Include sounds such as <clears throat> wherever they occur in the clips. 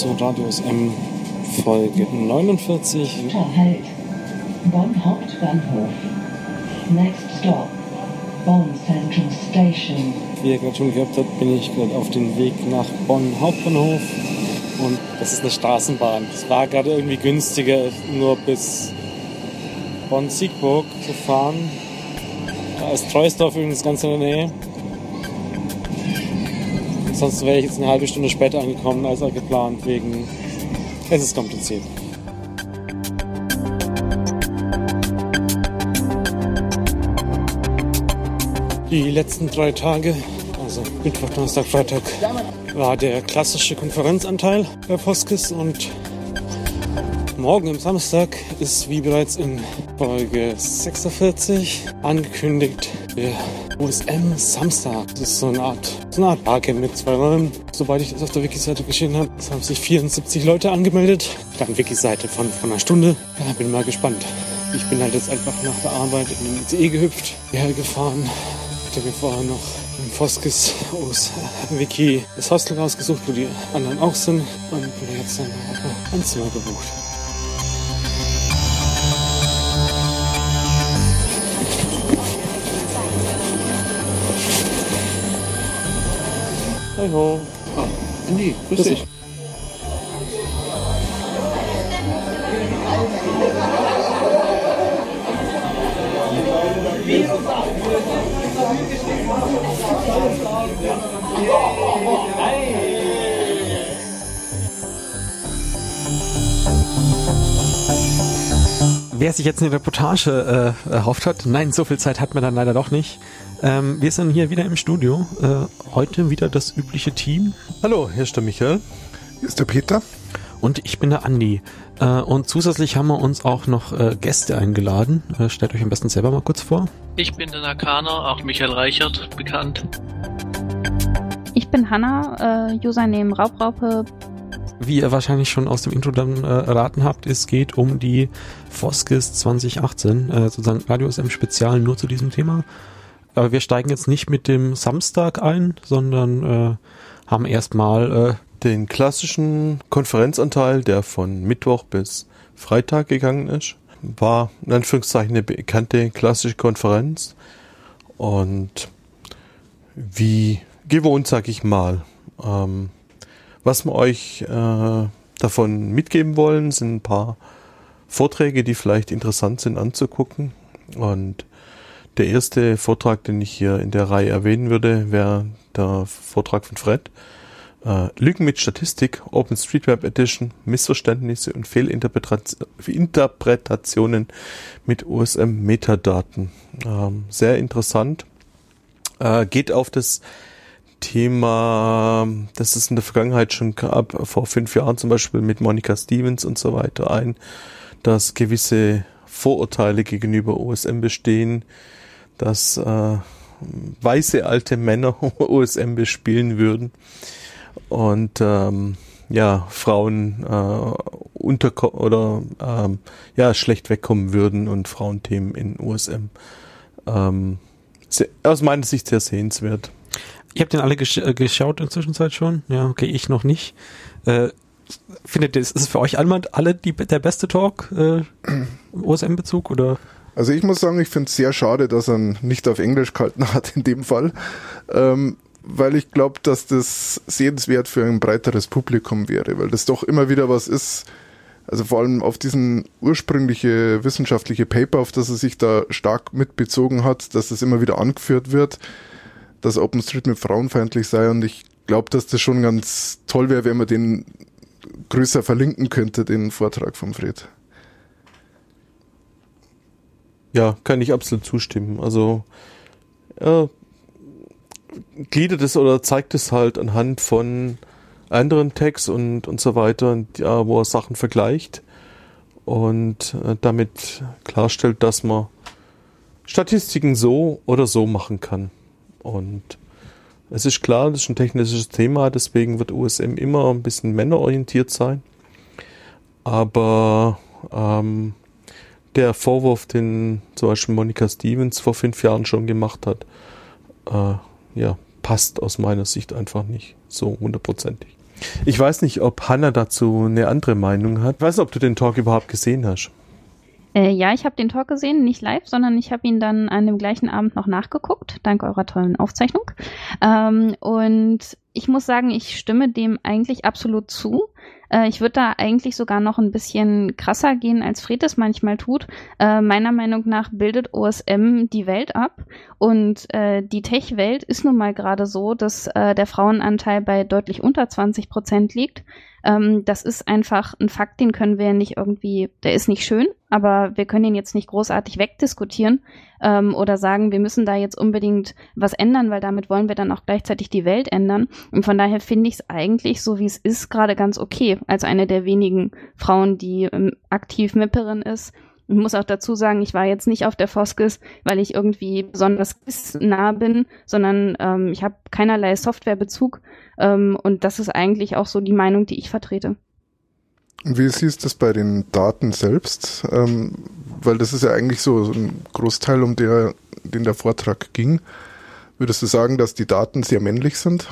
zu Radios M Folge 49. Halt. Bonn Hauptbahnhof. Next stop. Bonn Central Station. Wie ihr gerade schon gehört habt, bin ich gerade auf dem Weg nach Bonn Hauptbahnhof. Und das ist eine Straßenbahn. Es war gerade irgendwie günstiger, nur bis Bonn-Siegburg zu fahren. Da ist Treusdorf übrigens ganz in der Nähe. Sonst wäre ich jetzt eine halbe Stunde später angekommen als geplant, wegen es ist kompliziert. Die letzten drei Tage, also Mittwoch, Donnerstag, Freitag, war der klassische Konferenzanteil bei Foskis und morgen am Samstag ist wie bereits in Folge 46 angekündigt der USM Samstag. Das ist so eine Art, so eine Art Barcamp mit zwei Räumen. Soweit ich das auf der Wiki-Seite gesehen habe, es haben sich 74 Leute angemeldet. Dann Wiki-Seite von, von einer Stunde. Ja, bin mal gespannt. Ich bin halt jetzt einfach nach der Arbeit in den ICE gehüpft, hierher gefahren. Hatte mir vorher noch im Foskis aus Wiki das Hostel rausgesucht, wo die anderen auch sind. Und bin jetzt dann ein Zimmer gebucht. Hallo. Ah, Andy, grüß dich. Wer sich jetzt eine Reportage äh, erhofft hat, nein, so viel Zeit hat man dann leider doch nicht. Ähm, wir sind hier wieder im Studio. Äh, heute wieder das übliche Team. Hallo, hier ist der Michael. Hier ist der Peter. Und ich bin der Andi. Äh, und zusätzlich haben wir uns auch noch äh, Gäste eingeladen. Äh, stellt euch am besten selber mal kurz vor. Ich bin der Nakana, auch Michael Reichert bekannt. Ich bin Hanna, äh, Username Raubraupe. Wie ihr wahrscheinlich schon aus dem Intro dann äh, erraten habt, es geht um die Foskis 2018, äh, sozusagen Radio SM Spezial nur zu diesem Thema. Aber wir steigen jetzt nicht mit dem Samstag ein, sondern äh, haben erstmal äh, Den klassischen Konferenzanteil, der von Mittwoch bis Freitag gegangen ist, war in Anführungszeichen eine bekannte klassische Konferenz. Und wie gewohnt, sag ich mal, ähm, was wir euch äh, davon mitgeben wollen, sind ein paar Vorträge, die vielleicht interessant sind anzugucken. Und der erste Vortrag, den ich hier in der Reihe erwähnen würde, wäre der Vortrag von Fred. Äh, Lügen mit Statistik, OpenStreetMap Edition, Missverständnisse und Fehlinterpretationen mit OSM-Metadaten. Ähm, sehr interessant. Äh, geht auf das Thema, das es in der Vergangenheit schon gab, vor fünf Jahren zum Beispiel mit Monica Stevens und so weiter ein, dass gewisse Vorurteile gegenüber OSM bestehen, dass äh, weiße alte Männer <laughs> OSM bespielen würden und ähm, ja Frauen äh, unter oder ähm, ja schlecht wegkommen würden und Frauenthemen in OSM ähm, aus meiner Sicht sehr sehenswert. Ihr habt den alle gesch äh, geschaut inzwischen Zeit schon? Ja, okay, ich noch nicht. Äh, findet ihr, ist es für euch alle, alle die, der beste Talk äh, OSM-Bezug oder? Also ich muss sagen, ich finde es sehr schade, dass er nicht auf Englisch gehalten hat in dem Fall, ähm, weil ich glaube, dass das sehenswert für ein breiteres Publikum wäre, weil das doch immer wieder was ist, also vor allem auf diesen ursprüngliche wissenschaftliche Paper, auf das er sich da stark mitbezogen hat, dass das immer wieder angeführt wird, dass OpenStreetMap frauenfeindlich sei. Und ich glaube, dass das schon ganz toll wäre, wenn man den größer verlinken könnte, den Vortrag von Fred. Ja, kann ich absolut zustimmen. Also er gliedert es oder zeigt es halt anhand von anderen Tags und, und so weiter, ja, wo er Sachen vergleicht und äh, damit klarstellt, dass man Statistiken so oder so machen kann. Und es ist klar, das ist ein technisches Thema, deswegen wird USM immer ein bisschen männerorientiert sein. Aber ähm, der Vorwurf, den zum Beispiel Monica Stevens vor fünf Jahren schon gemacht hat, äh, ja, passt aus meiner Sicht einfach nicht so hundertprozentig. Ich weiß nicht, ob Hanna dazu eine andere Meinung hat. Ich weiß nicht, ob du den Talk überhaupt gesehen hast. Äh, ja, ich habe den Talk gesehen, nicht live, sondern ich habe ihn dann an dem gleichen Abend noch nachgeguckt, dank eurer tollen Aufzeichnung. Ähm, und ich muss sagen, ich stimme dem eigentlich absolut zu. Äh, ich würde da eigentlich sogar noch ein bisschen krasser gehen, als Fred es manchmal tut. Äh, meiner Meinung nach bildet OSM die Welt ab und äh, die Tech-Welt ist nun mal gerade so, dass äh, der Frauenanteil bei deutlich unter 20 Prozent liegt. Ähm, das ist einfach ein Fakt, den können wir nicht irgendwie, der ist nicht schön, aber wir können ihn jetzt nicht großartig wegdiskutieren ähm, oder sagen, wir müssen da jetzt unbedingt was ändern, weil damit wollen wir dann auch gleichzeitig die Welt ändern. Und von daher finde ich es eigentlich, so wie es ist, gerade ganz okay, als eine der wenigen Frauen, die ähm, aktiv Mipperin ist. Ich muss auch dazu sagen, ich war jetzt nicht auf der Foskis, weil ich irgendwie besonders nah bin, sondern ähm, ich habe keinerlei Softwarebezug ähm, und das ist eigentlich auch so die Meinung, die ich vertrete. Wie siehst du das bei den Daten selbst? Ähm, weil das ist ja eigentlich so, ein Großteil, um der, den der Vortrag ging. Würdest du sagen, dass die Daten sehr männlich sind?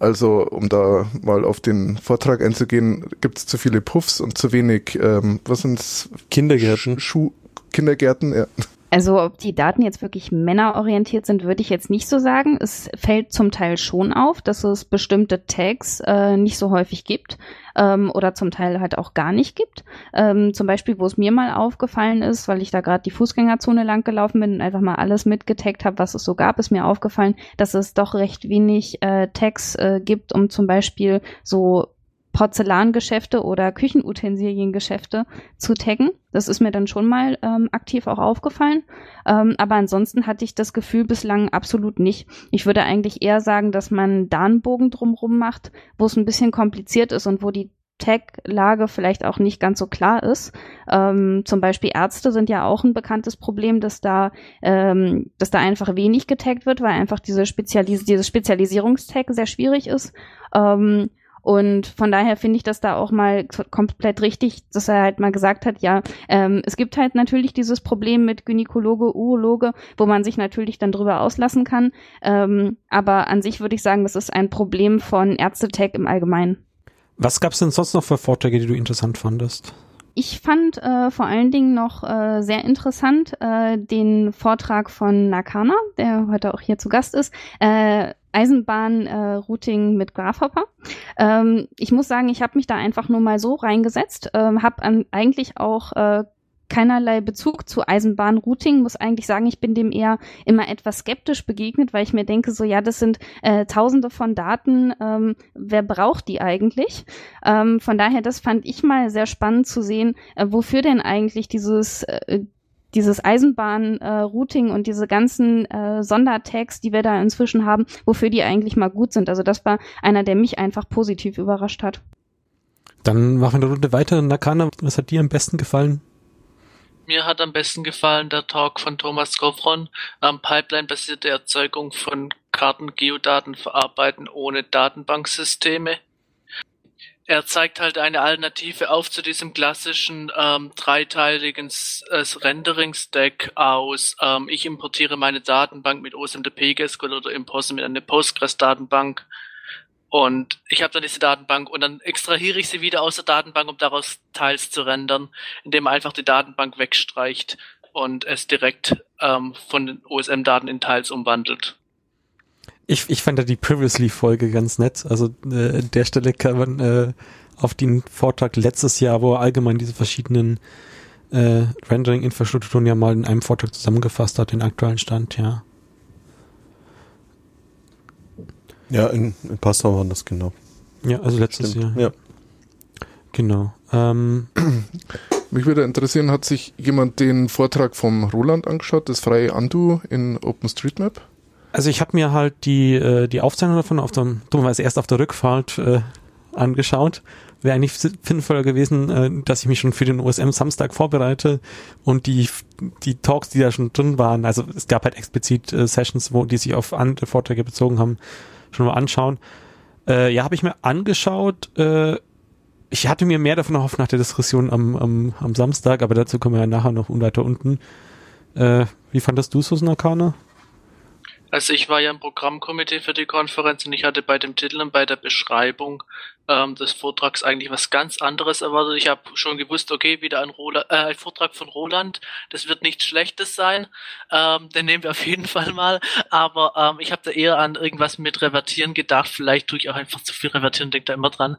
Also, um da mal auf den Vortrag einzugehen, gibt es zu viele Puffs und zu wenig, ähm, was sind's? Kindergärten. Schuh, Kindergärten, ja. Also ob die Daten jetzt wirklich männerorientiert sind, würde ich jetzt nicht so sagen. Es fällt zum Teil schon auf, dass es bestimmte Tags äh, nicht so häufig gibt ähm, oder zum Teil halt auch gar nicht gibt. Ähm, zum Beispiel, wo es mir mal aufgefallen ist, weil ich da gerade die Fußgängerzone lang gelaufen bin und einfach mal alles mitgetaggt habe, was es so gab, ist mir aufgefallen, dass es doch recht wenig äh, Tags äh, gibt, um zum Beispiel so Porzellangeschäfte oder Küchenutensiliengeschäfte zu taggen. Das ist mir dann schon mal ähm, aktiv auch aufgefallen. Ähm, aber ansonsten hatte ich das Gefühl bislang absolut nicht. Ich würde eigentlich eher sagen, dass man da einen Bogen drumrum macht, wo es ein bisschen kompliziert ist und wo die Tag-Lage vielleicht auch nicht ganz so klar ist. Ähm, zum Beispiel Ärzte sind ja auch ein bekanntes Problem, dass da, ähm, dass da einfach wenig getaggt wird, weil einfach diese Spezialis dieses Spezialisierungstag sehr schwierig ist. Ähm, und von daher finde ich das da auch mal komplett richtig, dass er halt mal gesagt hat, ja, ähm, es gibt halt natürlich dieses Problem mit Gynäkologe, Urologe, wo man sich natürlich dann drüber auslassen kann. Ähm, aber an sich würde ich sagen, das ist ein Problem von Ärztetech im Allgemeinen. Was gab es denn sonst noch für Vorträge, die du interessant fandest? Ich fand äh, vor allen Dingen noch äh, sehr interessant äh, den Vortrag von Nakana, der heute auch hier zu Gast ist. Äh, Eisenbahn-Routing äh, mit Grasshopper. Ähm, ich muss sagen, ich habe mich da einfach nur mal so reingesetzt, ähm, habe eigentlich auch äh, keinerlei Bezug zu Eisenbahnrouting, muss eigentlich sagen, ich bin dem eher immer etwas skeptisch begegnet, weil ich mir denke, so ja, das sind äh, tausende von Daten, ähm, wer braucht die eigentlich? Ähm, von daher, das fand ich mal sehr spannend zu sehen, äh, wofür denn eigentlich dieses äh, dieses Eisenbahn-Routing äh, und diese ganzen äh, Sondertags, die wir da inzwischen haben, wofür die eigentlich mal gut sind. Also das war einer, der mich einfach positiv überrascht hat. Dann machen wir eine Runde weiter. Nakana, was hat dir am besten gefallen? Mir hat am besten gefallen der Talk von Thomas Goffron, ähm, Pipeline-basierte Erzeugung von Karten-Geodaten verarbeiten ohne Datenbanksysteme er zeigt halt eine Alternative auf zu diesem klassischen ähm, dreiteiligen äh, Rendering-Stack aus. Ähm, ich importiere meine Datenbank mit OSMDP-SQL oder Imposter mit einer Postgres-Datenbank. Und ich habe dann diese Datenbank und dann extrahiere ich sie wieder aus der Datenbank, um daraus Teils zu rendern, indem man einfach die Datenbank wegstreicht und es direkt ähm, von den OSM-Daten in Teils umwandelt. Ich, ich fand da die Previously-Folge ganz nett. Also äh, an der Stelle kann man äh, auf den Vortrag letztes Jahr, wo er allgemein diese verschiedenen äh, Rendering-Infrastrukturen ja mal in einem Vortrag zusammengefasst hat, den aktuellen Stand, ja. Ja, in, in Passau waren das genau. Ja, also letztes Stimmt. Jahr. Ja. Genau. Ähm, <clears throat> Mich würde interessieren, hat sich jemand den Vortrag vom Roland angeschaut, das freie Andu in OpenStreetMap? Also ich habe mir halt die, äh, die Aufzeichnung davon auf dem, dummerweise erst auf der Rückfahrt äh, angeschaut. Wäre eigentlich sinnvoller gewesen, äh, dass ich mich schon für den OSM Samstag vorbereite und die, die Talks, die da schon drin waren, also es gab halt explizit äh, Sessions, wo die sich auf andere Vorträge bezogen haben, schon mal anschauen. Äh, ja, habe ich mir angeschaut. Äh, ich hatte mir mehr davon erhofft nach der Diskussion am, am, am Samstag, aber dazu kommen wir ja nachher noch weiter unten. Äh, wie fandest du Susan Arcana? Also ich war ja im Programmkomitee für die Konferenz und ich hatte bei dem Titel und bei der Beschreibung ähm, des Vortrags eigentlich was ganz anderes erwartet. Ich habe schon gewusst, okay, wieder ein, Roland, äh, ein Vortrag von Roland, das wird nichts Schlechtes sein, ähm, den nehmen wir auf jeden Fall mal, aber ähm, ich habe da eher an irgendwas mit Revertieren gedacht, vielleicht tue ich auch einfach zu viel Revertieren, denke da immer dran.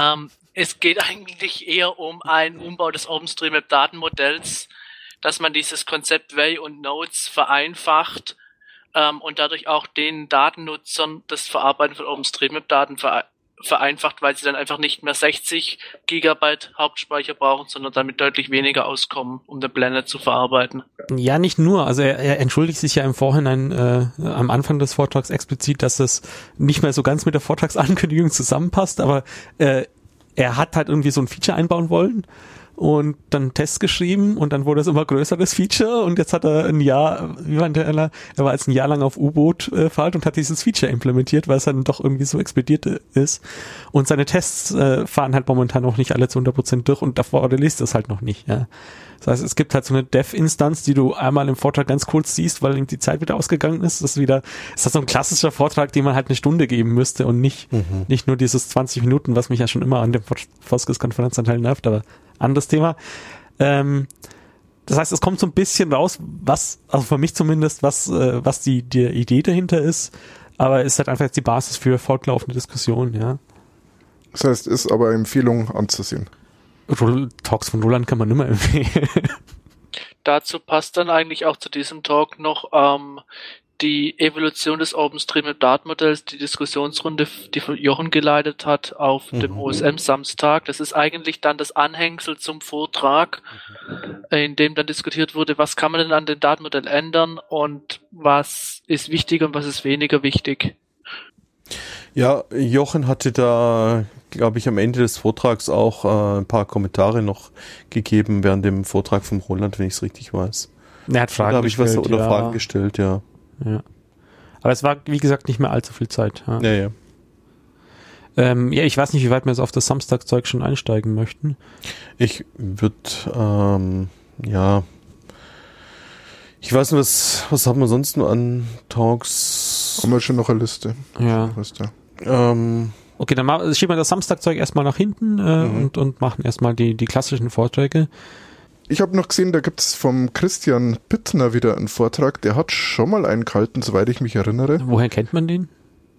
Ähm, es geht eigentlich eher um einen Umbau des OpenStreetMap Datenmodells, dass man dieses Konzept Way und Nodes vereinfacht ähm, und dadurch auch den Datennutzern das Verarbeiten von OpenStreetMap-Daten ver vereinfacht, weil sie dann einfach nicht mehr 60 Gigabyte Hauptspeicher brauchen, sondern damit deutlich weniger auskommen, um den Blender zu verarbeiten. Ja, nicht nur. Also er, er entschuldigt sich ja im Vorhinein äh, am Anfang des Vortrags explizit, dass es nicht mehr so ganz mit der Vortragsankündigung zusammenpasst, aber äh, er hat halt irgendwie so ein Feature einbauen wollen und dann Test geschrieben und dann wurde es immer größer, das Feature und jetzt hat er ein Jahr, wie war der er war jetzt ein Jahr lang auf U-Boot-Fahrt äh, und hat dieses Feature implementiert, weil es dann doch irgendwie so explodiert ist und seine Tests äh, fahren halt momentan noch nicht alle zu 100% durch und davor release das halt noch nicht, ja. Das heißt, es gibt halt so eine Dev-Instanz, die du einmal im Vortrag ganz kurz siehst, weil die Zeit wieder ausgegangen ist. Das ist wieder, ist das so ein klassischer Vortrag, den man halt eine Stunde geben müsste und nicht, mhm. nicht nur dieses 20 Minuten, was mich ja schon immer an dem Foskes-Konferenzanteil nervt, aber anderes Thema. Ähm, das heißt, es kommt so ein bisschen raus, was, also für mich zumindest, was, äh, was die, die Idee dahinter ist, aber ist halt einfach jetzt die Basis für fortlaufende Diskussionen, ja. Das heißt, ist aber Empfehlung anzusehen. Talks von Roland kann man immer <laughs> empfehlen. Dazu passt dann eigentlich auch zu diesem Talk noch ähm, die Evolution des OpenStreetMap Datenmodells, die Diskussionsrunde, die Jochen geleitet hat auf mhm. dem OSM Samstag. Das ist eigentlich dann das Anhängsel zum Vortrag, mhm. in dem dann diskutiert wurde, was kann man denn an dem Datenmodell ändern und was ist wichtig und was ist weniger wichtig. Ja, Jochen hatte da, glaube ich, am Ende des Vortrags auch äh, ein paar Kommentare noch gegeben während dem Vortrag vom Roland, wenn ich es richtig weiß. Er hat Fragen da habe ich was oder ja. Fragen gestellt, ja. Ja. Aber es war, wie gesagt, nicht mehr allzu viel Zeit. Ja, ja. ja. Ähm, ja, ich weiß nicht, wie weit wir jetzt auf das Samstagzeug schon einsteigen möchten. Ich würde, ähm, ja, ich weiß nicht, was, was haben wir sonst noch an Talks? Haben wir schon noch eine Liste. Ja. Liste. Ähm, okay, dann schieben wir das Samstagzeug erstmal nach hinten äh, mhm. und, und machen erstmal die, die klassischen Vorträge. Ich habe noch gesehen, da gibt es vom Christian Bittner wieder einen Vortrag. Der hat schon mal einen gehalten, soweit ich mich erinnere. Woher kennt man den?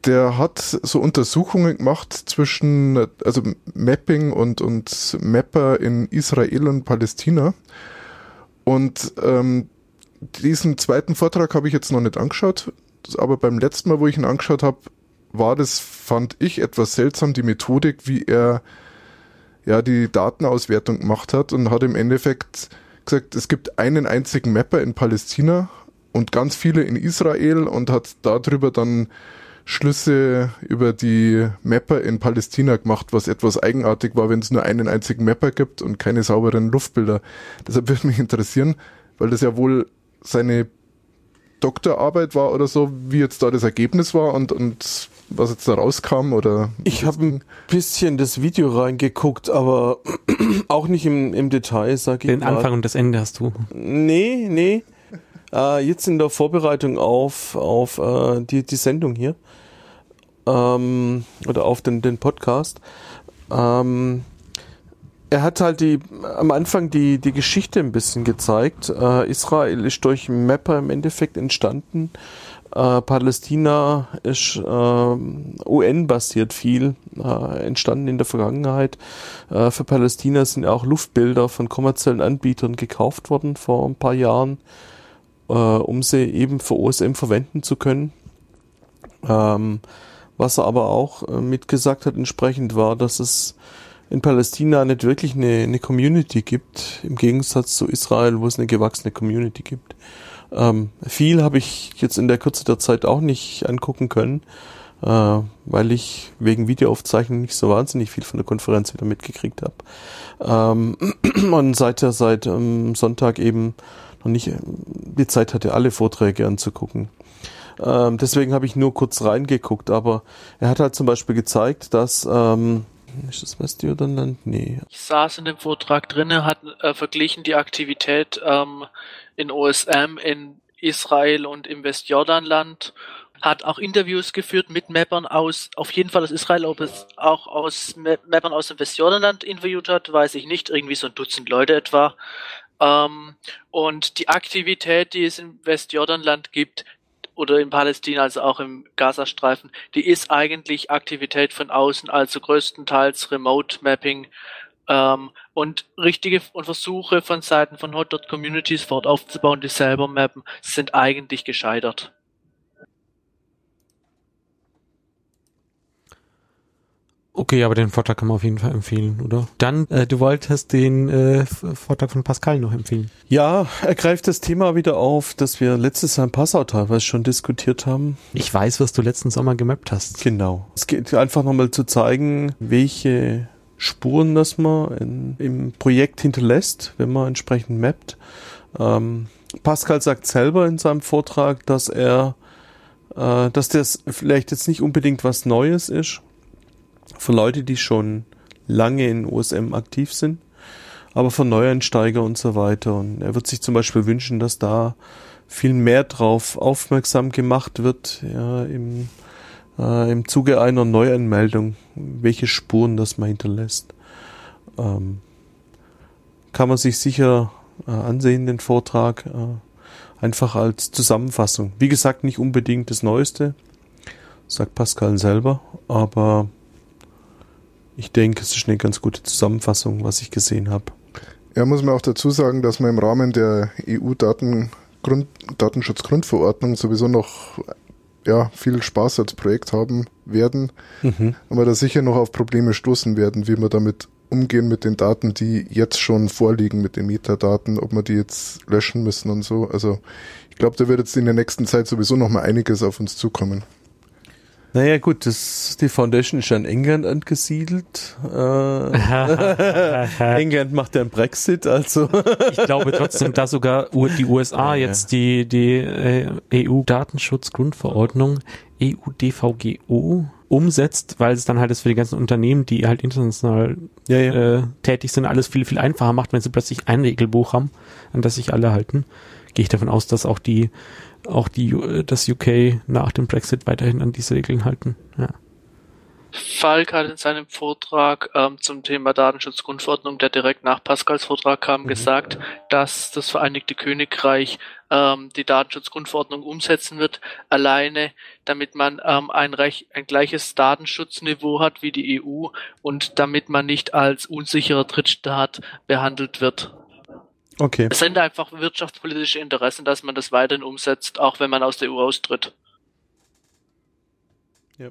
Der hat so Untersuchungen gemacht zwischen, also Mapping und, und Mapper in Israel und Palästina. Und ähm, diesen zweiten Vortrag habe ich jetzt noch nicht angeschaut, aber beim letzten Mal, wo ich ihn angeschaut habe, war das, fand ich, etwas seltsam, die Methodik, wie er ja die Datenauswertung gemacht hat und hat im Endeffekt gesagt, es gibt einen einzigen Mapper in Palästina und ganz viele in Israel und hat darüber dann Schlüsse über die Mapper in Palästina gemacht, was etwas eigenartig war, wenn es nur einen einzigen Mapper gibt und keine sauberen Luftbilder. Deshalb würde mich interessieren, weil das ja wohl seine Doktorarbeit war oder so, wie jetzt da das Ergebnis war und, und was jetzt da rauskam oder? Ich habe ein bisschen das Video reingeguckt, aber <clears throat> auch nicht im, im Detail, sag ich Den mal. Anfang und das Ende hast du. Nee, nee. Äh, jetzt in der Vorbereitung auf, auf äh, die, die Sendung hier. Ähm, oder auf den, den Podcast. Ähm, er hat halt die am Anfang die, die Geschichte ein bisschen gezeigt. Äh, Israel ist durch Mapper im Endeffekt entstanden äh, Palästina ist äh, UN-basiert viel äh, entstanden in der Vergangenheit. Äh, für Palästina sind auch Luftbilder von kommerziellen Anbietern gekauft worden vor ein paar Jahren, äh, um sie eben für OSM verwenden zu können. Ähm, was er aber auch äh, mitgesagt hat entsprechend war, dass es in Palästina nicht wirklich eine, eine Community gibt, im Gegensatz zu Israel, wo es eine gewachsene Community gibt. Ähm, viel habe ich jetzt in der Kürze der Zeit auch nicht angucken können, äh, weil ich wegen Videoaufzeichnung nicht so wahnsinnig viel von der Konferenz wieder mitgekriegt habe. Ähm, <clears throat> und seit seit ähm, Sonntag eben noch nicht die Zeit hatte, alle Vorträge anzugucken. Ähm, deswegen habe ich nur kurz reingeguckt, aber er hat halt zum Beispiel gezeigt, dass ähm, ist das Westjordanland? Nee. Ich saß in dem Vortrag drinne, hat äh, verglichen die Aktivität ähm, in OSM in Israel und im Westjordanland. Hat auch Interviews geführt mit Mappern aus, auf jeden Fall aus Israel, ob es auch aus Mappern aus dem Westjordanland interviewt hat, weiß ich nicht, irgendwie so ein Dutzend Leute etwa. Ähm, und die Aktivität, die es im Westjordanland gibt, oder in Palästina, also auch im Gazastreifen, die ist eigentlich Aktivität von außen, also größtenteils Remote Mapping ähm, und richtige und Versuche von Seiten von Hot Communities fort aufzubauen, die selber mappen, sind eigentlich gescheitert. Okay, aber den Vortrag kann man auf jeden Fall empfehlen, oder? Dann, äh, du wolltest den äh, Vortrag von Pascal noch empfehlen. Ja, er greift das Thema wieder auf, das wir letztes Jahr in Passau teilweise schon diskutiert haben. Ich weiß, was du letzten Sommer gemappt hast. Genau. Es geht einfach nochmal zu zeigen, welche Spuren, das man in, im Projekt hinterlässt, wenn man entsprechend mappt. Ähm, Pascal sagt selber in seinem Vortrag, dass er, äh, dass das vielleicht jetzt nicht unbedingt was Neues ist für Leute, die schon lange in OSM aktiv sind, aber für Neueinsteiger und so weiter. Und er wird sich zum Beispiel wünschen, dass da viel mehr drauf aufmerksam gemacht wird, ja, im äh, im Zuge einer Neuanmeldung, welche Spuren das man hinterlässt. Ähm, kann man sich sicher äh, ansehen, den Vortrag, äh, einfach als Zusammenfassung. Wie gesagt, nicht unbedingt das Neueste, sagt Pascal selber, aber ich denke, es ist eine ganz gute Zusammenfassung, was ich gesehen habe. Ja, muss man auch dazu sagen, dass wir im Rahmen der EU-Datenschutzgrundverordnung sowieso noch ja, viel Spaß als Projekt haben werden, mhm. aber da sicher noch auf Probleme stoßen werden, wie wir damit umgehen mit den Daten, die jetzt schon vorliegen, mit den Metadaten, ob wir die jetzt löschen müssen und so. Also ich glaube, da wird jetzt in der nächsten Zeit sowieso noch mal einiges auf uns zukommen. Naja gut, das, die Foundation ist ja in England angesiedelt. Äh, <laughs> England macht ja einen Brexit, also. ich glaube trotzdem, da sogar die USA ja, jetzt die, die äh, EU-Datenschutzgrundverordnung, EU-DVGO, umsetzt, weil es dann halt das für die ganzen Unternehmen, die halt international ja, ja. Äh, tätig sind, alles viel, viel einfacher macht, wenn sie plötzlich ein Regelbuch haben, an das sich alle halten. Gehe ich davon aus, dass auch die auch die, das UK nach dem Brexit weiterhin an diese Regeln halten. Ja. Falk hat in seinem Vortrag ähm, zum Thema Datenschutzgrundverordnung, der direkt nach Pascals Vortrag kam, mhm. gesagt, dass das Vereinigte Königreich ähm, die Datenschutzgrundverordnung umsetzen wird, alleine damit man ähm, ein, Recht, ein gleiches Datenschutzniveau hat wie die EU und damit man nicht als unsicherer Drittstaat behandelt wird. Okay. Es sind einfach wirtschaftspolitische Interessen, dass man das weiterhin umsetzt, auch wenn man aus der EU austritt. Ja.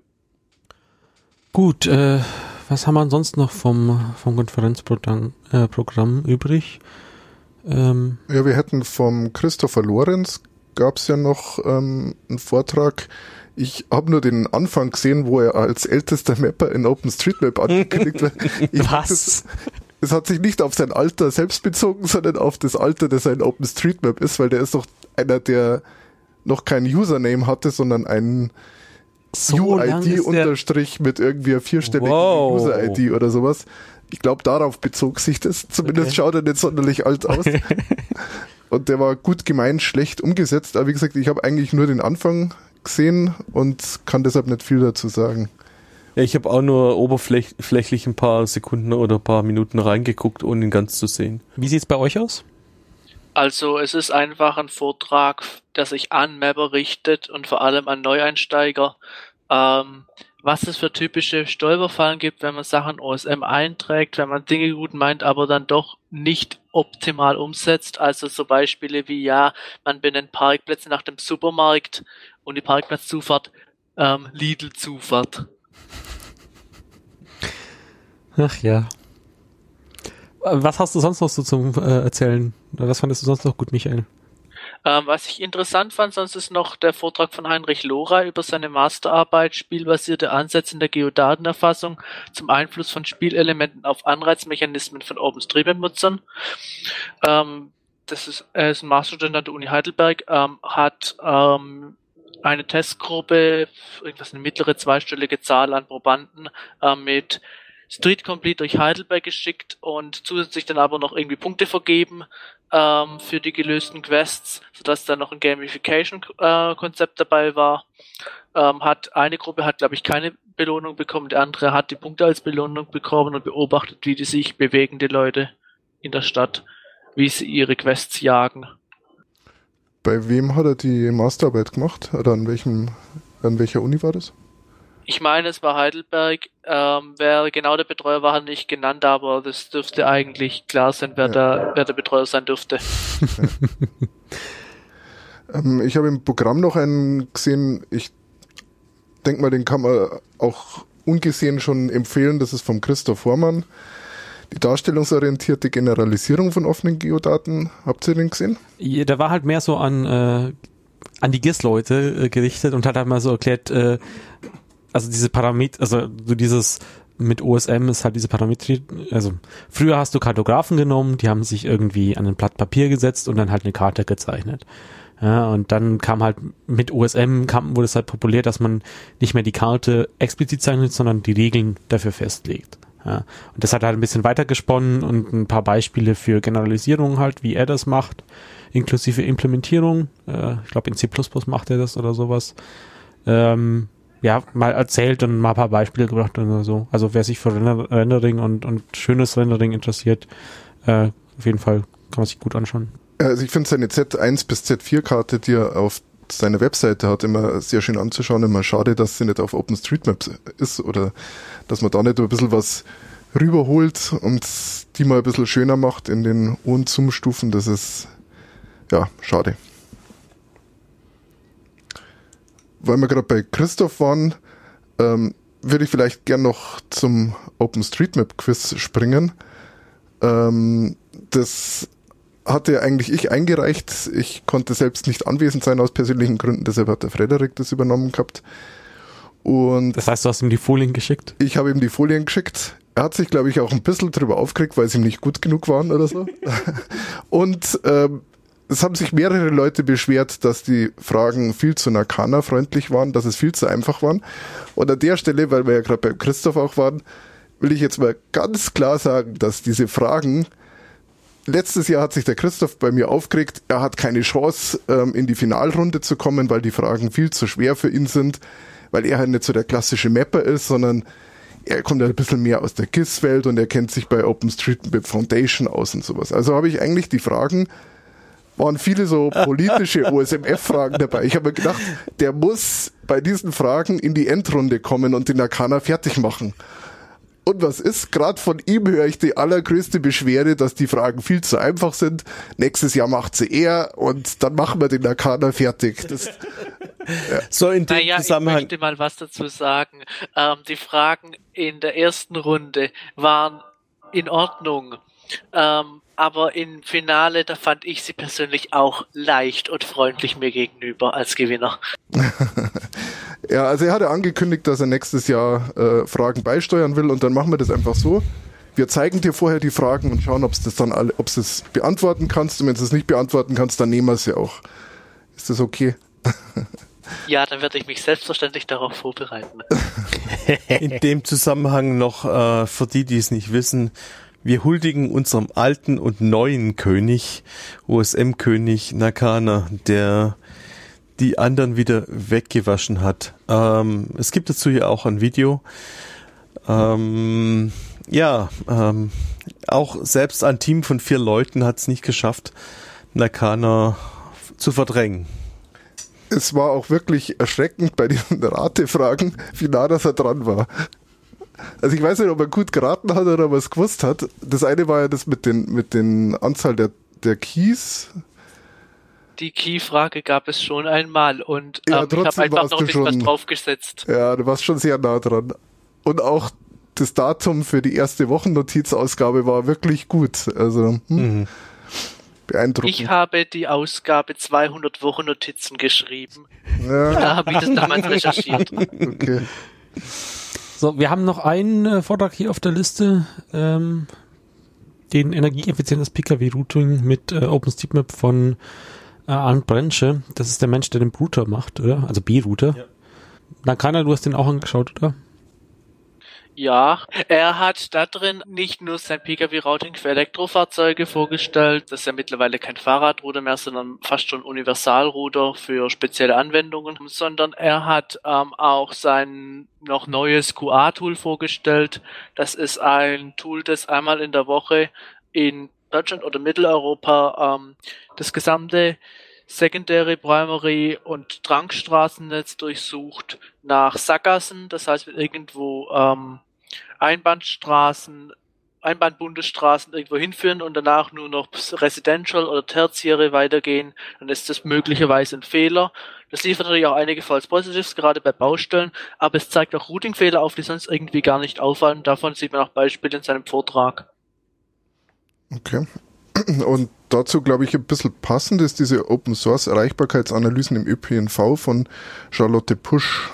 Gut, äh, was haben wir ansonsten noch vom, vom Konferenzprogramm äh, Programm übrig? Ähm, ja, wir hätten vom Christopher Lorenz gab es ja noch ähm, einen Vortrag. Ich habe nur den Anfang gesehen, wo er als ältester Mapper in OpenStreetMap angekündigt wird. <laughs> Was? Es hat sich nicht auf sein Alter selbst bezogen, sondern auf das Alter, das ein OpenStreetMap ist, weil der ist doch einer, der noch kein Username hatte, sondern einen so UID-Unterstrich mit irgendwie einer vierstelligen wow. User-ID oder sowas. Ich glaube, darauf bezog sich das. Zumindest okay. schaut er nicht sonderlich alt aus. <laughs> und der war gut gemeint, schlecht umgesetzt. Aber wie gesagt, ich habe eigentlich nur den Anfang gesehen und kann deshalb nicht viel dazu sagen. Ja, ich habe auch nur oberflächlich ein paar Sekunden oder ein paar Minuten reingeguckt, ohne ihn ganz zu sehen. Wie sieht's bei euch aus? Also es ist einfach ein Vortrag, der sich an Mapper richtet und vor allem an Neueinsteiger. Ähm, was es für typische Stolperfallen gibt, wenn man Sachen OSM einträgt, wenn man Dinge gut meint, aber dann doch nicht optimal umsetzt. Also so Beispiele wie, ja, man benennt Parkplätze nach dem Supermarkt und die Parkplatzzufahrt ähm, Lidl-Zufahrt. Ach ja. Was hast du sonst noch so zum äh, Erzählen? Was fandest du sonst noch gut, Michael? Ähm, was ich interessant fand, sonst ist noch der Vortrag von Heinrich Lora über seine Masterarbeit Spielbasierte Ansätze in der Geodatenerfassung zum Einfluss von Spielelementen auf Anreizmechanismen von OpenStreetMap-Nutzern. Ähm, das ist, er ist ein Masterstudent an der Uni Heidelberg, ähm, hat ähm, eine Testgruppe, irgendwas eine mittlere zweistellige Zahl an Probanden äh, mit Street Complete durch Heidelberg geschickt und zusätzlich dann aber noch irgendwie Punkte vergeben ähm, für die gelösten Quests, sodass dann noch ein Gamification-Konzept äh, dabei war. Ähm, hat eine Gruppe hat, glaube ich, keine Belohnung bekommen, die andere hat die Punkte als Belohnung bekommen und beobachtet, wie die sich bewegen, die Leute in der Stadt, wie sie ihre Quests jagen. Bei wem hat er die Masterarbeit gemacht? Oder an welchem, an welcher Uni war das? Ich meine, es war Heidelberg. Ähm, wer genau der Betreuer war, hat nicht genannt, aber das dürfte eigentlich klar sein, wer, ja. der, wer der Betreuer sein dürfte. <laughs> ähm, ich habe im Programm noch einen gesehen, ich denke mal, den kann man auch ungesehen schon empfehlen. Das ist vom Christoph Hormann. Die darstellungsorientierte Generalisierung von offenen Geodaten. Habt ihr den gesehen? Ja, der war halt mehr so an, äh, an die GIS-Leute äh, gerichtet und hat halt mal so erklärt, äh, also diese Parameter, also so dieses mit OSM ist halt diese Parametrie, also früher hast du Kartografen genommen, die haben sich irgendwie an ein Blatt Papier gesetzt und dann halt eine Karte gezeichnet. Ja, und dann kam halt mit OSM kam, wurde es halt populär, dass man nicht mehr die Karte explizit zeichnet, sondern die Regeln dafür festlegt. Ja, und das hat halt ein bisschen weitergesponnen und ein paar Beispiele für Generalisierung halt, wie er das macht, inklusive Implementierung. Äh, ich glaube, in C++ macht er das oder sowas. Ähm, ja, mal erzählt und mal ein paar Beispiele gebracht oder so. Also wer sich für Render Rendering und, und schönes Rendering interessiert, äh, auf jeden Fall kann man sich gut anschauen. Also ich finde seine Z1 bis Z4-Karte, die er auf seiner Webseite hat, immer sehr schön anzuschauen. Immer schade, dass sie nicht auf OpenStreetMap ist oder dass man da nicht ein bisschen was rüberholt und die mal ein bisschen schöner macht in den hohen Zoom-Stufen. Das ist ja schade. weil wir gerade bei Christoph waren, ähm, würde ich vielleicht gern noch zum OpenStreetMap-Quiz springen. Ähm, das hatte eigentlich ich eingereicht. Ich konnte selbst nicht anwesend sein aus persönlichen Gründen, deshalb hat der Frederik das übernommen gehabt. Und das heißt, du hast ihm die Folien geschickt? Ich habe ihm die Folien geschickt. Er hat sich, glaube ich, auch ein bisschen drüber aufgeregt, weil sie ihm nicht gut genug waren oder so. <laughs> Und ähm, es haben sich mehrere Leute beschwert, dass die Fragen viel zu Nakana-freundlich waren, dass es viel zu einfach waren. Und an der Stelle, weil wir ja gerade beim Christoph auch waren, will ich jetzt mal ganz klar sagen, dass diese Fragen letztes Jahr hat sich der Christoph bei mir aufgeregt, er hat keine Chance, ähm, in die Finalrunde zu kommen, weil die Fragen viel zu schwer für ihn sind, weil er halt nicht so der klassische Mapper ist, sondern er kommt ein bisschen mehr aus der GIS-Welt und er kennt sich bei OpenStreetMap Foundation aus und sowas. Also habe ich eigentlich die Fragen waren viele so politische <laughs> OSMF-Fragen dabei. Ich habe mir gedacht, der muss bei diesen Fragen in die Endrunde kommen und den Arcana fertig machen. Und was ist? Gerade von ihm höre ich die allergrößte Beschwerde, dass die Fragen viel zu einfach sind. Nächstes Jahr macht sie er und dann machen wir den Arcana fertig. Das, ja. So in dem naja, Zusammenhang. Ich möchte mal was dazu sagen. Ähm, die Fragen in der ersten Runde waren in Ordnung. Ähm, aber im Finale, da fand ich sie persönlich auch leicht und freundlich mir gegenüber als Gewinner. <laughs> ja, also er hatte angekündigt, dass er nächstes Jahr äh, Fragen beisteuern will und dann machen wir das einfach so. Wir zeigen dir vorher die Fragen und schauen, ob es das dann alle, ob es beantworten kannst. Und wenn du es nicht beantworten kannst, dann nehmen wir sie auch. Ist das okay? <laughs> Ja, dann werde ich mich selbstverständlich darauf vorbereiten. <laughs> In dem Zusammenhang noch äh, für die, die es nicht wissen, wir huldigen unserem alten und neuen König, OSM-König Nakana, der die anderen wieder weggewaschen hat. Ähm, es gibt dazu ja auch ein Video. Ähm, ja, ähm, auch selbst ein Team von vier Leuten hat es nicht geschafft, Nakana zu verdrängen. Es war auch wirklich erschreckend bei diesen <laughs> Ratefragen, wie nah das er dran war. Also ich weiß nicht, ob er gut geraten hat oder was gewusst hat. Das eine war ja das mit den, mit den Anzahl der, der Keys. Die Key-Frage gab es schon einmal und ja, ähm, ich habe einfach noch ein bisschen was draufgesetzt. Ja, du warst schon sehr nah dran. Und auch das Datum für die erste Wochennotizausgabe war wirklich gut. Also hm, mhm. beeindruckend. Ich habe die Ausgabe 200 Wochennotizen geschrieben. Ja. Da habe ich das damals recherchiert. <laughs> Okay. So, wir haben noch einen äh, Vortrag hier auf der Liste, ähm, den energieeffizientes PKW-Routing mit äh, OpenStreetMap von äh, Arndt Brensche. Das ist der Mensch, der den Router macht, oder? Also B-Router. Ja. Nakana, du hast den auch angeschaut, oder? Ja, er hat da drin nicht nur sein Pkw-Routing für Elektrofahrzeuge vorgestellt, das ist ja mittlerweile kein Fahrradruder mehr, sondern fast schon Universalruder für spezielle Anwendungen, sondern er hat ähm, auch sein noch neues QA-Tool vorgestellt. Das ist ein Tool, das einmal in der Woche in Deutschland oder Mitteleuropa ähm, das gesamte Secondary, Primary und Trankstraßennetz durchsucht nach Sackgassen, das heißt, wenn irgendwo ähm, Einbahnstraßen, Einbahnbundesstraßen irgendwo hinführen und danach nur noch Residential oder Tertiäre weitergehen, dann ist das möglicherweise ein Fehler. Das liefert natürlich auch einige False Positives, gerade bei Baustellen, aber es zeigt auch Routing-Fehler auf, die sonst irgendwie gar nicht auffallen. Davon sieht man auch Beispiele in seinem Vortrag. Okay. <clears throat> Und dazu, glaube ich, ein bisschen passend ist diese Open Source Erreichbarkeitsanalysen im ÖPNV von Charlotte Pusch.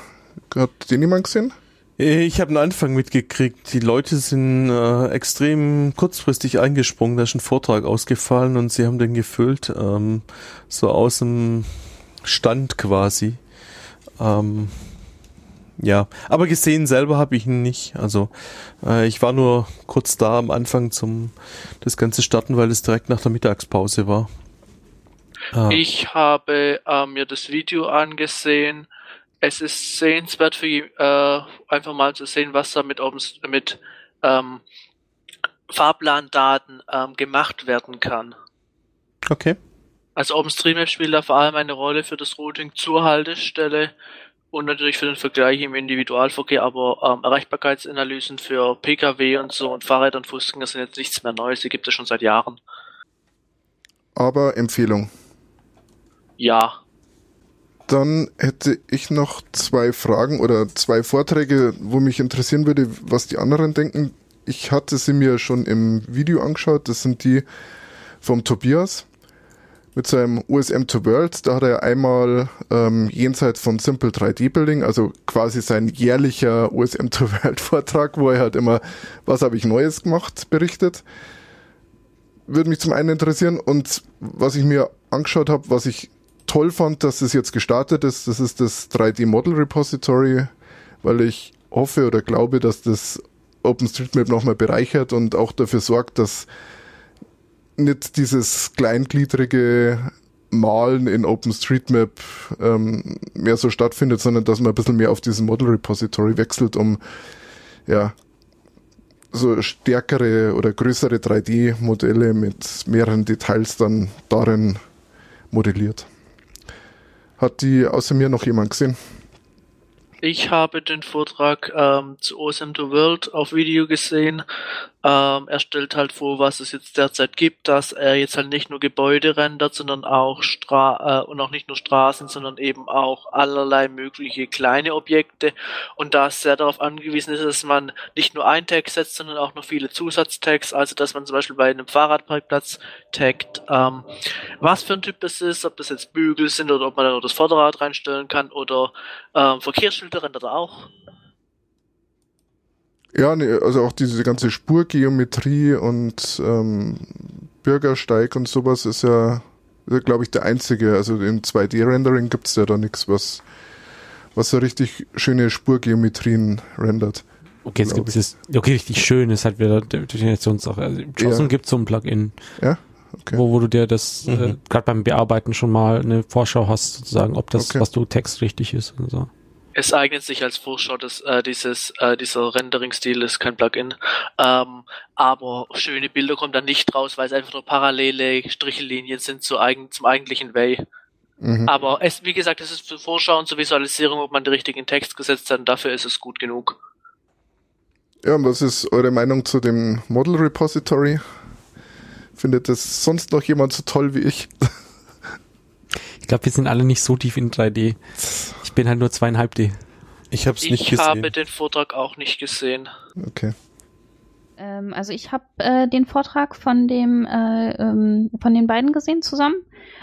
Hat den jemand gesehen? Ich habe einen Anfang mitgekriegt. Die Leute sind äh, extrem kurzfristig eingesprungen. Da ist ein Vortrag ausgefallen und sie haben den gefüllt, ähm, so aus dem Stand quasi. Ähm, ja, aber gesehen selber habe ich ihn nicht. Also äh, ich war nur kurz da am Anfang zum das Ganze starten, weil es direkt nach der Mittagspause war. Ah. Ich habe äh, mir das Video angesehen. Es ist sehenswert für äh, einfach mal zu sehen, was da mit, mit ähm, Fahrplandaten ähm, gemacht werden kann. Okay. Also OpenStreetMap spielt da vor allem eine Rolle für das Routing zur Haltestelle und natürlich für den Vergleich im Individualverkehr, aber ähm, Erreichbarkeitsanalysen für Pkw und so und Fahrräder und Fußgänger sind jetzt nichts mehr Neues, die gibt es schon seit Jahren. Aber Empfehlung. Ja. Dann hätte ich noch zwei Fragen oder zwei Vorträge, wo mich interessieren würde, was die anderen denken. Ich hatte sie mir schon im Video angeschaut. Das sind die vom Tobias mit seinem USM to World. Da hat er einmal ähm, jenseits von Simple 3D Building, also quasi sein jährlicher USM to World <laughs> Vortrag, wo er halt immer, was habe ich Neues gemacht, berichtet. Würde mich zum einen interessieren und was ich mir angeschaut habe, was ich toll fand, dass es jetzt gestartet ist, das ist das 3D Model Repository, weil ich hoffe oder glaube, dass das OpenStreetMap nochmal bereichert und auch dafür sorgt, dass nicht dieses kleingliedrige Malen in OpenStreetMap ähm, mehr so stattfindet, sondern dass man ein bisschen mehr auf diesen Model Repository wechselt, um ja so stärkere oder größere 3D-Modelle mit mehreren Details dann darin modelliert. Hat die außer mir noch jemand gesehen? Ich habe den Vortrag ähm, zu Awesome to World auf Video gesehen. Ähm, er stellt halt vor, was es jetzt derzeit gibt, dass er jetzt halt nicht nur Gebäude rendert, sondern auch Stra äh, und auch nicht nur Straßen, sondern eben auch allerlei mögliche kleine Objekte und da sehr darauf angewiesen ist, dass man nicht nur ein Tag setzt, sondern auch noch viele Zusatztags, also dass man zum Beispiel bei einem Fahrradparkplatz taggt, ähm, was für ein Typ das ist, ob das jetzt Bügel sind oder ob man da nur das Vorderrad reinstellen kann oder ähm, Verkehrsschilder rendert er auch. Ja, nee, also auch diese ganze Spurgeometrie und ähm, Bürgersteig und sowas ist ja, ja glaube ich, der einzige. Also im 2D-Rendering gibt's ja da nichts, was, was so richtig schöne Spurgeometrien rendert. Okay, jetzt gibt es okay, richtig schön ist halt wieder Definitionssache. Also JOSM ja. gibt so ein Plugin. Ja. Okay. Wo, wo du dir das mhm. äh, gerade beim Bearbeiten schon mal eine Vorschau hast, sozusagen, ob das, okay. was du Text richtig ist und so. Es eignet sich als Vorschau, dass äh, dieses, äh, dieser Rendering-Stil ist kein Plugin. Ähm, aber schöne Bilder kommen dann nicht raus, weil es einfach nur parallele Strichellinien sind zu eigen, zum eigentlichen Way. Mhm. Aber es, wie gesagt, es ist für Vorschau und zur Visualisierung, ob man den richtigen Text gesetzt hat, und dafür ist es gut genug. Ja, und was ist eure Meinung zu dem Model Repository? Findet das sonst noch jemand so toll wie ich? Ich glaube, wir sind alle nicht so tief in 3D. <laughs> Ich bin halt nur zweieinhalb D. Ich habe es nicht gesehen. Ich habe den Vortrag auch nicht gesehen. Okay. Ähm, also ich habe äh, den Vortrag von dem äh, ähm, von den beiden gesehen zusammen.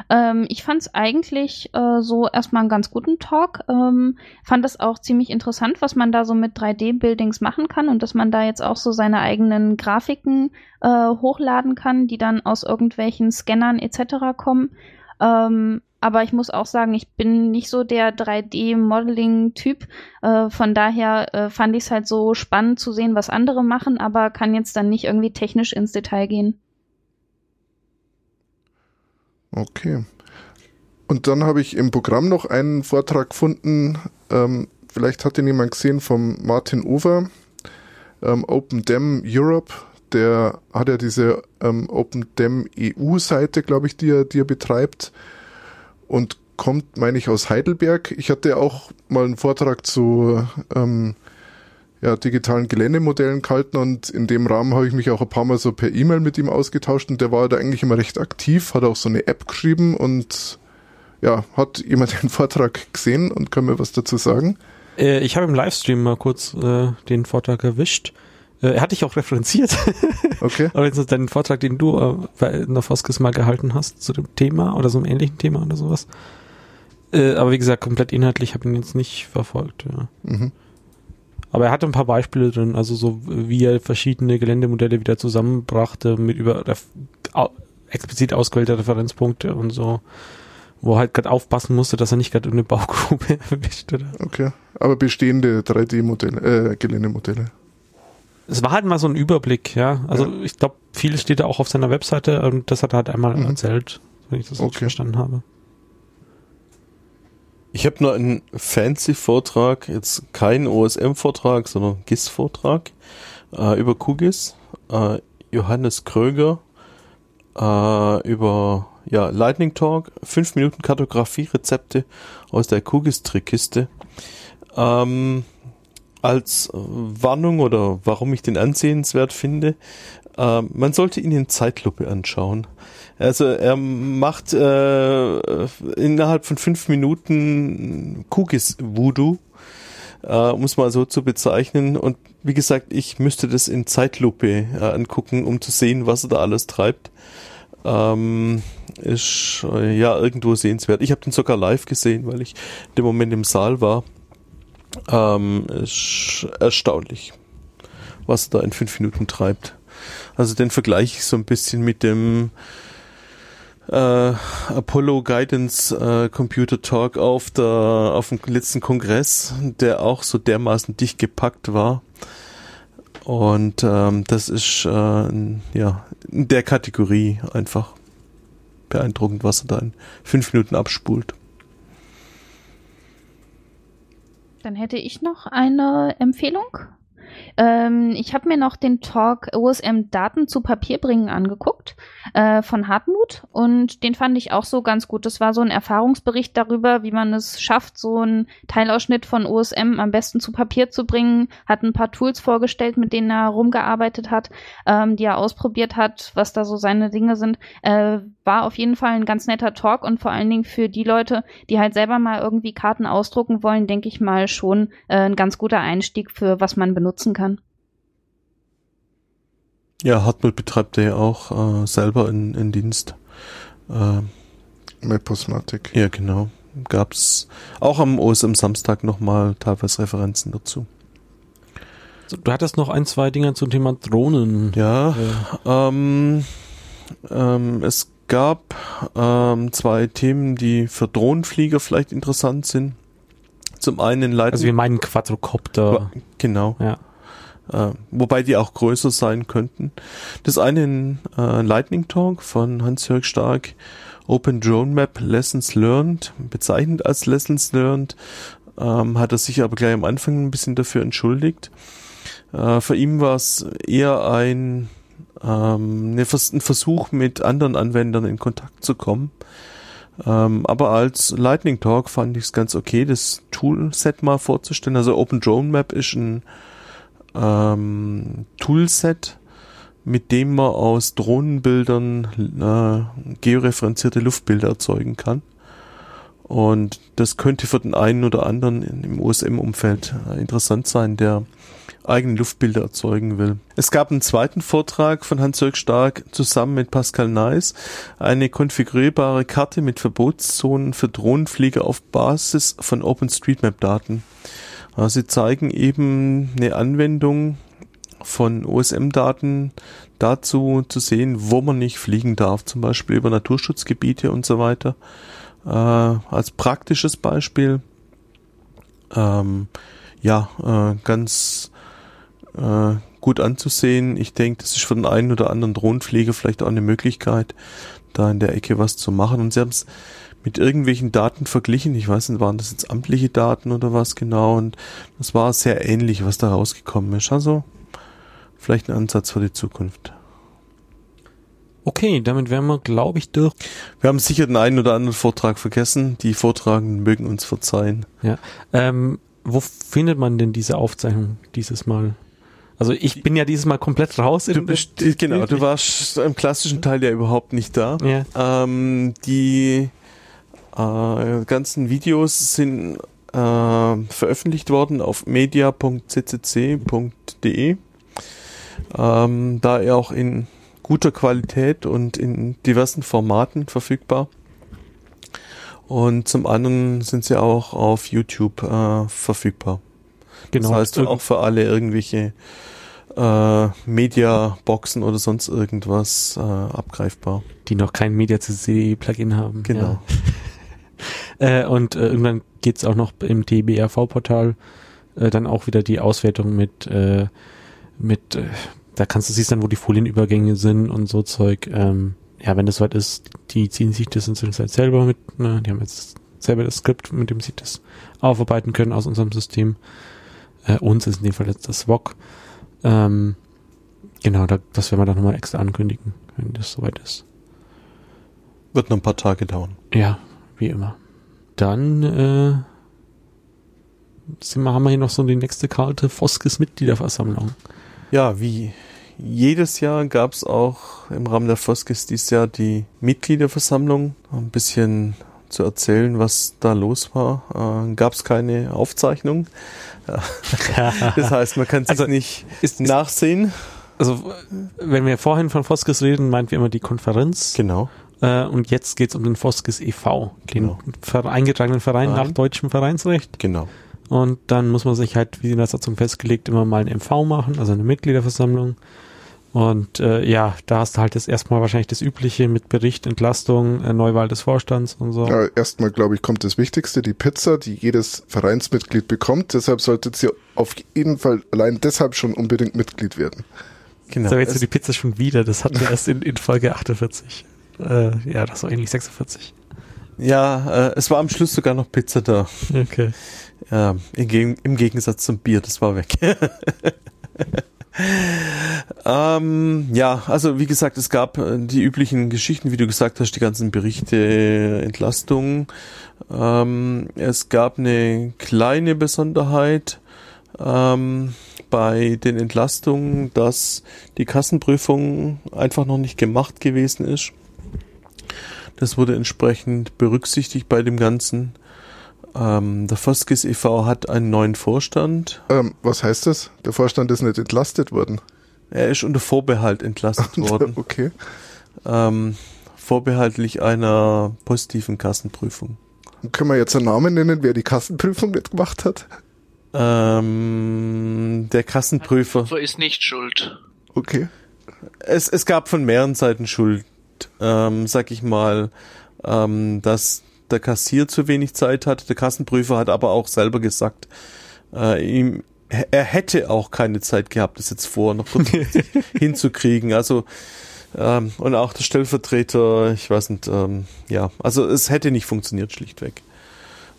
Ähm, ich fand es eigentlich äh, so erstmal einen ganz guten Talk. Ähm, fand es auch ziemlich interessant, was man da so mit 3D-Buildings machen kann und dass man da jetzt auch so seine eigenen Grafiken äh, hochladen kann, die dann aus irgendwelchen Scannern etc. kommen. Ähm, aber ich muss auch sagen, ich bin nicht so der 3D-Modeling-Typ. Äh, von daher äh, fand ich es halt so spannend zu sehen, was andere machen, aber kann jetzt dann nicht irgendwie technisch ins Detail gehen. Okay. Und dann habe ich im Programm noch einen Vortrag gefunden, ähm, vielleicht hat ihn jemand gesehen, vom Martin Over, ähm, Open Dam Europe. Der hat ja diese ähm, Open Dam EU-Seite, glaube ich, die er, die er betreibt und kommt, meine ich, aus Heidelberg. Ich hatte auch mal einen Vortrag zu ähm, ja, digitalen Geländemodellen gehalten und in dem Rahmen habe ich mich auch ein paar Mal so per E-Mail mit ihm ausgetauscht und der war da eigentlich immer recht aktiv, hat auch so eine App geschrieben und ja, hat jemand <laughs> den Vortrag gesehen und kann mir was dazu sagen? Äh, ich habe im Livestream mal kurz äh, den Vortrag erwischt. Äh, er hat dich auch referenziert. <laughs> Okay. Aber jetzt ist dein Vortrag, den du äh, bei in der Foskis mal gehalten hast zu dem Thema oder so einem ähnlichen Thema oder sowas. Äh, aber wie gesagt, komplett inhaltlich habe ich ihn jetzt nicht verfolgt. Ja. Mhm. Aber er hatte ein paar Beispiele drin, also so wie er verschiedene Geländemodelle wieder zusammenbrachte mit über ref, au, explizit ausgewählte Referenzpunkte und so, wo er halt gerade aufpassen musste, dass er nicht gerade eine Baugrube <laughs> erwischt. Oder? Okay. Aber bestehende 3D-Modelle, äh, Geländemodelle. Es war halt mal so ein Überblick, ja. Also Ja. ich glaube, viel steht da auch auf seiner Webseite und das hat er halt einmal Mhm. erzählt, wenn ich das richtig Okay. verstanden habe. Ich habe nur einen Fancy-Vortrag, jetzt kein OSM-Vortrag, sondern GIS-Vortrag äh, über QGIS. Äh, Johannes Kröger äh, über ja, Lightning Talk, 5 Minuten Kartografie-Rezepte aus der QGIS-Trickkiste. Ähm, als äh, Warnung oder warum ich den ansehenswert finde, äh, man sollte ihn in Zeitlupe anschauen. Also er macht äh, innerhalb von fünf Minuten Kugis Voodoo, äh, um es mal so zu bezeichnen. Und wie gesagt, ich müsste das in Zeitlupe äh, angucken, um zu sehen, was er da alles treibt. Ähm, ist äh, ja irgendwo sehenswert. Ich habe den sogar live gesehen, weil ich in dem Moment im Saal war. Ähm, ist erstaunlich, was er da in fünf Minuten treibt. Also den vergleiche ich so ein bisschen mit dem äh, Apollo Guidance äh, Computer Talk auf der auf dem letzten Kongress, der auch so dermaßen dicht gepackt war. Und ähm, das ist äh, ja in der Kategorie einfach beeindruckend, was er da in fünf Minuten abspult. Dann hätte ich noch eine Empfehlung. Ähm, ich habe mir noch den Talk OSM Daten zu Papier bringen angeguckt äh, von Hartmut und den fand ich auch so ganz gut. Das war so ein Erfahrungsbericht darüber, wie man es schafft, so einen Teilausschnitt von OSM am besten zu Papier zu bringen. Hat ein paar Tools vorgestellt, mit denen er rumgearbeitet hat, ähm, die er ausprobiert hat, was da so seine Dinge sind. Äh, war auf jeden Fall ein ganz netter Talk und vor allen Dingen für die Leute, die halt selber mal irgendwie Karten ausdrucken wollen, denke ich mal schon äh, ein ganz guter Einstieg für was man benutzen kann. Ja, Hartmut betreibt er ja auch äh, selber einen, einen Dienst. Äh, Maposmatic. ja, genau. Gab's auch am OSM Samstag nochmal teilweise Referenzen dazu. So, du hattest noch ein, zwei Dinge zum Thema Drohnen. Ja, Äh, ähm, ähm, es gab ähm, zwei Themen, die für Drohnenflieger vielleicht interessant sind. Zum einen Lightning, also wir meinen Quadrocopter. genau, Ja. äh, wobei die auch größer sein könnten. Das eine ein äh, Lightning Talk von Hans-Jörg Stark, Open Drone Map Lessons Learned, bezeichnet als Lessons Learned, ähm, hat er sich aber gleich am Anfang ein bisschen dafür entschuldigt. Äh, für ihn war es eher ein, ähm, Vers ein Versuch, mit anderen Anwendern in Kontakt zu kommen. Ähm, aber als Lightning Talk fand ich es ganz okay, das Toolset mal vorzustellen. Also Open Drone Map ist ein ähm, Toolset, mit dem man aus Drohnenbildern äh, georeferenzierte Luftbilder erzeugen kann. Und das könnte für den einen oder anderen im USM-Umfeld äh, interessant sein, der eigene Luftbilder erzeugen will. Es gab einen zweiten Vortrag von Hans-Jörg Stark zusammen mit Pascal Neis, eine konfigurierbare Karte mit Verbotszonen für Drohnenflieger auf Basis von OpenStreetMap-Daten. Sie zeigen eben eine Anwendung von OSM-Daten dazu zu sehen, wo man nicht fliegen darf, zum Beispiel über Naturschutzgebiete und so weiter. äh, als praktisches Beispiel. Ähm, ja, äh, ganz äh, gut anzusehen. Ich denke, das ist für den einen oder anderen Drohnenflieger vielleicht auch eine Möglichkeit, da in der Ecke was zu machen. Und sie haben es mit irgendwelchen Daten verglichen. Ich weiß nicht, waren das jetzt amtliche Daten oder was genau? Und das war sehr ähnlich, was da rausgekommen ist. Also vielleicht ein Ansatz für die Zukunft. Okay, damit wären wir, glaube ich, durch. Wir haben sicher den einen oder anderen Vortrag vergessen. Die Vortragenden mögen uns verzeihen. Ja. Ähm, wo findet man denn diese Aufzeichnung dieses Mal? Also ich bin ja dieses Mal komplett raus. Du bist, genau, du warst im klassischen Teil ja überhaupt nicht da. Ja. Ähm, die äh, ganzen Videos sind äh, veröffentlicht worden auf media.ccc.de. Ähm, da er auch in guter Qualität und in diversen Formaten verfügbar. Und zum anderen sind sie auch auf YouTube äh, verfügbar. Genau. Das heißt auch für alle irgendwelche äh, Media-Boxen oder sonst irgendwas äh, abgreifbar. Die noch kein Media-CC-Plugin haben. Genau. Ja. <laughs> äh, und äh, irgendwann geht's auch noch im DBRV-Portal äh, dann auch wieder die Auswertung mit, äh, mit äh, da kannst du siehst dann, wo die Folienübergänge sind und so Zeug. Ähm, ja, wenn das soweit ist, die ziehen sich das inzwischen halt selber mit, ne, die haben jetzt selber das Skript, mit dem sie das aufarbeiten können aus unserem System. Äh, uns ist in dem Fall jetzt das VOG. Ähm, genau, da, das werden wir dann nochmal extra ankündigen, wenn das soweit ist. Wird noch ein paar Tage dauern. Ja, wie immer. Dann äh, sind wir, haben wir hier noch so die nächste Karte, Foskes Mitgliederversammlung. Ja, wie jedes Jahr gab es auch im Rahmen der Foskes dieses Jahr die Mitgliederversammlung. Ein bisschen zu erzählen, was da los war. Äh, gab es keine Aufzeichnung. <laughs> das heißt, man kann es also, nicht ist, nachsehen. Also, wenn wir vorhin von Foskes reden, meint wir immer die Konferenz. Genau. Äh, und jetzt geht es um den Foskes e.V., den genau. eingetragenen Verein Verein. nach deutschem Vereinsrecht. Genau. Und dann muss man sich halt, wie in der Satzung festgelegt, immer mal ein MV machen, also eine Mitgliederversammlung. Und äh, ja, da hast du halt jetzt erstmal wahrscheinlich das Übliche mit Bericht, Entlastung, äh, Neuwahl des Vorstands und so. Ja, erstmal, glaube ich, kommt das Wichtigste, die Pizza, die jedes Vereinsmitglied bekommt. Deshalb solltet ihr auf jeden Fall allein deshalb schon unbedingt Mitglied werden. Genau. So, jetzt die Pizza schon wieder. Das hatten wir erst in, in Folge 48. Äh, ja, das war eigentlich 46. Ja, äh, es war am Schluss sogar noch Pizza da. Okay. Ja, im, im Gegensatz zum Bier, das war weg. <laughs> ähm, ja, also wie gesagt, es gab äh, die üblichen Geschichten, wie du gesagt hast, die ganzen Berichte, Entlastungen. Ähm, es gab eine kleine Besonderheit ähm, bei den Entlastungen, dass die Kassenprüfung einfach noch nicht gemacht gewesen ist. Das wurde entsprechend berücksichtigt bei dem Ganzen. Ähm, der Foskis e.V. hat einen neuen Vorstand. Ähm, was heißt das? Der Vorstand ist nicht entlastet worden. Er ist unter Vorbehalt entlastet <laughs> worden. okay. Ähm, vorbehaltlich einer positiven Kassenprüfung. können wir jetzt einen Namen nennen, wer die Kassenprüfung nicht gemacht hat? Ähm, der Kassenprüfer. Der ist nicht schuld. Okay. Es, es gab von mehreren Seiten Schuld, ähm, sag ich mal, ähm, dass der Kassier zu wenig Zeit hat. Der Kassenprüfer hat aber auch selber gesagt, äh, ihm, er hätte auch keine Zeit gehabt, das jetzt vor noch <laughs> hinzukriegen. Also ähm, und auch der Stellvertreter, ich weiß nicht, ähm, ja, also es hätte nicht funktioniert schlichtweg.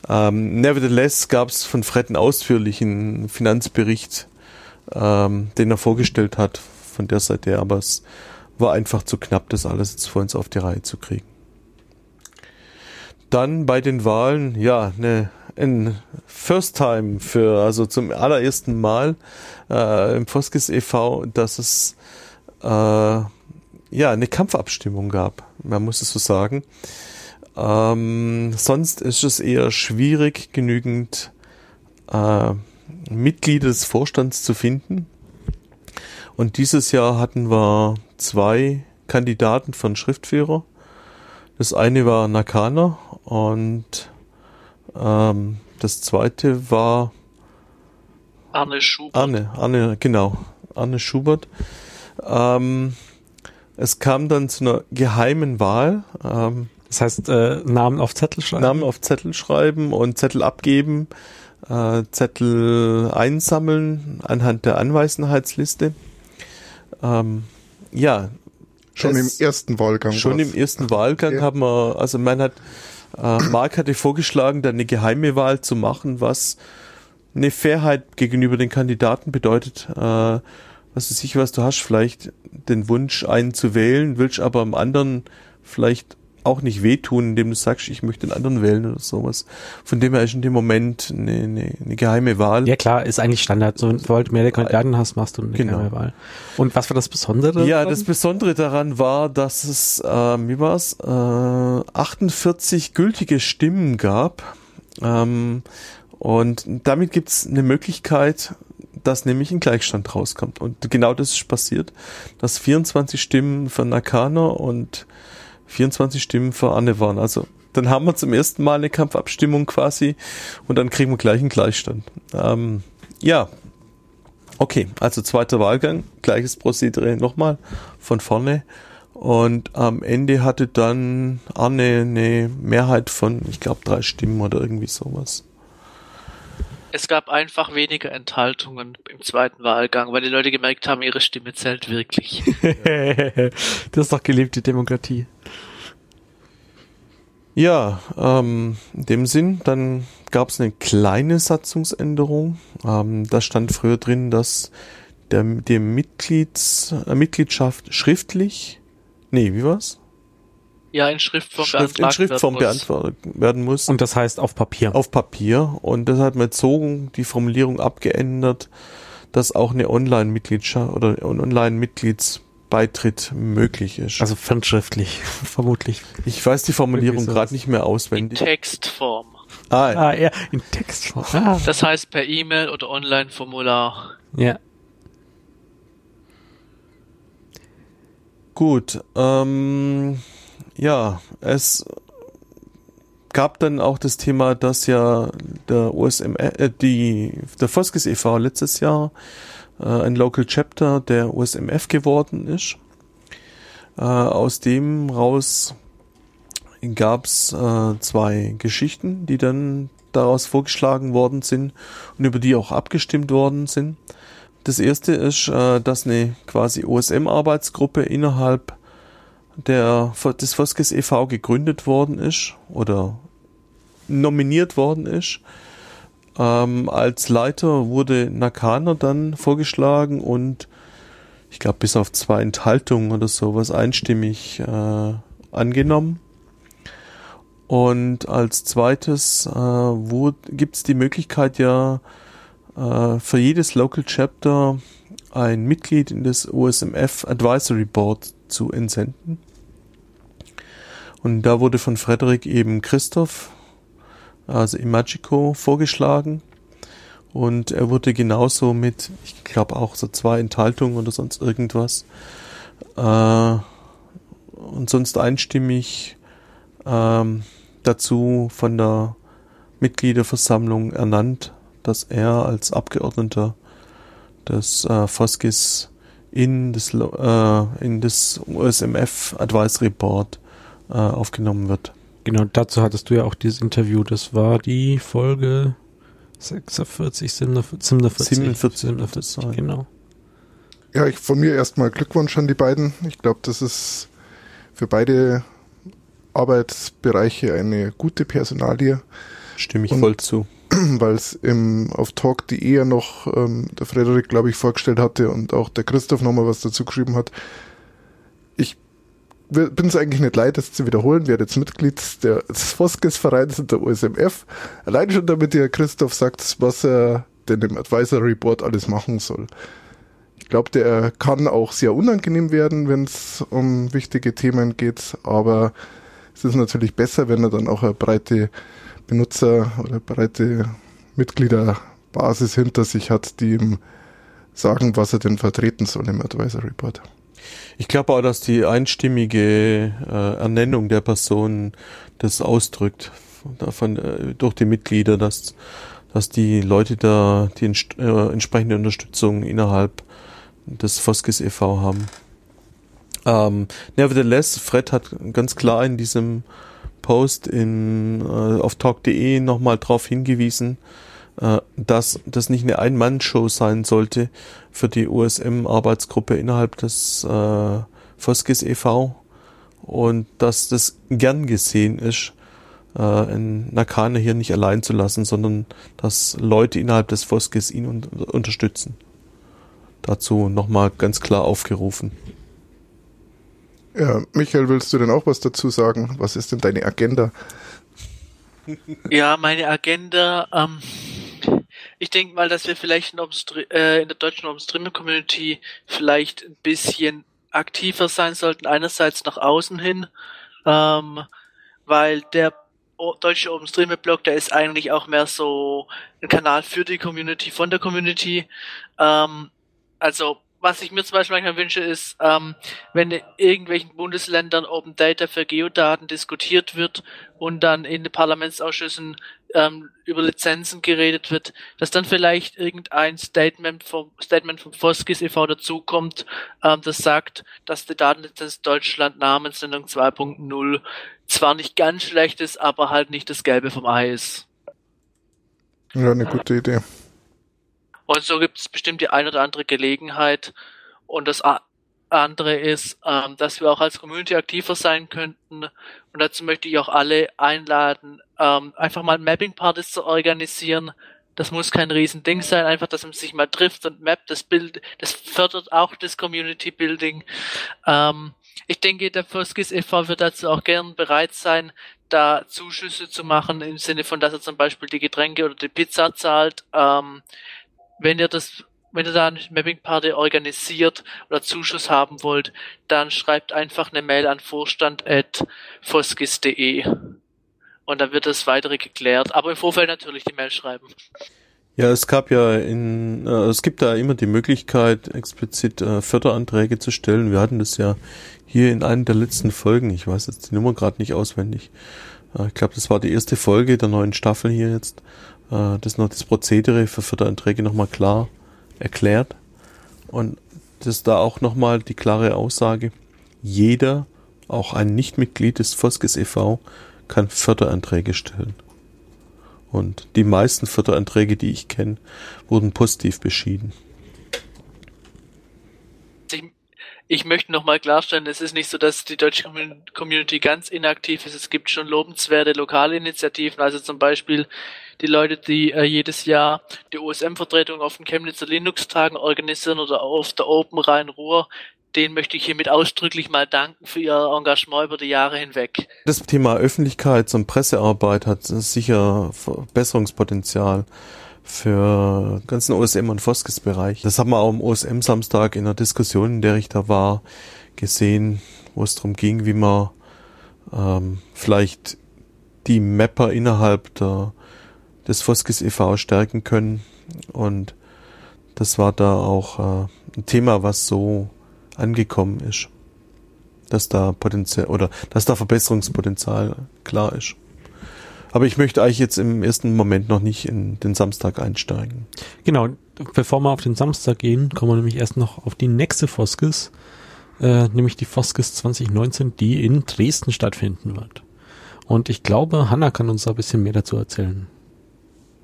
Ähm, nevertheless gab es von Fred einen ausführlichen Finanzbericht, ähm, den er vorgestellt hat von der Seite aber es war einfach zu knapp, das alles jetzt vor uns auf die Reihe zu kriegen. Dann bei den Wahlen, ja, ne, ein First Time für, also zum allerersten Mal äh, im Foskis e.V., dass es äh, ja eine Kampfabstimmung gab, man muss es so sagen. Ähm, sonst ist es eher schwierig, genügend äh, Mitglieder des Vorstands zu finden. Und dieses Jahr hatten wir zwei Kandidaten von Schriftführer. Das eine war Nakana und ähm, das zweite war Arne Schubert. Arne, Arne, genau, Arne Schubert. Ähm, es kam dann zu einer geheimen Wahl. Ähm, Das heißt, äh, Namen auf Zettel schreiben? Namen auf Zettel schreiben und Zettel abgeben, äh, Zettel einsammeln anhand der Anwesenheitsliste. Ähm, ja. Schon im ersten Wahlgang. Schon im ersten Wahlgang okay. haben wir, also man hat, äh, Mark hatte vorgeschlagen, da eine geheime Wahl zu machen, was eine Fairheit gegenüber den Kandidaten bedeutet. Äh, was du sicher was du hast, vielleicht den Wunsch, einen zu wählen, willst aber am anderen vielleicht auch nicht wehtun, indem du sagst, ich möchte den anderen wählen oder sowas. Von dem her ist in dem Moment eine, eine, eine geheime Wahl. Ja klar, ist eigentlich Standard. So, sobald du mehrere Kandidaten hast, machst du eine genau. geheime Wahl. Und was war das Besondere? Ja, daran? das Besondere daran war, dass es, äh, wie war's, äh, 48 gültige Stimmen gab. Ähm, und damit gibt's eine Möglichkeit, dass nämlich ein Gleichstand rauskommt. Und genau das ist passiert, dass 24 Stimmen für Nakana und 24 Stimmen für Anne waren. Also dann haben wir zum ersten Mal eine Kampfabstimmung quasi und dann kriegen wir gleich einen Gleichstand. Ähm, ja, okay, also zweiter Wahlgang, gleiches Prozedere nochmal von vorne. Und am Ende hatte dann Arne eine Mehrheit von, ich glaube, drei Stimmen oder irgendwie sowas. Es gab einfach weniger Enthaltungen im zweiten Wahlgang, weil die Leute gemerkt haben, ihre Stimme zählt wirklich. <laughs> <laughs> das ist doch gelebte Demokratie. Ja, ähm, in dem Sinn, dann gab es eine kleine Satzungsänderung. Ähm, da stand früher drin, dass der, die Mitglieds, äh, Mitgliedschaft schriftlich, nee, wie war's? Ja, in Schriftform Schrift, in Schriftform beantwortet werden muss. Und das heißt auf Papier. Auf Papier. Und das hat man zogen die Formulierung abgeändert, dass auch eine Online-Mitgliedschaft oder ein Online-Mitgliedsbeitritt möglich ist. Also fernschriftlich, <laughs> vermutlich. Ich weiß die Formulierung gerade nicht mehr auswendig. In Textform. Ah, ah ja, in Textform. Ah. Das heißt per E-Mail oder Online-Formular. Ja. Gut, ähm, ja, es gab dann auch das Thema, dass ja der USM, äh, die, der Foskis e.V. letztes Jahr äh, ein Local Chapter der USMF geworden ist. Äh, aus dem raus gab's äh, zwei Geschichten, die dann daraus vorgeschlagen worden sind und über die auch abgestimmt worden sind. Das erste ist, äh, dass eine quasi OSM-Arbeitsgruppe innerhalb der des Foskes e.V. gegründet worden ist oder nominiert worden ist. Ähm, als Leiter wurde Nakana dann vorgeschlagen und ich glaube bis auf zwei Enthaltungen oder sowas einstimmig äh, angenommen. Und als zweites äh, gibt es die Möglichkeit ja äh, für jedes Local Chapter ein Mitglied in das OSMF Advisory Board zu entsenden. Und da wurde von Frederik eben Christoph, also Imagico, vorgeschlagen. Und er wurde genauso mit, ich glaube auch so zwei Enthaltungen oder sonst irgendwas, äh, und sonst einstimmig ähm, dazu von der Mitgliederversammlung ernannt, dass er als Abgeordneter des äh, Foskis in das, äh, in das USMF Advisory Board äh, aufgenommen wird. Genau, dazu hattest du ja auch dieses Interview. Das war die Folge 46, 47, 47, 47 genau. Ja, ich von mir erstmal Glückwunsch an die beiden. Ich glaube, das ist für beide Arbeitsbereiche eine gute Personalie. Stimme ich Und voll zu. <clears throat> Weil es im auf talk.de ja noch ähm, der Frederik, glaube ich, vorgestellt hatte und auch der Christoph nochmal was dazu geschrieben hat. Ich bin es eigentlich nicht leid, das zu wiederholen. Werde jetzt Mitglied des Foskes-Vereins und der OSMF. Allein schon damit der Christoph sagt, was er denn im Advisory Board alles machen soll. Ich glaube, der kann auch sehr unangenehm werden, wenn es um wichtige Themen geht, aber es ist natürlich besser, wenn er dann auch eine breite Benutzer- oder breite Mitgliederbasis hinter sich hat, die ihm sagen, was er denn vertreten soll im Advisory Board. Ich glaube auch, dass die einstimmige äh, Ernennung der Person das ausdrückt, davon, äh, durch die Mitglieder, dass, dass die Leute da die äh, entsprechende Unterstützung innerhalb des Foskes e.V. haben. Ähm, nevertheless, Fred hat ganz klar in diesem Post in, äh, auf talk.de nochmal darauf hingewiesen, dass das nicht eine Ein-Mann-Show sein sollte für die USM-Arbeitsgruppe innerhalb des äh, Foskis e.V. und dass das gern gesehen ist, äh, in Nakane hier nicht allein zu lassen, sondern dass Leute innerhalb des Foskis ihn un unterstützen. Dazu nochmal ganz klar aufgerufen. Ja, Michael, willst du denn auch was dazu sagen? Was ist denn deine Agenda? Ja, meine Agenda, ähm, ich denke mal, dass wir vielleicht in, äh, in der deutschen Open Streaming Community vielleicht ein bisschen aktiver sein sollten. Einerseits nach außen hin, ähm, weil der deutsche Open Streaming Blog, der ist eigentlich auch mehr so ein Kanal für die Community, von der Community. Ähm, also was ich mir zum Beispiel manchmal wünsche, ist, ähm, wenn in irgendwelchen Bundesländern Open Data für Geodaten diskutiert wird und dann in den Parlamentsausschüssen ähm, über Lizenzen geredet wird, dass dann vielleicht irgendein Statement vom Statement vom Foskis e.V. dazukommt, ähm, das sagt, dass die Datenlizenz Deutschland Namensnennung 2.0 zwar nicht ganz schlecht ist, aber halt nicht das Gelbe vom Ei ist. Ja, eine gute Idee. Und so gibt es bestimmt die ein oder andere Gelegenheit. Und das andere ist, ähm, dass wir auch als Community aktiver sein könnten. Und dazu möchte ich auch alle einladen, ähm, einfach mal Mapping-Partys zu organisieren. Das muss kein Riesending sein, einfach, dass man sich mal trifft und mappt. Das Bild, das fördert auch das Community Building. Ähm, ich denke, der Foskis e.V. wird dazu auch gern bereit sein, da Zuschüsse zu machen, im Sinne von, dass er zum Beispiel die Getränke oder die Pizza zahlt. Ähm, wenn ihr das, wenn ihr da eine Mapping Party organisiert oder Zuschuss haben wollt, dann schreibt einfach eine Mail an vorstand.foskis.de und dann wird das weitere geklärt. Aber im Vorfeld natürlich die Mail schreiben. Ja, es gab ja in, äh, es gibt da immer die Möglichkeit, explizit äh, Förderanträge zu stellen. Wir hatten das ja hier in einer der letzten Folgen. Ich weiß jetzt die Nummer gerade nicht auswendig. Äh, ich glaube, das war die erste Folge der neuen Staffel hier jetzt äh, das noch das Prozedere für Förderanträge nochmal klar erklärt. Und das da auch nochmal die klare Aussage, jeder, auch ein Nichtmitglied des Foskes e.V., kann Förderanträge stellen. Und die meisten Förderanträge, die ich kenne, wurden positiv beschieden. Ich, ich möchte nochmal klarstellen, es ist nicht so, dass die deutsche Community ganz inaktiv ist. Es gibt schon lobenswerte lokale Initiativen, also zum Beispiel die Leute, die äh, jedes Jahr die OSM-Vertretung auf den Chemnitzer Linux-Tagen organisieren oder auf der Open Rhein-Ruhr, denen möchte ich hiermit ausdrücklich mal danken für ihr Engagement über die Jahre hinweg. Das Thema Öffentlichkeits- und Pressearbeit hat sicher Verbesserungspotenzial für den ganzen OSM- und Foskes-Bereich. Das haben wir auch am OSM-Samstag in der Diskussion, in der ich da war, gesehen, wo es darum ging, wie man ähm, vielleicht die Mapper innerhalb der des Foskis e.V. stärken können. Und das war da auch äh, ein Thema, was so angekommen ist. Dass da Potenzial oder dass da Verbesserungspotenzial klar ist. Aber ich möchte eigentlich jetzt im ersten Moment noch nicht in den Samstag einsteigen. Genau, bevor wir auf den Samstag gehen, kommen wir nämlich erst noch auf die nächste Foskis, äh, nämlich die Foskis 2019, die in Dresden stattfinden wird. Und ich glaube, Hanna kann uns da ein bisschen mehr dazu erzählen.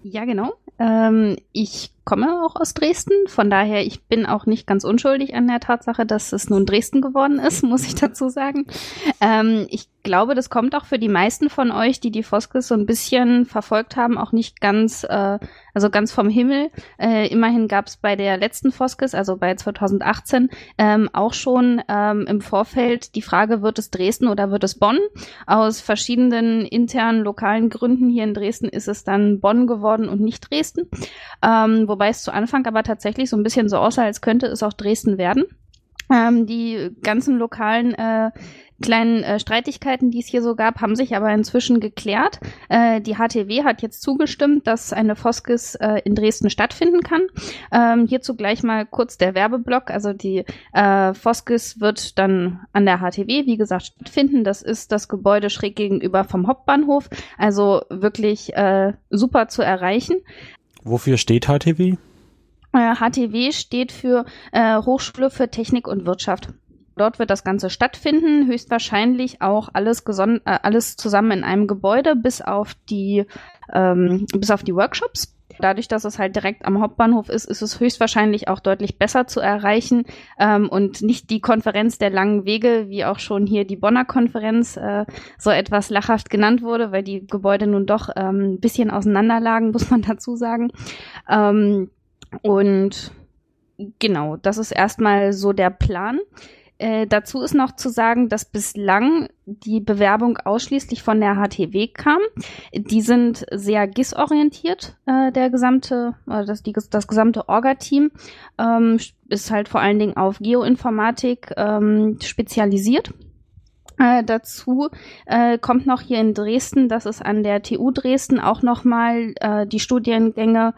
Ja, genau. Ähm, ich komme auch aus Dresden, von daher ich bin auch nicht ganz unschuldig an der Tatsache, dass es nun Dresden geworden ist, <laughs> muss ich dazu sagen. Ähm, ich glaube, das kommt auch für die meisten von euch, die die Foskes so ein bisschen verfolgt haben, auch nicht ganz, äh, also ganz vom Himmel. Äh, immerhin gab es bei der letzten Foskes, also bei 2018, ähm, auch schon ähm, im Vorfeld die Frage, wird es Dresden oder wird es Bonn? Aus verschiedenen internen, lokalen Gründen hier in Dresden ist es dann Bonn geworden und nicht Dresden. Ähm, wobei es zu Anfang aber tatsächlich so ein bisschen so aussah, als könnte es auch Dresden werden. Ähm, die ganzen lokalen äh, kleinen äh, Streitigkeiten, die es hier so gab, haben sich aber inzwischen geklärt. Äh, die HTW hat jetzt zugestimmt, dass eine Foskis äh, in Dresden stattfinden kann. Ähm, hierzu gleich mal kurz der Werbeblock. Also die äh, Foskis wird dann an der HTW, wie gesagt, stattfinden. Das ist das Gebäude schräg gegenüber vom Hauptbahnhof. Also wirklich äh, super zu erreichen. Wofür steht HTW? HTW äh, steht für äh, Hochschule für Technik und Wirtschaft dort wird das Ganze stattfinden, höchstwahrscheinlich auch alles, äh, alles zusammen in einem Gebäude, bis auf die, ähm, bis auf die Workshops. Dadurch, dass es halt direkt am Hauptbahnhof ist, ist es höchstwahrscheinlich auch deutlich besser zu erreichen ähm, und nicht die Konferenz der langen Wege, wie auch schon hier die Bonner Konferenz äh, so etwas lachhaft genannt wurde, weil die Gebäude nun doch ähm, ein bisschen auseinanderlagen, <laughs> muss man dazu sagen. Ähm, und genau, das ist erstmal so der Plan. Äh, dazu ist noch zu sagen, dass bislang die Bewerbung ausschließlich von der HTW kam. Die sind sehr GIS-orientiert, äh, der gesamte, äh, das, die, das gesamte Orga-Team ähm, ist halt vor allen Dingen auf Geoinformatik ähm, spezialisiert. Äh, dazu äh, kommt noch hier in Dresden, dass es an der TU Dresden auch nochmal äh, die Studiengänge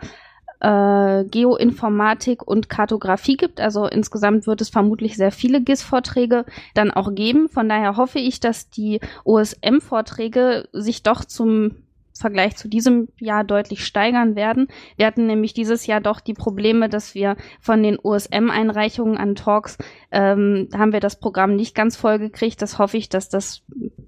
äh, Geoinformatik und Kartografie gibt. Also insgesamt wird es vermutlich sehr viele GIS-Vorträge dann auch geben. Von daher hoffe ich, dass die OSM-Vorträge sich doch zum Vergleich zu diesem Jahr deutlich steigern werden. Wir hatten nämlich dieses Jahr doch die Probleme, dass wir von den OSM-Einreichungen an Talks ähm, haben wir das Programm nicht ganz voll gekriegt. Das hoffe ich, dass das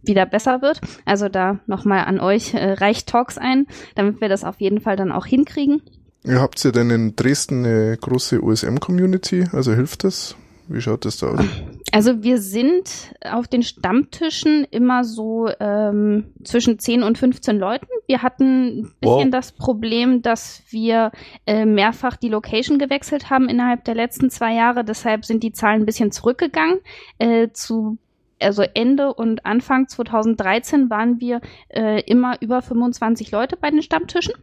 wieder besser wird. Also da nochmal an euch, äh, reicht Talks ein, damit wir das auf jeden Fall dann auch hinkriegen. Ja, habt ihr denn in Dresden eine große OSM-Community? Also hilft das? Wie schaut das da aus? Also wir sind auf den Stammtischen immer so ähm, zwischen 10 und 15 Leuten. Wir hatten ein bisschen wow. das Problem, dass wir äh, mehrfach die Location gewechselt haben innerhalb der letzten zwei Jahre. Deshalb sind die Zahlen ein bisschen zurückgegangen. Äh, zu also Ende und Anfang 2013 waren wir äh, immer über 25 Leute bei den Stammtischen.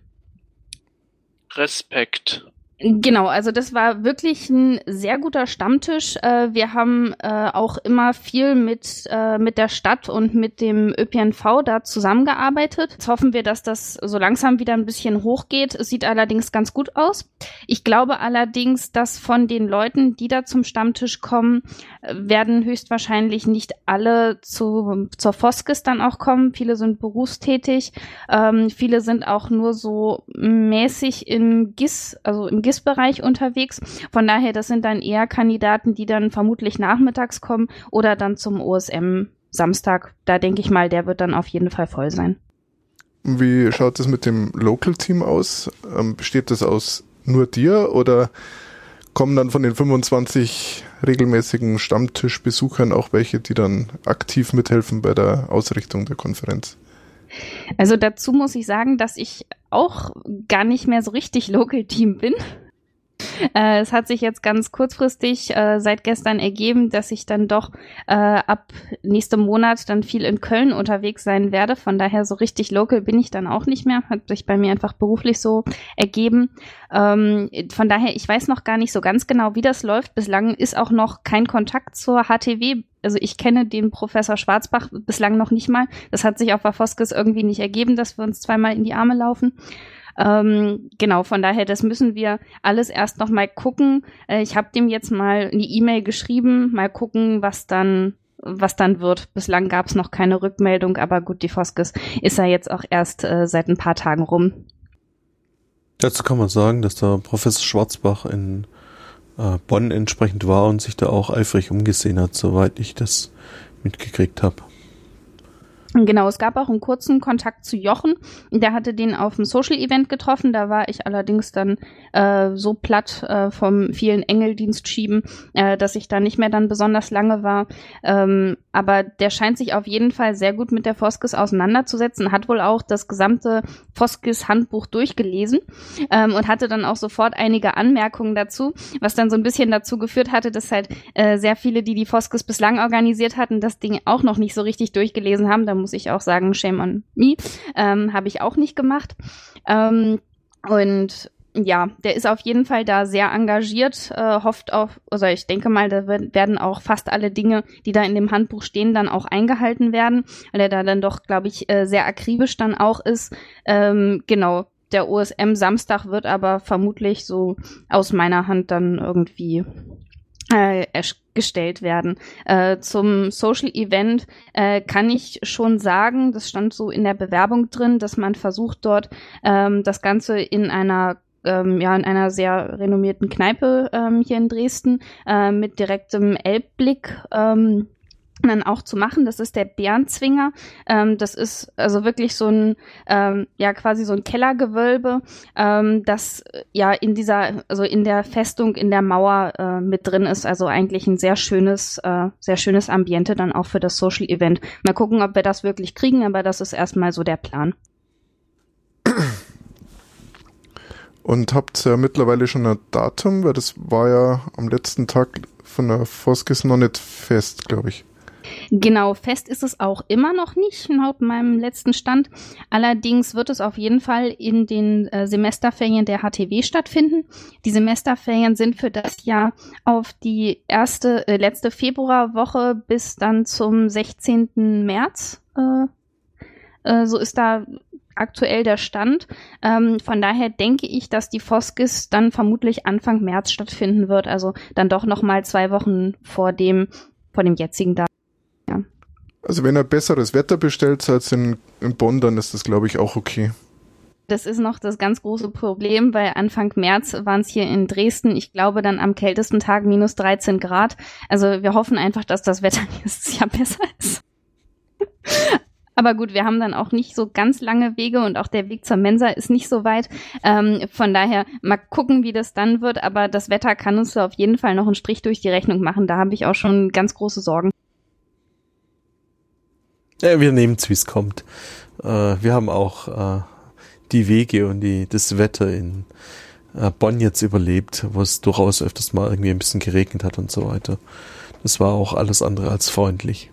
Respekt. Genau, also das war wirklich ein sehr guter Stammtisch. Äh, wir haben äh, auch immer viel mit, äh, mit der Stadt und mit dem ÖPNV da zusammengearbeitet. Jetzt hoffen wir, dass das so langsam wieder ein bisschen hochgeht. Es sieht allerdings ganz gut aus. Ich glaube allerdings, dass von den Leuten, die da zum Stammtisch kommen, werden höchstwahrscheinlich nicht alle zu, zur Foskes dann auch kommen. Viele sind berufstätig. Ähm, viele sind auch nur so mäßig im GIS, also im GIS GIS-Bereich unterwegs. Von daher, das sind dann eher Kandidaten, die dann vermutlich nachmittags kommen oder dann zum OSM Samstag. Da denke ich mal, der wird dann auf jeden Fall voll sein. Wie schaut es mit dem Local-Team aus? Ähm, besteht das aus nur dir oder kommen dann von den 25 regelmäßigen Stammtischbesuchern auch welche, die dann aktiv mithelfen bei der Ausrichtung der Konferenz? Also dazu muss ich sagen, dass ich auch gar nicht mehr so richtig Local Team bin. Äh, es hat sich jetzt ganz kurzfristig äh, seit gestern ergeben, dass ich dann doch äh, ab nächstem Monat dann viel in Köln unterwegs sein werde. Von daher so richtig local bin ich dann auch nicht mehr. Hat sich bei mir einfach beruflich so ergeben. Ähm, von daher, ich weiß noch gar nicht so ganz genau, wie das läuft. Bislang ist auch noch kein Kontakt zur HTW also ich kenne den Professor Schwarzbach bislang noch nicht mal. Das hat sich auf Wafoskes irgendwie nicht ergeben, dass wir uns zweimal in die Arme laufen. Ähm, genau, von daher, das müssen wir alles erst noch mal gucken. Äh, ich habe dem jetzt mal eine E-Mail geschrieben, mal gucken, was dann was dann wird. Bislang gab es noch keine Rückmeldung, aber gut, die Foskes ist ja jetzt auch erst äh, seit ein paar Tagen rum. Dazu kann man sagen, dass der Professor Schwarzbach in äh, Bonn entsprechend war und sich da auch eifrig umgesehen hat, soweit ich das mitgekriegt habe. Genau, es gab auch einen kurzen Kontakt zu Jochen. Der hatte den auf dem Social-Event getroffen. Da war ich allerdings dann äh, so platt äh, vom vielen Engeldienst schieben, äh, dass ich da nicht mehr dann besonders lange war. Ähm, aber der scheint sich auf jeden Fall sehr gut mit der Foskis auseinanderzusetzen, hat wohl auch das gesamte Foskis-Handbuch durchgelesen ähm, und hatte dann auch sofort einige Anmerkungen dazu, was dann so ein bisschen dazu geführt hatte, dass halt äh, sehr viele, die die Foskis bislang organisiert hatten, das Ding auch noch nicht so richtig durchgelesen haben. Da muss ich auch sagen, shame on me. Ähm, Habe ich auch nicht gemacht. Ähm, und ja, der ist auf jeden Fall da sehr engagiert, äh, hofft auch, also ich denke mal, da werden auch fast alle Dinge, die da in dem Handbuch stehen, dann auch eingehalten werden, weil er da dann doch, glaube ich, äh, sehr akribisch dann auch ist. Ähm, genau, der OSM Samstag wird aber vermutlich so aus meiner Hand dann irgendwie äh, gestellt werden. Äh, zum Social Event äh, kann ich schon sagen, das stand so in der Bewerbung drin, dass man versucht dort ähm, das Ganze in einer ähm, ja in einer sehr renommierten Kneipe ähm, hier in Dresden äh, mit direktem Elbblick. Ähm, dann auch zu machen. Das ist der Bärenzwinger. Ähm, das ist also wirklich so ein, ähm, ja, quasi so ein Kellergewölbe, ähm, das äh, ja in dieser, also in der Festung, in der Mauer äh, mit drin ist. Also eigentlich ein sehr schönes, äh, sehr schönes Ambiente dann auch für das Social Event. Mal gucken, ob wir das wirklich kriegen, aber das ist erstmal so der Plan. Und habt ihr mittlerweile schon ein Datum? Weil das war ja am letzten Tag von der Foskis noch nicht fest, glaube ich. Genau, fest ist es auch immer noch nicht, laut meinem letzten Stand. Allerdings wird es auf jeden Fall in den äh, Semesterferien der HTW stattfinden. Die Semesterferien sind für das Jahr auf die erste, äh, letzte Februarwoche bis dann zum 16. März. Äh, äh, so ist da aktuell der Stand. Ähm, von daher denke ich, dass die Foskis dann vermutlich Anfang März stattfinden wird. Also dann doch noch mal zwei Wochen vor dem, vor dem jetzigen Datum. Also wenn er besseres Wetter bestellt als in, in Bonn, dann ist das, glaube ich, auch okay. Das ist noch das ganz große Problem, weil Anfang März waren es hier in Dresden, ich glaube, dann am kältesten Tag minus 13 Grad. Also wir hoffen einfach, dass das Wetter <laughs> nächstes Jahr besser ist. <laughs> Aber gut, wir haben dann auch nicht so ganz lange Wege und auch der Weg zur Mensa ist nicht so weit. Ähm, von daher mal gucken, wie das dann wird. Aber das Wetter kann uns auf jeden Fall noch einen Strich durch die Rechnung machen. Da habe ich auch schon ganz große Sorgen. Ja, wir nehmen es, wie es kommt. Äh, wir haben auch äh, die Wege und die, das Wetter in äh, Bonn jetzt überlebt, wo es durchaus öfters mal irgendwie ein bisschen geregnet hat und so weiter. Das war auch alles andere als freundlich.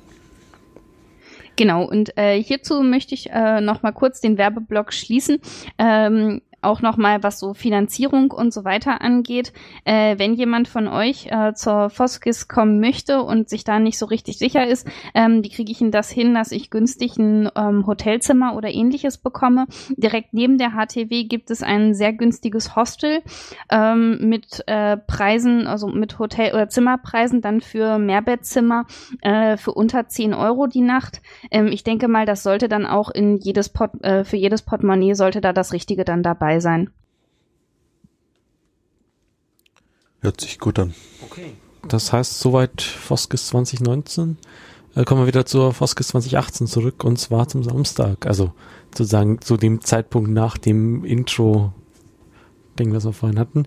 Genau, und äh, hierzu möchte ich äh, noch kurz den Werbeblock schließen. Ähm, auch nochmal, was so Finanzierung und so weiter angeht. Äh, wenn jemand von euch äh, zur Foskis kommen möchte und sich da nicht so richtig sicher ist, ähm, die kriege ich Ihnen das hin, dass ich günstig ein ähm, Hotelzimmer oder ähnliches bekomme. Direkt neben der HTW gibt es ein sehr günstiges Hostel ähm, mit äh, Preisen, also mit Hotel- oder Zimmerpreisen dann für Mehrbettzimmer äh, für unter 10 Euro die Nacht. Ähm, ich denke mal, das sollte dann auch in jedes Pot, äh, für jedes Portemonnaie sollte da das Richtige dann dabei dabei sein. Hört sich gut an. Okay. Das heißt, soweit Foskis 2019. Äh, kommen wir wieder zur Foskis 2018 zurück und zwar zum Samstag. Also sozusagen zu dem Zeitpunkt nach dem Intro-Ding, was wir vorhin hatten.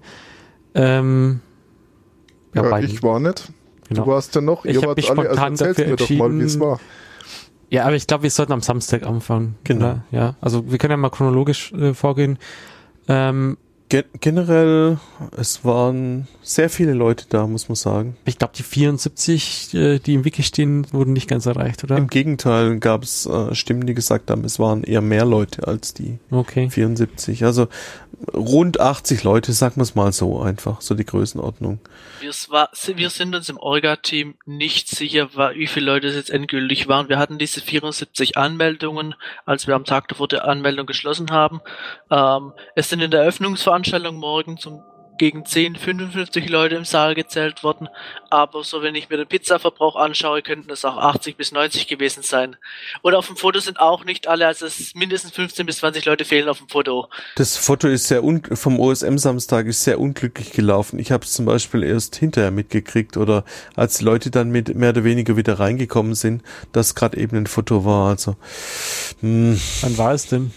Ähm, ja, ja ich war nicht. Genau. Du warst ja noch. Ich habe mich also spontan also dafür entschieden. Mal, war. Ja, aber ich glaube, wir sollten am Samstag anfangen. Genau. Oder? Ja, also wir können ja mal chronologisch äh, vorgehen. Ähm, Gen generell, es waren sehr viele Leute da, muss man sagen. Ich glaube, die 74, äh, die im Wiki stehen, wurden nicht ganz erreicht, oder? Im Gegenteil gab es äh, Stimmen, die gesagt haben, es waren eher mehr Leute als die okay. 74. Also rund 80 Leute, sagen wir es mal so einfach, so die Größenordnung. Wir, war, wir sind uns im Orga-Team nicht sicher, wie viele Leute es jetzt endgültig waren. Wir hatten diese 74 Anmeldungen, als wir am Tag davor der Anmeldung geschlossen haben. Ähm, es sind in der Eröffnungsveranstaltung morgen zum gegen 10, 55 Leute im Saal gezählt worden. Aber so, wenn ich mir den Pizzaverbrauch anschaue, könnten es auch 80 bis 90 gewesen sein. Und auf dem Foto sind auch nicht alle, also es mindestens 15 bis 20 Leute fehlen auf dem Foto. Das Foto ist sehr un vom OSM-Samstag ist sehr unglücklich gelaufen. Ich habe es zum Beispiel erst hinterher mitgekriegt oder als die Leute dann mit mehr oder weniger wieder reingekommen sind, dass gerade eben ein Foto war. Also, mh. Hm. Wann war es denn?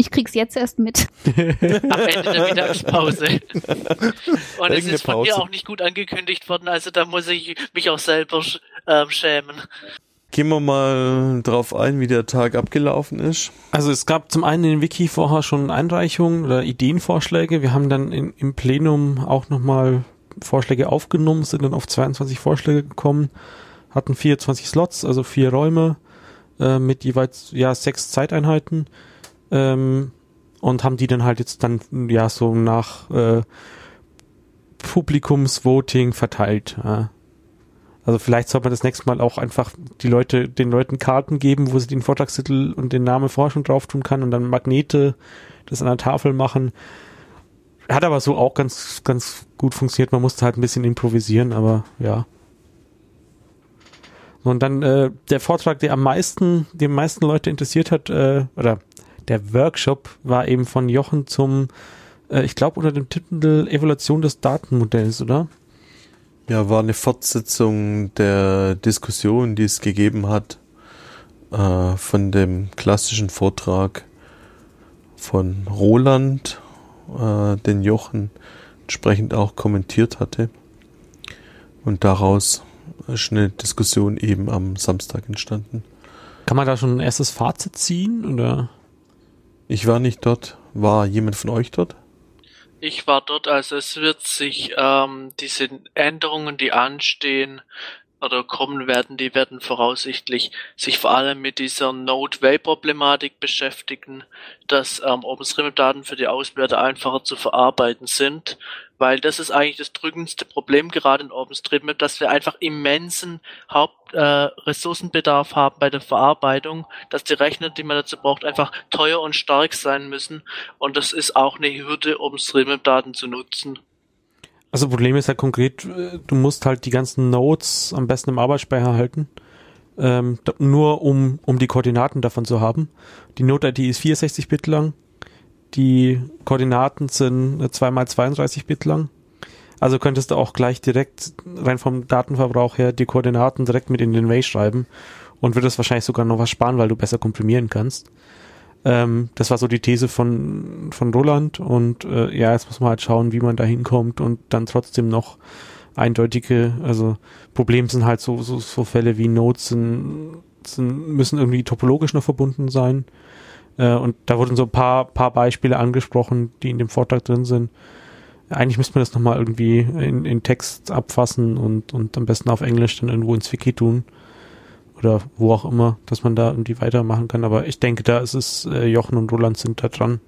Ich krieg's jetzt erst mit. <laughs> Am Ende der Mittagspause. <laughs> Und es ist von Pause. mir auch nicht gut angekündigt worden, also da muss ich mich auch selber ähm, schämen. Gehen wir mal drauf ein, wie der Tag abgelaufen ist. Also es gab zum einen in Wiki vorher schon Einreichungen oder Ideenvorschläge. Wir haben dann in, im Plenum auch nochmal Vorschläge aufgenommen, sind dann auf 22 Vorschläge gekommen, hatten 24 Slots, also vier Räume äh, mit jeweils ja sechs Zeiteinheiten ähm, und haben die dann halt jetzt dann ja so nach äh, Publikumsvoting verteilt. Ja. Also vielleicht sollte man das nächste Mal auch einfach die Leute, den Leuten Karten geben, wo sie den Vortragstitel und den Namen schon drauf tun kann und dann Magnete das an der Tafel machen. Hat aber so auch ganz, ganz gut funktioniert. Man musste halt ein bisschen improvisieren, aber ja. Und dann äh, der Vortrag, der am meisten, die meisten Leute interessiert hat, äh, oder der Workshop war eben von Jochen zum Äh, ich glaube unter dem Titel Evaluation des Datenmodells, oder? Ja, war eine Fortsetzung der Diskussion, die es gegeben hat äh, von dem klassischen Vortrag von Roland, äh, den Jochen entsprechend auch kommentiert hatte. Und daraus ist eine Diskussion eben am Samstag entstanden. Kann man da schon ein erstes Fazit ziehen oder? Ich war nicht dort. War jemand von euch dort? Ich war dort, also es wird sich ähm, diese Änderungen, die anstehen oder kommen werden, die werden voraussichtlich sich vor allem mit dieser Node-Way-Problematik beschäftigen, dass ähm, OpenStreetMap-Daten für die Auswerter einfacher zu verarbeiten sind weil das ist eigentlich das drückendste Problem gerade in OpenStreetMap, dass wir einfach immensen Hauptressourcenbedarf äh, haben bei der Verarbeitung, dass die Rechner, die man dazu braucht, einfach teuer und stark sein müssen und das ist auch eine Hürde, OpenStreetMap-Daten zu nutzen. Also Problem ist ja konkret, äh, du musst halt die ganzen Nodes am besten im Arbeitsspeicher halten. Ähm, nur um, um die Koordinaten davon zu haben. Die Node-ID ist 64 Bit lang die Koordinaten sind zweimal 32 Bit lang. Also könntest du auch gleich direkt rein vom Datenverbrauch her die Koordinaten direkt mit in den Way schreiben und würdest wahrscheinlich sogar noch was sparen, weil du besser komprimieren kannst. Ähm, das war so die These von, von Roland und äh, ja, jetzt muss man halt schauen, wie man da hinkommt und dann trotzdem noch eindeutige, also Problem sind halt so, so, so Fälle wie Nodes sind, sind, müssen irgendwie topologisch noch verbunden sein. Äh, und da wurden so ein paar, paar Beispiele angesprochen, die in dem Vortrag drin sind. Eigentlich müsste man das nochmal irgendwie in, in Text abfassen und, und am besten auf Englisch dann irgendwo ins Wiki tun. Oder wo auch immer, dass man da irgendwie weitermachen kann. Aber ich denke, da ist es, äh, Jochen und Roland sind da dran.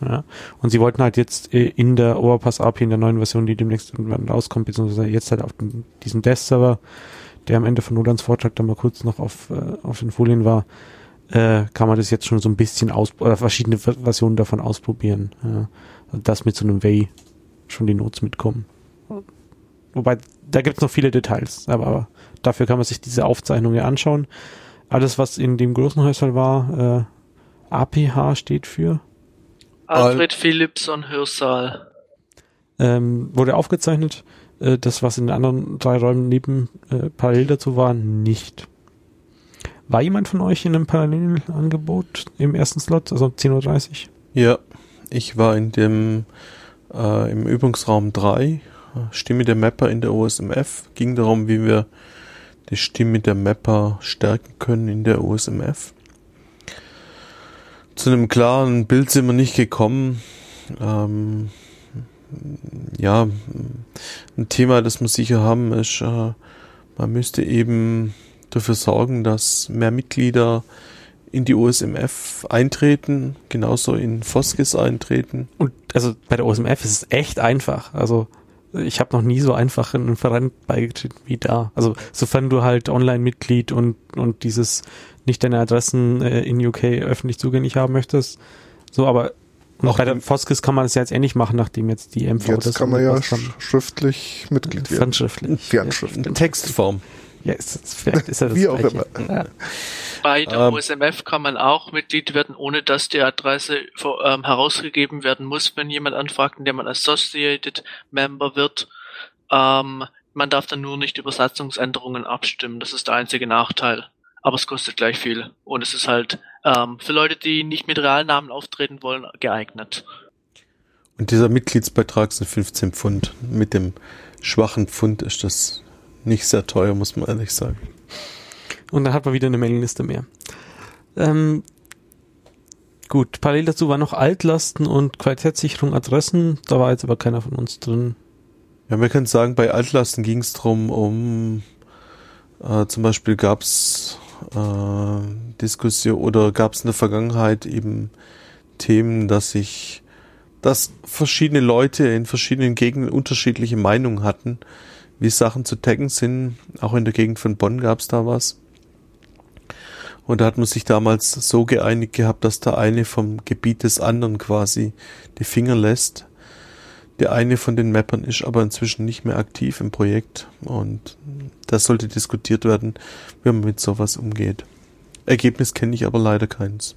Ja. Und sie wollten halt jetzt äh, in der Overpass API in der neuen Version, die demnächst irgendwann rauskommt, beziehungsweise jetzt halt auf den, diesem Desk-Server, der am Ende von Rolands Vortrag dann mal kurz noch auf, auf den Folien war, äh, kann man das jetzt schon so ein bisschen aus oder verschiedene Versionen davon ausprobieren. Ja. Dass mit so einem Way schon die Notes mitkommen. Wobei, da gibt's noch viele Details, aber dafür kann man sich diese Aufzeichnung ja anschauen. Alles, was in dem großen Hörsaal war, äh, APH steht für Alfred Philipson Hörsaal. Ähm, wurde aufgezeichnet. Äh, das, was in den anderen drei Räumen neben äh, parallel dazu war, nicht. War jemand von euch in einem Parallelangebot im ersten Slot, also 10.30 Uhr? Ja, ich war in dem äh, im Übungsraum 3, Stimme der Mapper in der OSMF. Ging darum, wie wir die Stimme der Mapper stärken können in der OSMF. Zu einem klaren Bild sind wir nicht gekommen. Ähm, ja, ein Thema, das wir sicher haben, ist, äh, man müsste eben dafür sorgen, dass mehr Mitglieder in die OSMF eintreten, genauso in Foskis eintreten. Und also bei der OSMF ist es echt einfach. Also ich habe noch nie so einfach in einen Verein beigetreten wie da. Also sofern du halt Online-Mitglied und und dieses nicht deine Adressen äh, in UK öffentlich zugänglich haben möchtest. So, aber noch bei der Foskis kann man das ja jetzt ähnlich machen, nachdem jetzt die MV jetzt das kann man ja sch schriftlich Mitglied werden. Fernschriftlich. Fernschriftlich. Textform. Ja, ist, vielleicht ist er das Wie auch immer. Ja. Bei der ähm, OSMF kann man auch Mitglied werden, ohne dass die Adresse vor, ähm, herausgegeben werden muss, wenn jemand anfragt, indem man Associated Member wird. Ähm, man darf dann nur nicht über Satzungsänderungen abstimmen. Das ist der einzige Nachteil. Aber es kostet gleich viel. Und es ist halt ähm, für Leute, die nicht mit Realnamen auftreten wollen, geeignet. Und dieser Mitgliedsbeitrag sind 15 Pfund. Mit dem schwachen Pfund ist das nicht sehr teuer, muss man ehrlich sagen. Und dann hat man wieder eine Mailingliste mehr. Ähm, gut, parallel dazu war noch Altlasten und Qualitätssicherung Adressen. Da war jetzt aber keiner von uns drin. Ja, wir können sagen, bei Altlasten ging es darum, um äh, zum Beispiel gab es äh, Diskussion oder gab es in der Vergangenheit eben Themen, dass sich, dass verschiedene Leute in verschiedenen Gegenden unterschiedliche Meinungen hatten wie Sachen zu taggen sind. Auch in der Gegend von Bonn gab es da was. Und da hat man sich damals so geeinigt gehabt, dass der eine vom Gebiet des anderen quasi die Finger lässt. Der eine von den Mappern ist aber inzwischen nicht mehr aktiv im Projekt und das sollte diskutiert werden, wie man mit sowas umgeht. Ergebnis kenne ich aber leider keins.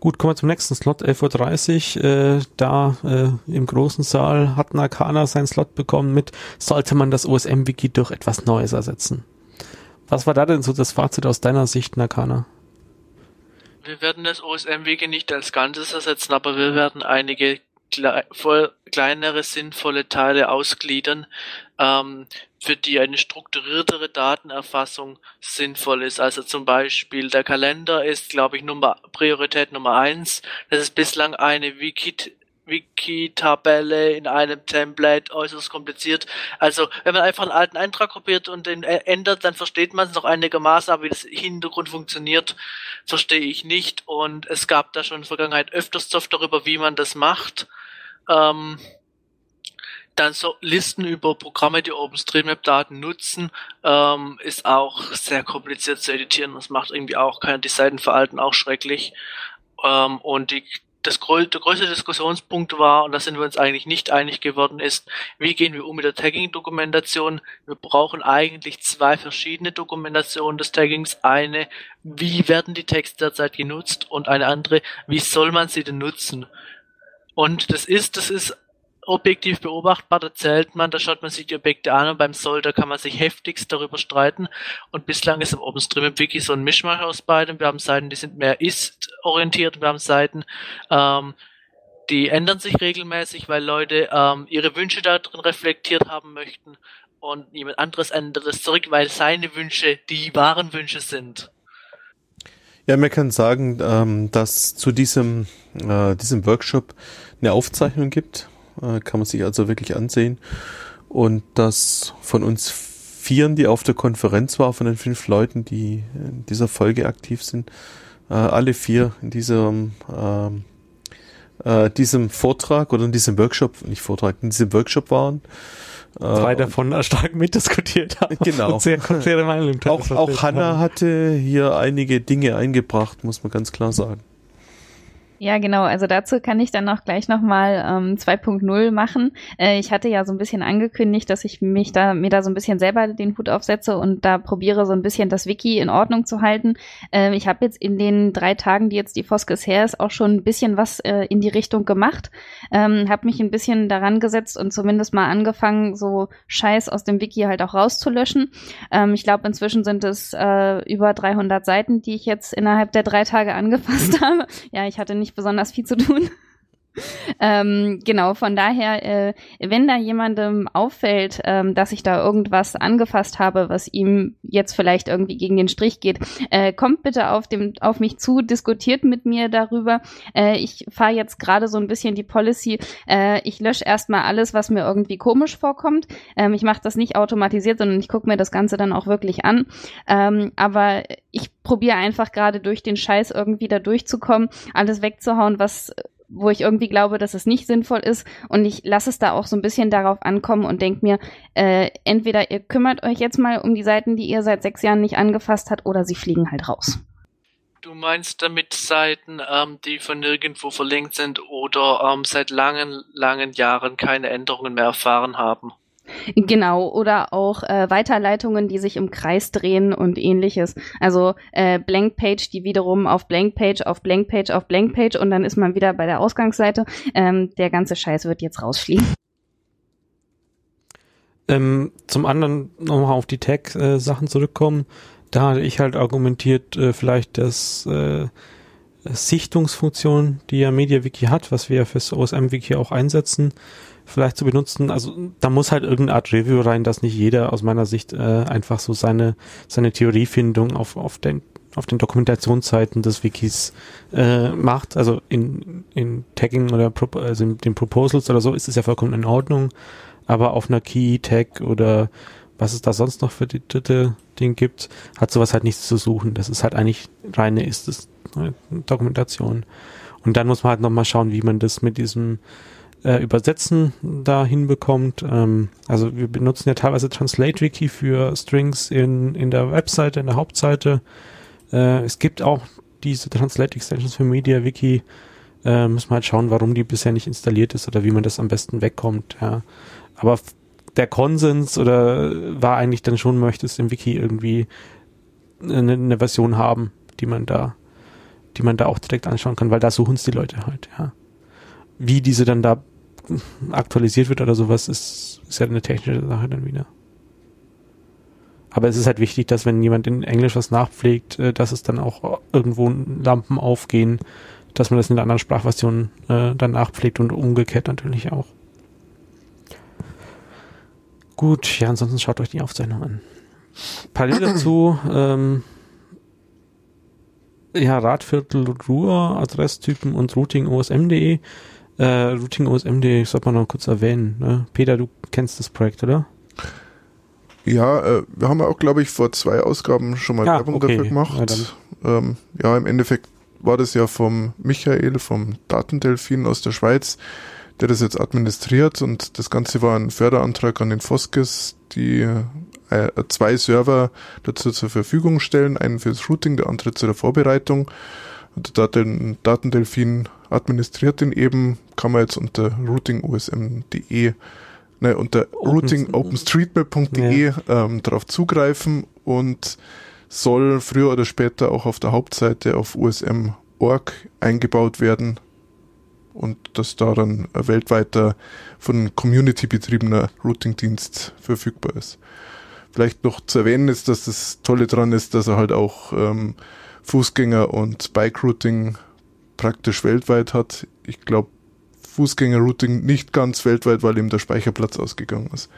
Gut, kommen wir zum nächsten Slot, 11.30 Uhr. Äh, da äh, im großen Saal hat Nakana seinen Slot bekommen mit, sollte man das OSM-Wiki durch etwas Neues ersetzen. Was war da denn so das Fazit aus deiner Sicht, Nakana? Wir werden das OSM-Wiki nicht als Ganzes ersetzen, aber wir werden einige kle kleinere sinnvolle Teile ausgliedern, ähm, für die eine strukturiertere Datenerfassung sinnvoll ist. Also zum Beispiel der Kalender ist, glaube ich, Nummer, Priorität Nummer eins. Das ist bislang eine Wiki Wiki-Tabelle in einem Template äußerst kompliziert. Also wenn man einfach einen alten Eintrag kopiert und den ändert, dann versteht man es noch einigermaßen, aber wie das Hintergrund funktioniert, verstehe ich nicht. Und es gab da schon in der Vergangenheit öfters Stoff darüber, wie man das macht. Ähm, dann so Listen über Programme, die OpenStreetMap-Daten nutzen, ähm, ist auch sehr kompliziert zu editieren. Das macht irgendwie auch kein, die Seiten veralten auch schrecklich. Ähm, und die, das der größte Diskussionspunkt war, und da sind wir uns eigentlich nicht einig geworden, ist, wie gehen wir um mit der Tagging-Dokumentation? Wir brauchen eigentlich zwei verschiedene Dokumentationen des Taggings. Eine, wie werden die Texte derzeit genutzt? Und eine andere, wie soll man sie denn nutzen? Und das ist, das ist objektiv beobachtbar, da zählt man, da schaut man sich die Objekte an und beim Soll, da kann man sich heftigst darüber streiten. Und bislang ist im OpenStreetMap-Wiki so ein Mischmasch aus beidem. Wir haben Seiten, die sind mehr ist-orientiert, wir haben Seiten, ähm, die ändern sich regelmäßig, weil Leute ähm, ihre Wünsche da drin reflektiert haben möchten und jemand anderes ändert es zurück, weil seine Wünsche die wahren Wünsche sind. Ja, man kann sagen, ähm, dass zu diesem, äh, diesem Workshop eine Aufzeichnung gibt. Äh, kann man sich also wirklich ansehen. Und dass von uns Vieren, die auf der Konferenz war, von den fünf Leuten, die in dieser Folge aktiv sind, äh, alle vier in diesem, ähm, äh, diesem Vortrag oder in diesem Workshop, nicht Vortrag, in diesem Workshop waren. Zwei davon <laughs> stark mitdiskutiert haben. <laughs> Genau. Sehr konträre Meinung. Auch, auch Hanna hatte hier einige Dinge eingebracht, muss man ganz klar sagen. Ja, genau. Also dazu kann ich dann auch gleich nochmal ähm, 2.0 machen. Äh, ich hatte ja so ein bisschen angekündigt, dass ich mich da, mir da so ein bisschen selber den Hut aufsetze und da probiere so ein bisschen das Wiki in Ordnung zu halten. Äh, ich habe jetzt in den drei Tagen, die jetzt die Foskes her ist, auch schon ein bisschen was äh, in die Richtung gemacht. Ähm, habe mich ein bisschen daran gesetzt und zumindest mal angefangen, so Scheiß aus dem Wiki halt auch rauszulöschen. Ähm, ich glaube, inzwischen sind es äh, über 300 Seiten, die ich jetzt innerhalb der drei Tage angefasst <laughs> habe. Ja, ich hatte nicht nicht besonders viel zu tun. <laughs> ähm, genau, von daher, äh, wenn da jemandem auffällt, ähm, dass ich da irgendwas angefasst habe, was ihm jetzt vielleicht irgendwie gegen den Strich geht, äh, kommt bitte auf, dem, auf mich zu, diskutiert mit mir darüber. Äh, ich fahre jetzt gerade so ein bisschen die Policy, äh, ich lösche erstmal alles, was mir irgendwie komisch vorkommt. Ähm, ich mache das nicht automatisiert, sondern ich gucke mir das Ganze dann auch wirklich an. Ähm, aber ich probiere einfach gerade durch den Scheiß irgendwie da durchzukommen, alles wegzuhauen, was wo ich irgendwie glaube, dass es nicht sinnvoll ist. Und ich lasse es da auch so ein bisschen darauf ankommen und denke mir, äh, entweder ihr kümmert euch jetzt mal um die Seiten, die ihr seit sechs Jahren nicht angefasst habt, oder sie fliegen halt raus. Du meinst damit Seiten, ähm, die von nirgendwo verlinkt sind oder ähm, seit langen, langen Jahren keine Änderungen mehr erfahren haben? <laughs> Genau, oder auch äh, Weiterleitungen, die sich im Kreis drehen und ähnliches. Also äh, Blankpage, die wiederum auf Blankpage, auf Blankpage, auf Blankpage und dann ist man wieder bei der Ausgangsseite. Ähm, der ganze Scheiß wird jetzt rausfliegen. Ähm, zum anderen nochmal auf die Tag-Sachen zurückkommen. Da hatte ich halt argumentiert, äh, vielleicht das äh, Sichtungsfunktion, die ja MediaWiki hat, was wir fürs OSM-Wiki auch einsetzen, vielleicht zu benutzen. Also da muss halt irgendeine Art Review rein, dass nicht jeder aus meiner Sicht äh, einfach so seine seine Theoriefindung auf auf den auf den Dokumentationsseiten des Wikis äh, macht, also in, in Tagging oder Pro also in den Proposals oder so ist es ja vollkommen in Ordnung, aber auf einer Key Tag oder was es da sonst noch für die dritte Ding gibt, hat sowas halt nichts zu suchen. Das ist halt eigentlich reine ist es äh, Dokumentation. Und dann muss man halt nochmal schauen, wie man das mit diesem äh, Übersetzen da hinbekommt. Ähm, also wir benutzen ja teilweise Translate Wiki für Strings in, in der Webseite, in der Hauptseite. Äh, es gibt auch diese Translate Extensions für Media Wiki. Äh, müssen wir halt schauen, warum die bisher nicht installiert ist oder wie man das am besten wegkommt. Ja. Aber der Konsens oder war eigentlich dann schon, möchtest im Wiki irgendwie eine, eine Version haben, die man da die man da auch direkt anschauen kann, weil da suchen es die Leute halt, ja. Wie diese dann da aktualisiert wird oder sowas, ist, ist ja eine technische Sache dann wieder. Aber es ist halt wichtig, dass wenn jemand in Englisch was nachpflegt, äh, dass es dann auch irgendwo Lampen aufgehen, dass man das in der anderen Sprachversion äh, dann nachpflegt und umgekehrt natürlich auch. Gut, ja, ansonsten schaut euch die Aufzeichnung an. Parallel dazu, <clears throat> ähm, ja, Radviertel, Ruhr, Adresstypen und routingosm.de. Äh, routingosm.de sollte man noch kurz erwähnen. Ne? Peter, du kennst das Projekt, oder? Ja, äh, wir haben auch, glaube ich, vor zwei Ausgaben schon mal Ja, Werbung okay. dafür gemacht. Ja, ähm, ja, im Endeffekt war das ja vom Michael, vom Datendelfin aus der Schweiz, der das jetzt administriert und das Ganze war ein Förderantrag an den Foskes, die äh, zwei Server dazu zur Verfügung stellen, einen fürs Routing, der andere zu der Vorbereitung. Und der Daten, Datendelfin administriert den eben, kann man jetzt unter routingosm.de ne, unter routing openstreetmap.de ähm, darauf zugreifen und soll früher oder später auch auf der Hauptseite auf USM.org eingebaut werden und dass da dann ein weltweiter von Community betriebener Routing-Dienst verfügbar ist. Vielleicht noch zu erwähnen ist, dass das Tolle dran ist, dass er halt auch ähm, Fußgänger- und Bike-Routing praktisch weltweit hat. Ich glaube, Fußgänger-Routing nicht ganz weltweit, weil ihm der Speicherplatz ausgegangen ist.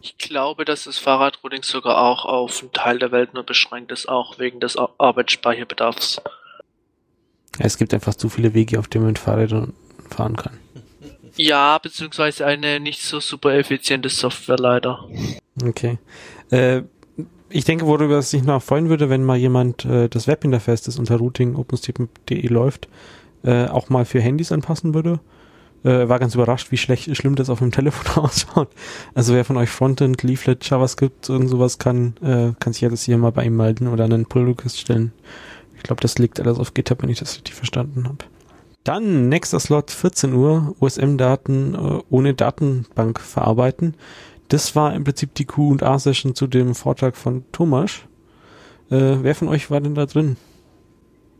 Ich glaube, dass das Fahrradrouting sogar auch auf einen Teil der Welt nur beschränkt ist, auch wegen des Ar- Arbeitsspeicherbedarfs. Es gibt einfach zu viele Wege, auf denen man mit Fahrrädern fahren kann. Ja, beziehungsweise eine nicht so super effiziente Software leider. Okay. Äh, ich denke, worüber es sich noch freuen würde, wenn mal jemand äh, das Webinterface, das unter routing openstreetmap.de läuft, äh, auch mal für Handys anpassen würde. Äh, war ganz überrascht, wie schlecht, schlimm das auf dem <laughs> Telefon ausschaut. Also wer von euch Frontend, Leaflet, JavaScript, irgend sowas kann, äh, kann sich ja das hier mal bei ihm melden oder einen Pull Request stellen. Ich glaube, das liegt alles auf GitHub, wenn ich das richtig verstanden habe. Dann nächster Slot 14 Uhr, OSM-Daten äh, ohne Datenbank verarbeiten. Das war im Prinzip die Q&A-Session zu dem Vortrag von Thomas. Äh, wer von euch war denn da drin?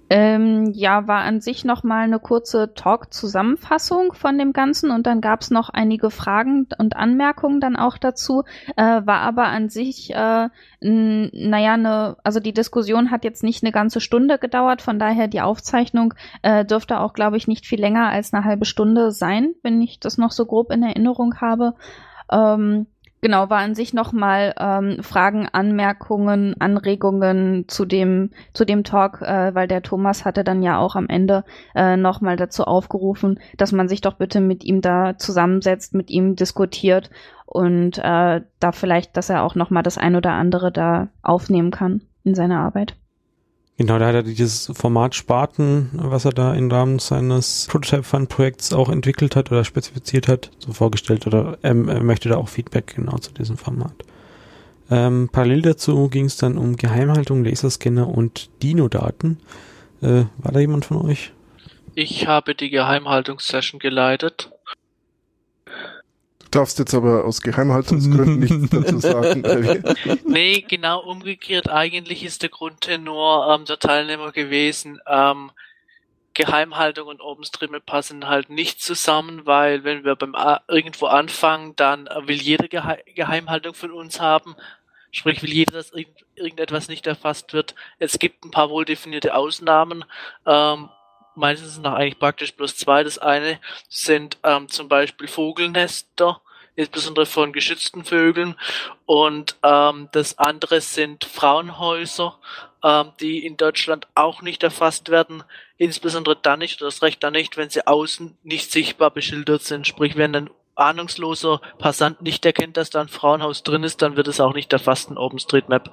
Ähm, ja, war an sich noch mal eine kurze Talk-Zusammenfassung von dem Ganzen und dann gab's noch einige Fragen und Anmerkungen dann auch dazu. Äh, war aber an sich, äh, naja, ne, also die Diskussion hat jetzt nicht eine ganze Stunde gedauert, von daher die Aufzeichnung äh, dürfte auch, glaube ich, nicht viel länger als eine halbe Stunde sein, wenn ich das noch so grob in Erinnerung habe. Ähm, Genau, war an sich nochmal ähm, Fragen, Anmerkungen, Anregungen zu dem, zu dem Talk, äh, weil der Thomas hatte dann ja auch am Ende äh, nochmal dazu aufgerufen, dass man sich doch bitte mit ihm da zusammensetzt, mit ihm diskutiert und äh, da vielleicht, dass er auch nochmal das ein oder andere da aufnehmen kann in seiner Arbeit. Genau, da hat er dieses Format Spaten, was er da im Rahmen seines Prototype Fund Projekts auch entwickelt hat oder spezifiziert hat, so vorgestellt oder ähm, er möchte da auch Feedback genau zu diesem Format. Ähm, parallel dazu ging es dann um Geheimhaltung, Laserscanner und Dino-Daten. Äh, war da jemand von euch? Ich habe die Geheimhaltungssession geleitet. Du darfst jetzt aber aus Geheimhaltungsgründen nichts <laughs> dazu sagen. wie? Nee, genau umgekehrt. Eigentlich ist der Grundtenor ähm, der Teilnehmer gewesen, ähm, Geheimhaltung und OpenStreetMap passen halt nicht zusammen, weil wenn wir beim A irgendwo anfangen, dann äh, will jeder Gehe Geheimhaltung von uns haben. Sprich, will jeder, dass irgend irgendetwas nicht erfasst wird. Es gibt ein paar wohl definierte Ausnahmen. Ähm, meistens sind noch eigentlich praktisch bloß zwei. Das eine sind ähm, zum Beispiel Vogelnester, insbesondere von geschützten Vögeln. Und ähm, das andere sind Frauenhäuser, ähm, die in Deutschland auch nicht erfasst werden. Insbesondere dann nicht, oder das Recht dann nicht, wenn sie außen nicht sichtbar beschildert sind. Sprich, wenn ein ahnungsloser Passant nicht erkennt, dass da ein Frauenhaus drin ist, dann wird es auch nicht erfasst in OpenStreetMap.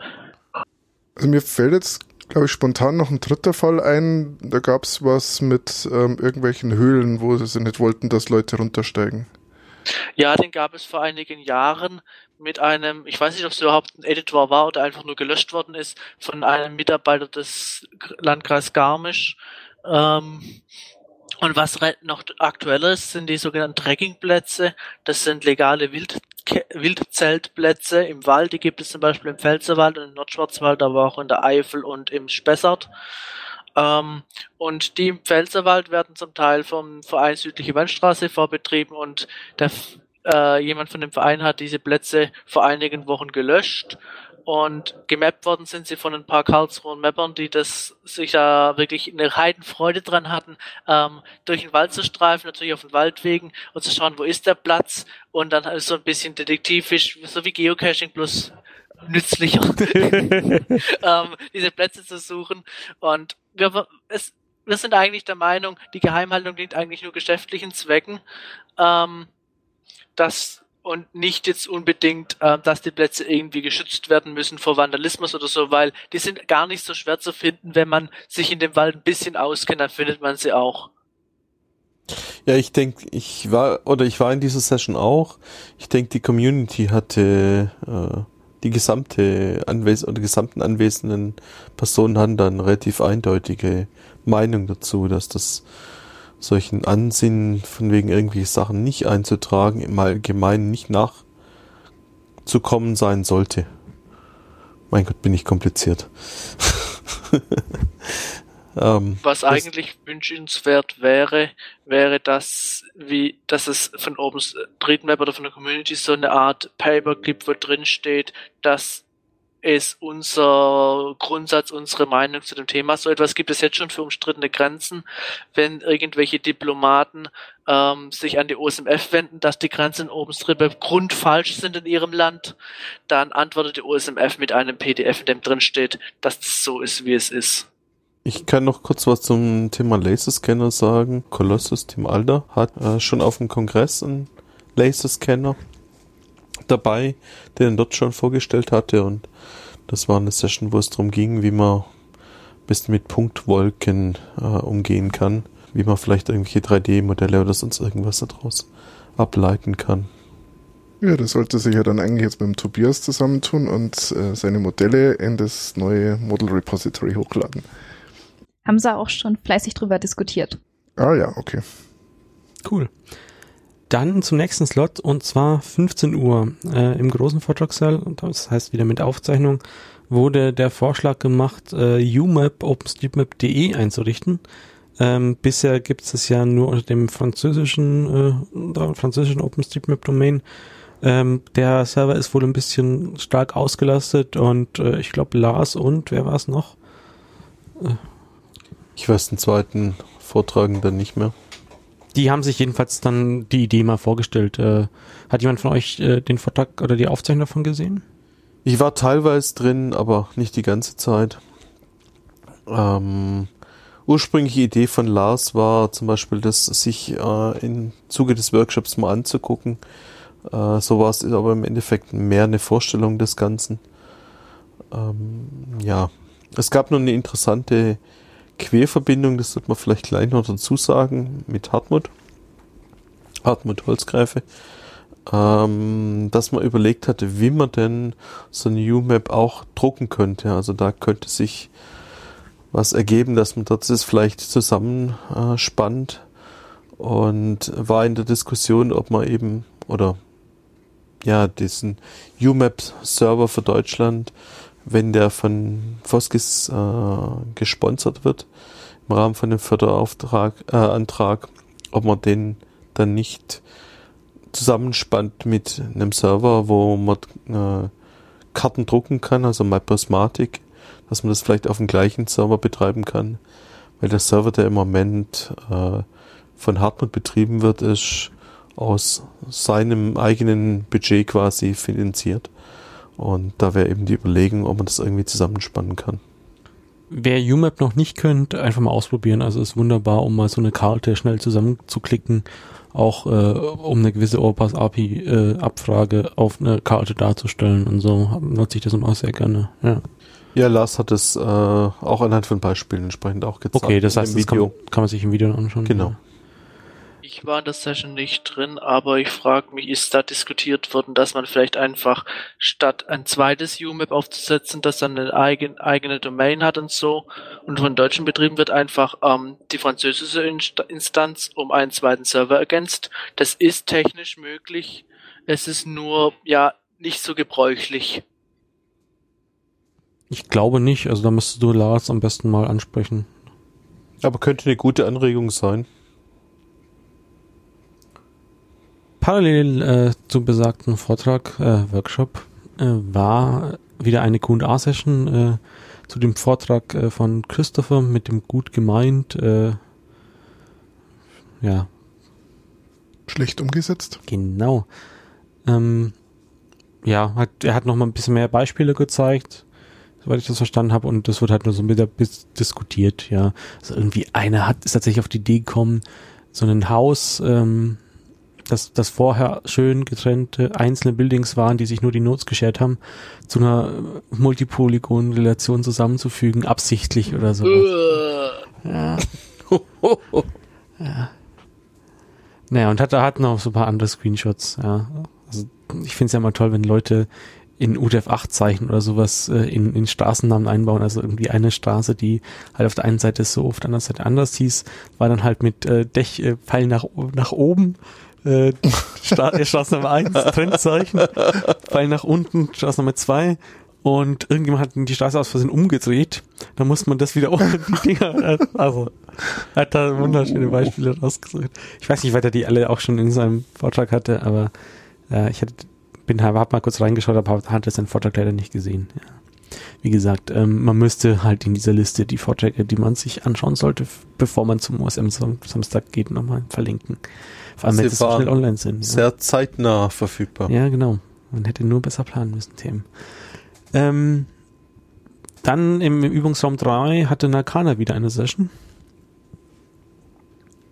Also mir fällt jetzt, glaube ich, spontan noch ein dritter Fall ein. Da gab's was mit ähm, irgendwelchen Höhlen, wo sie nicht wollten, dass Leute runtersteigen. Ja, den gab es vor einigen Jahren mit einem, ich weiß nicht, ob es überhaupt ein Editor war oder einfach nur gelöscht worden ist, von einem Mitarbeiter des Landkreis Garmisch. Ähm, und was noch aktueller ist, sind die sogenannten Trekkingplätze. Das sind legale Wild Wildzeltplätze im Wald. Die gibt es zum Beispiel im Pfälzerwald und im Nordschwarzwald, aber auch in der Eifel und im Spessart. Ähm, und die im Pfälzerwald werden zum Teil vom Verein Südliche Wandstraße vorbetrieben und der, äh, jemand von dem Verein hat diese Plätze vor einigen Wochen gelöscht und gemappt worden sind sie von ein paar Karlsruher Mappern, die das sich da wirklich eine Heidenfreude dran hatten, ähm, durch den Wald zu streifen, natürlich auf den Waldwegen und zu schauen, wo ist der Platz und dann halt so ein bisschen detektivisch, so wie Geocaching plus nützlicher, <laughs> ähm, diese Plätze zu suchen. Und wir, es, wir sind eigentlich der Meinung, die Geheimhaltung dient eigentlich nur geschäftlichen Zwecken. Ähm, das und nicht jetzt unbedingt, äh, dass die Plätze irgendwie geschützt werden müssen vor Vandalismus oder so, weil die sind gar nicht so schwer zu finden, wenn man sich in dem Wald ein bisschen auskennt, dann findet man sie auch. Ja, ich denke, ich war oder ich war in dieser Session auch. Ich denke, die Community hatte äh, die gesamte Anwes oder gesamten anwesenden Personen hatten dann relativ eindeutige Meinung dazu, dass das solchen Ansinnen von wegen irgendwie Sachen nicht einzutragen im Allgemeinen nicht nachzukommen sein sollte. Mein Gott, bin ich kompliziert. <laughs> ähm, Was eigentlich wünschenswert wäre, wäre, dass wie, dass es von OpenStreetMap oder von der Community so eine Art Paper gibt, wo drin steht, dass ist unser Grundsatz, unsere Meinung zu dem Thema. So etwas gibt es jetzt schon für umstrittene Grenzen. Wenn irgendwelche Diplomaten ähm, sich an die OSMF wenden, dass die Grenzen in OpenStreetMap grundfalsch sind in ihrem Land, dann antwortet die OSMF mit einem PDF, in dem drin steht, dass es so ist, wie es ist. Ich kann noch kurz was zum Thema Laserscanner sagen. Colossus Team Alder hat äh, schon auf dem Kongress einen Laserscanner dabei, den er dort schon vorgestellt hatte und das war eine Session, wo es darum ging, wie man ein bisschen mit Punktwolken äh, umgehen kann, wie man vielleicht irgendwelche 3D-Modelle oder sonst irgendwas daraus ableiten kann. Ja, das sollte sich ja dann eigentlich jetzt mit dem Tobias zusammentun und äh, seine Modelle in das neue Model Repository hochladen. Haben sie auch schon fleißig drüber diskutiert. Ah ja, okay. Cool. Dann zum nächsten Slot und zwar 15 Uhr äh, im großen Vortragssaal, das heißt wieder mit Aufzeichnung, wurde der Vorschlag gemacht, äh, UMAP OpenStreetMap.de einzurichten. Ähm, bisher gibt es das ja nur unter dem französischen, äh, französischen OpenStreetMap-Domain. Ähm, der Server ist wohl ein bisschen stark ausgelastet und äh, ich glaube Lars und wer war es noch? Ich weiß den zweiten Vortragenden nicht mehr die haben sich jedenfalls dann die Idee mal vorgestellt. Äh, hat jemand von euch äh, den Vortrag oder die Aufzeichnung davon gesehen? Ich war teilweise drin, aber nicht die ganze Zeit. Ähm, ursprüngliche Idee von Lars war zum Beispiel, das sich äh, im Zuge des Workshops mal anzugucken. Äh, so war es aber im Endeffekt mehr eine Vorstellung des Ganzen. Ähm, ja, es gab nur eine interessante Querverbindung, das sollte man vielleicht gleich noch dazu sagen, mit Hartmut. Hartmut Holzgreife. Ähm, dass man überlegt hatte, wie man denn so eine U-Map auch drucken könnte. Also da könnte sich was ergeben, dass man das vielleicht zusammenspannt äh, und war in der Diskussion, ob man eben oder ja, diesen UMAP-Server für Deutschland wenn der von Foskis äh, gesponsert wird, im Rahmen von dem Förderauftrag, äh, Antrag, ob man den dann nicht zusammenspannt mit einem Server, wo man äh, Karten drucken kann, also MyPrismatic, dass man das vielleicht auf dem gleichen Server betreiben kann, weil der Server, der im Moment äh, von Hartmut betrieben wird, ist aus seinem eigenen Budget quasi finanziert. Und da wäre eben die Überlegung, ob man das irgendwie zusammenspannen kann. Wer UMAP noch nicht könnt, einfach mal ausprobieren. Also ist wunderbar, um mal so eine Karte schnell zusammenzuklicken, auch äh, um eine gewisse Overpass API äh, Abfrage auf eine Karte darzustellen und so nutze ich das immer sehr gerne. Ja. Ja, Lars hat es äh, auch anhand von Beispielen entsprechend auch gezeigt. Okay, das heißt, das kann, kann, man sich im Video anschauen. Genau. Ich war in der Session nicht drin, aber ich frage mich, ist da diskutiert worden, dass man vielleicht einfach statt ein zweites UMAP aufzusetzen, das dann eine eigen, eigene Domain hat und so und von Deutschen betrieben wird, einfach ähm, die französische Instanz um einen zweiten Server ergänzt. Das ist technisch möglich. Es ist nur, ja, nicht so gebräuchlich. Ich glaube nicht, also da müsstest du Lars am besten mal ansprechen. Aber könnte eine gute Anregung sein. Parallel äh, zum besagten Vortrag, äh, Workshop, äh, war wieder eine Q&A-Session äh, zu dem Vortrag äh, von Christopher mit dem gut gemeint, äh, ja. Schlecht umgesetzt. Genau. Ähm, ja, hat, er hat noch mal ein bisschen mehr Beispiele gezeigt, soweit ich das verstanden habe, und das wird halt nur so wieder diskutiert, ja. Also irgendwie einer hat, ist tatsächlich auf die Idee gekommen, so ein Haus, ähm, das, das vorher schön getrennte einzelne Buildings waren, die sich nur die Notes geschert haben, zu einer Multipolygon-Relation zusammenzufügen, absichtlich oder so. ja. <laughs> ja. Naja, und hat, hat noch so ein paar andere Screenshots, ja. Also ich finde es ja mal toll, wenn Leute in UTF-8-Zeichen oder sowas äh, in, in Straßennamen einbauen. Also irgendwie eine Straße, die halt auf der einen Seite so, auf der anderen Seite anders hieß, war dann halt mit äh, Dech, äh, Pfeil nach, nach oben äh, Stra Straßennummer 1, Trennzeichen, Pfeil nach unten, Straßennummer 2 und irgendjemand hat die Straße aus Versehen umgedreht. Da muss man das wieder <laughs> um die Dinger, also hat da wunderschöne Beispiele rausgesucht. Ich weiß nicht, weiter die alle auch schon in seinem Vortrag hatte, aber äh, ich hatte, bin hab mal kurz reingeschaut, aber hatte seinen Vortrag leider nicht gesehen. Ja. Wie gesagt, ähm, man müsste halt in dieser Liste die Vorträge, die man sich anschauen sollte, bevor man zum OSM Samstag geht, nochmal verlinken. Vor allem, wenn sie so schnell online sind. Sehr ja. zeitnah verfügbar. Ja, genau. Man hätte nur besser planen müssen, Themen. Ähm, dann im Übungsraum 3 hatte Nakana wieder eine Session.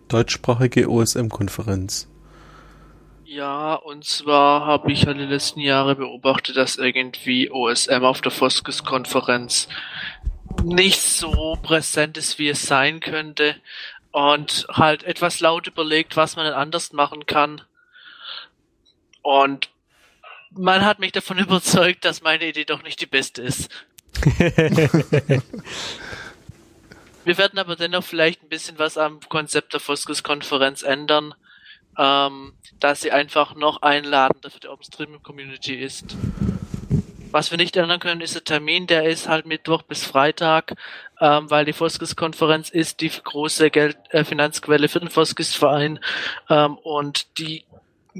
Deutschsprachige OSM-Konferenz. Ja, und zwar habe ich halt in den letzten Jahren beobachtet, dass irgendwie OSM auf der Foskes-Konferenz nicht so präsent ist, wie es sein könnte und halt etwas laut überlegt, was man denn anders machen kann. Und man hat mich davon <laughs> überzeugt, dass meine Idee doch nicht die beste ist. <laughs> Wir werden aber dennoch vielleicht ein bisschen was am Konzept der Foskes-Konferenz ändern, ähm, dass sie einfach noch einladender für die OpenStream-Community ist. Was wir nicht ändern können, ist der Termin, der ist halt Mittwoch bis Freitag, ähm, weil die Foskis-Konferenz ist die große Geld äh, Finanzquelle für den Foskis-Verein ähm, und die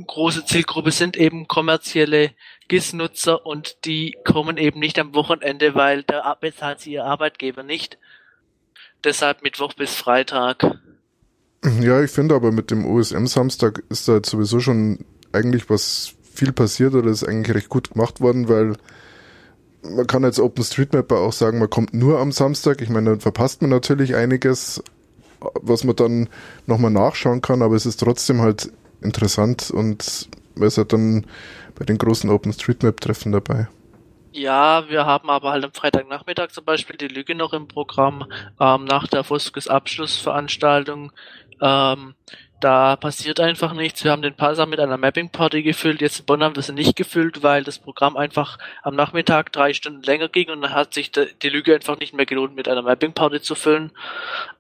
große Zielgruppe sind eben kommerzielle GIS-Nutzer und die kommen eben nicht am Wochenende, weil da bezahlt sie ihr Arbeitgeber nicht. Deshalb Mittwoch bis Freitag. Ja, ich finde aber mit dem OSM-Samstag ist da sowieso schon eigentlich was viel passiert oder ist eigentlich recht gut gemacht worden, weil man kann jetzt OpenStreetMapper auch sagen, man kommt nur am Samstag. Ich meine, dann verpasst man natürlich einiges, was man dann nochmal nachschauen kann, aber es ist trotzdem halt interessant und man ist halt dann bei den großen OpenStreetMap-Treffen dabei. Ja, wir haben aber halt am Freitagnachmittag zum Beispiel die Lüge noch im Programm ähm, nach der Fuskes Abschlussveranstaltung. Ähm, da passiert einfach nichts. Wir haben den Parser mit einer Mapping Party gefüllt. Jetzt in Bonn haben wir sie nicht gefüllt, weil das Programm einfach am Nachmittag drei Stunden länger ging und dann hat sich die Lüge einfach nicht mehr gelohnt, mit einer Mapping Party zu füllen.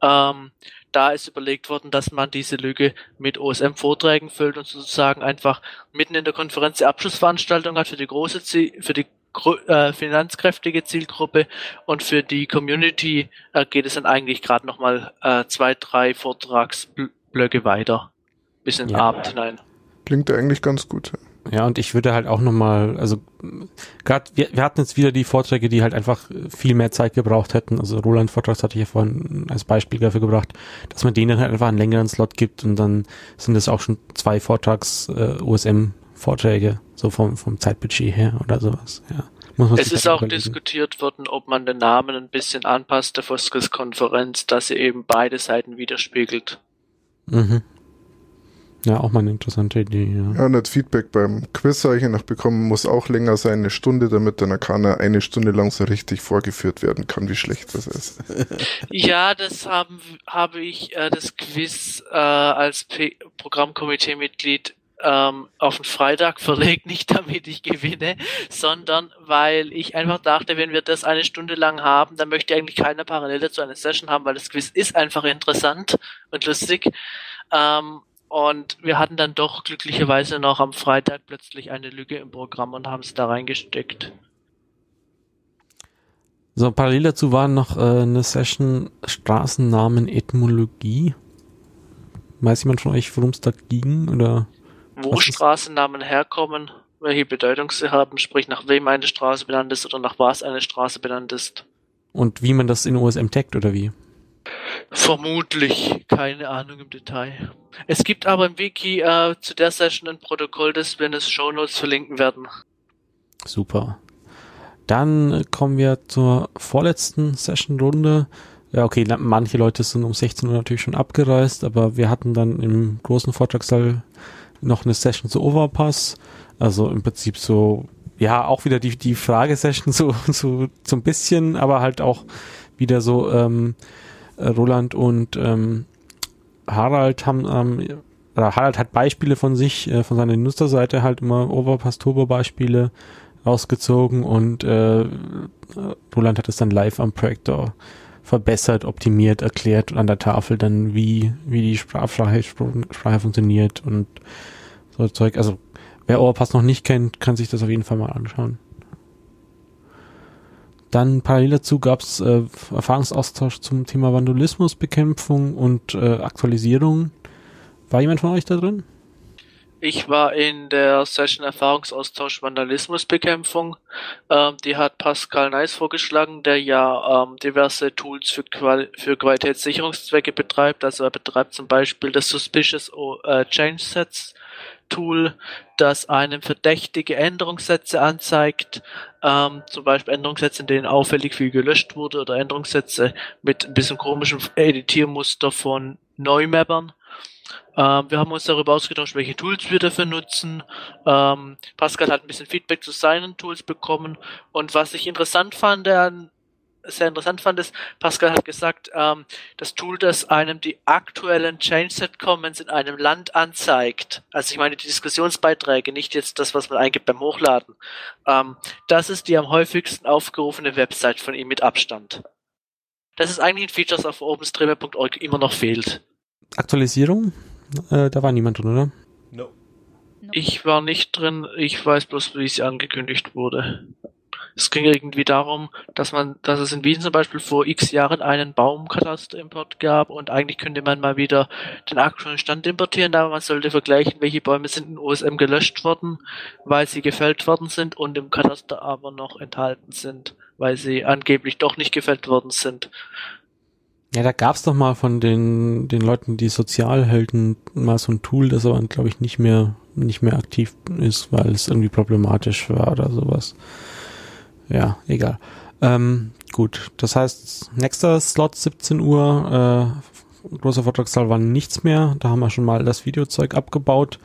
Ähm, da ist überlegt worden, dass man diese Lüge mit OSM-Vorträgen füllt und sozusagen einfach mitten in der Konferenz die Abschlussveranstaltung hat für die große Ziel, für die äh, finanzkräftige Zielgruppe und für die Community äh, geht es dann eigentlich gerade nochmal äh, zwei, drei Vortragsblöcke Blöcke weiter. Bis in den ja. Abend hinein. Klingt eigentlich ganz gut. Ja, und ich würde halt auch nochmal, also gerade, wir, wir hatten jetzt wieder die Vorträge, die halt einfach viel mehr Zeit gebraucht hätten. Also Roland Vortrag hatte ich ja vorhin als Beispiel dafür gebracht, dass man denen halt einfach einen längeren Slot gibt und dann sind es auch schon zwei Vortrags äh, USM-Vorträge, so vom, vom Zeitbudget her oder sowas, ja. es ist halt auch überlegen. diskutiert worden, ob man den Namen ein bisschen anpasst der Foskes-Konferenz, dass sie eben beide Seiten widerspiegelt. Mhm. Ja, auch mal eine interessante Idee, ja. Ja, und das Feedback beim Quiz habe ich noch bekommen, muss auch länger sein, eine Stunde, damit dann kann er eine Stunde lang so richtig vorgeführt werden kann, wie schlecht das ist. <laughs> ja, das haben, habe ich äh, das Quiz äh, als Programmkomitee-Mitglied ähm, auf den Freitag verlegt, <laughs> nicht damit ich gewinne, sondern weil ich einfach dachte, wenn wir das eine Stunde lang haben, dann möchte eigentlich keiner parallel dazu eine Session haben, weil das Quiz ist einfach interessant und lustig. Ähm, und wir hatten dann doch glücklicherweise noch am Freitag plötzlich eine Lücke im Programm und haben es da reingesteckt. So, parallel dazu war noch äh, eine Session Straßennamen Etymologie. Weiß jemand von euch, worum es da ging? Oder Wo Straßennamen herkommen, welche Bedeutung sie haben, sprich nach wem eine Straße benannt ist oder nach was eine Straße benannt ist. und wie man das in OSM taggt oder wie? Vermutlich, keine Ahnung im Detail. Es gibt aber im Wiki äh, zu der Session ein Protokoll, das wir in den Shownotes verlinken werden. Super. Dann kommen wir zur vorletzten Session-Runde. Ja, okay, manche Leute sind um 16 Uhr natürlich schon abgereist, aber wir hatten dann im großen Vortragssaal noch eine Session zu Overpass. Also im Prinzip so, ja, auch wieder die, die Fragesession <laughs> so, so, so ein bisschen, aber halt auch wieder so, ähm, äh, Roland und ähm, Harald haben, ähm, oder Harald hat Beispiele von sich, äh, von seiner Nutzerseite halt immer Overpass Turbo Beispiele rausgezogen und äh, Roland hat es dann live am Projektor verbessert, optimiert, erklärt an der Tafel dann, wie, wie die Sprachsprache, Sprache funktioniert und so Zeug. Also, wer Overpass noch nicht kennt, kann sich das auf jeden Fall mal anschauen. Dann parallel dazu gab es äh, Erfahrungsaustausch zum Thema Vandalismusbekämpfung und äh, Aktualisierung. War jemand von euch da drin? Ich war in der Session Erfahrungsaustausch Vandalismusbekämpfung. Ähm, die hat Pascal Neis vorgeschlagen, der ja ähm, diverse Tools für, Qual für Qualitätssicherungszwecke betreibt. Also er betreibt zum Beispiel das Suspicious O- äh, Change Sets Tool, das einem verdächtige Änderungssätze anzeigt. Ähm, zum Beispiel Änderungssätze, in denen auffällig viel gelöscht wurde oder Änderungssätze mit ein bisschen komischem Editiermuster von Neumappern. Ähm, wir haben uns darüber ausgetauscht, welche Tools wir dafür nutzen. Ähm, Pascal hat ein bisschen Feedback zu seinen Tools bekommen. Und was ich interessant fand, äh, sehr interessant fand, ist, Pascal hat gesagt, ähm, das Tool, das einem die aktuellen Change-Set-Comments in einem Land anzeigt, also ich meine die Diskussionsbeiträge, nicht jetzt das, was man eingibt beim Hochladen, ähm, das ist die am häufigsten aufgerufene Website von ihm mit Abstand. Das ist eigentlich ein Feature, das auf openstreamer.org immer noch fehlt. Aktualisierung? Äh, da war niemand drin, oder? No. Ich war nicht drin, ich weiß bloß, wie sie angekündigt wurde. Es ging irgendwie darum, dass man, dass es in Wien zum Beispiel vor x Jahren einen Baumkatasterimport gab und eigentlich könnte man mal wieder den aktuellen Stand importieren, aber man sollte vergleichen, welche Bäume sind in OSM gelöscht worden, weil sie gefällt worden sind und im Kataster aber noch enthalten sind, weil sie angeblich doch nicht gefällt worden sind. Ja, da gab's doch mal von den, den Leuten, die Sozialhelden, mal so ein Tool, das aber, glaube ich, nicht mehr, nicht mehr aktiv ist, weil es irgendwie problematisch war oder sowas. Ja, egal. Ähm, gut, das heißt, nächster Slot 17 Uhr, äh, großer Vortragssaal war nichts mehr. Da haben wir schon mal das Videozeug abgebaut.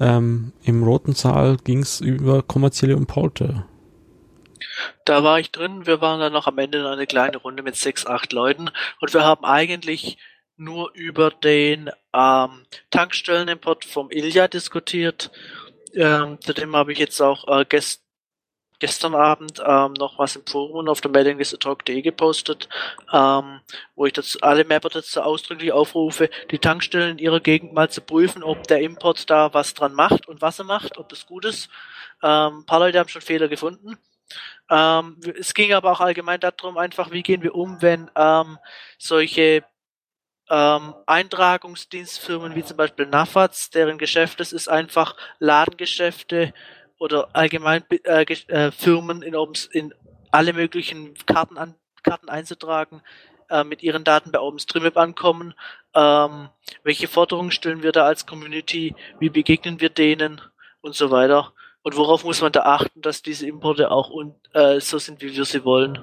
Ähm, Im roten Saal ging's über kommerzielle Importe. Da war ich drin, wir waren dann noch am Ende in eine kleine Runde mit sechs, acht Leuten und wir haben eigentlich nur über den ähm, Tankstellenimport vom Ilja diskutiert. Ähm, zu dem habe ich jetzt auch äh, gest gestern Abend ähm, noch was im Forum und auf der Mailingliste talk.de gepostet, ähm, wo ich das, alle Mapper dazu ausdrücklich aufrufe, die Tankstellen in ihrer Gegend mal zu prüfen, ob der Import da was dran macht und was er macht, ob das gut ist. Ähm, ein paar Leute haben schon Fehler gefunden. Ähm, es ging aber auch allgemein darum, einfach, wie gehen wir um, wenn ähm, solche ähm, Eintragungsdienstfirmen wie zum Beispiel Nafaz, deren Geschäft es ist, einfach Ladengeschäfte oder allgemein äh, äh, Firmen in, in alle möglichen Karten, an, Karten einzutragen, äh, mit ihren Daten bei OpenStreetMap ankommen. Ähm, welche Forderungen stellen wir da als Community? Wie begegnen wir denen? Und so weiter. Und worauf muss man da achten, dass diese Importe auch äh, so sind, wie wir sie wollen?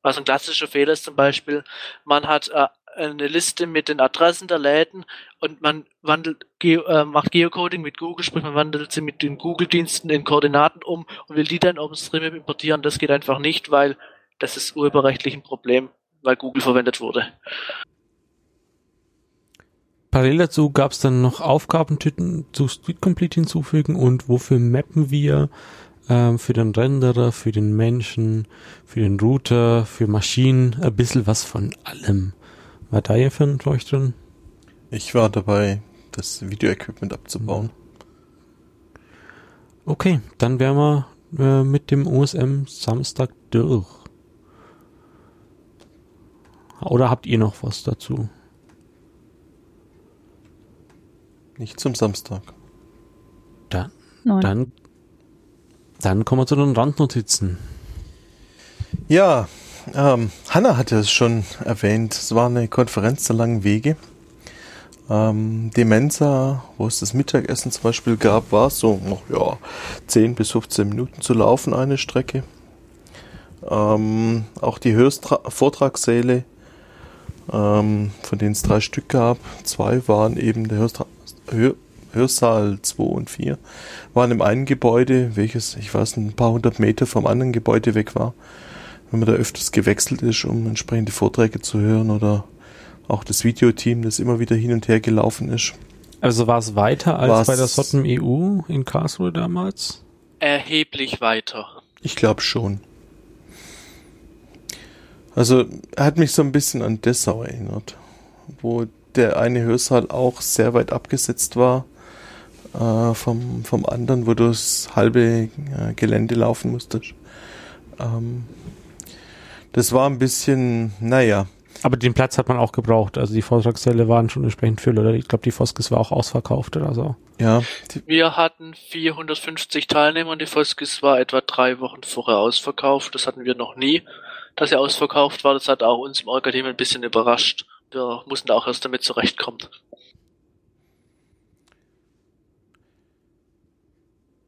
Also ein klassischer Fehler ist zum Beispiel, man hat äh, eine Liste mit den Adressen der Läden und man wandelt, Geo, äh, macht Geocoding mit Google, sprich man wandelt sie mit den Google-Diensten in Koordinaten um und will die dann OpenStreetMap importieren. Das geht einfach nicht, weil das ist urheberrechtlich ein Problem, weil Google verwendet wurde. Parallel dazu gab es dann noch Aufgabentüten zu Street Complete hinzufügen und wofür mappen wir ähm, für den Renderer, für den Menschen, für den Router, für Maschinen, ein bisschen was von allem. War da hier für euch drin? Ich war dabei, das Video-Equipment abzubauen. Okay, dann wären wir äh, mit dem OSM Samstag durch. Oder habt ihr noch was dazu? Nicht zum Samstag. Dann, Neun. dann, dann kommen wir zu den Randnotizen. Ja, ähm, Hanna hatte es schon erwähnt. Es war eine Konferenz der langen Wege. Ähm, die Mensa, wo es das Mittagessen zum Beispiel gab, war so noch ja 10 bis 15 Minuten zu laufen eine Strecke. Ähm, auch die Hörstra Vortragssäle, ähm, von denen es drei Stück gab, zwei waren eben der Hörstra Hör Hörsaal 2 und 4, waren im einen Gebäude, welches, ich weiß, ein paar hundert Meter vom anderen Gebäude weg war. Wenn man da öfters gewechselt ist, um entsprechende Vorträge zu hören oder auch das Videoteam, das immer wieder hin und her gelaufen ist. Also war es weiter als War's- bei der Sotten EU in Karlsruhe damals? Erheblich weiter. Ich glaube schon. Also er hat mich so ein bisschen an Dessau erinnert, wo der eine Hörsaal auch sehr weit abgesetzt war äh, vom, vom anderen, wo du das halbe äh, Gelände laufen musstest. Ähm, das war ein bisschen, naja, Aber den Platz hat man auch gebraucht. Also die Vortragssäle waren schon entsprechend voll. Oder ich glaube, die Foskes war auch ausverkauft oder so. ja, Wir hatten 450 Teilnehmer und die Foskis war etwa drei Wochen vorher ausverkauft. Das hatten wir noch nie, dass sie ausverkauft war. Das hat auch uns im Orga-Team ein bisschen überrascht. Wir mussten da auch erst damit zurechtkommen.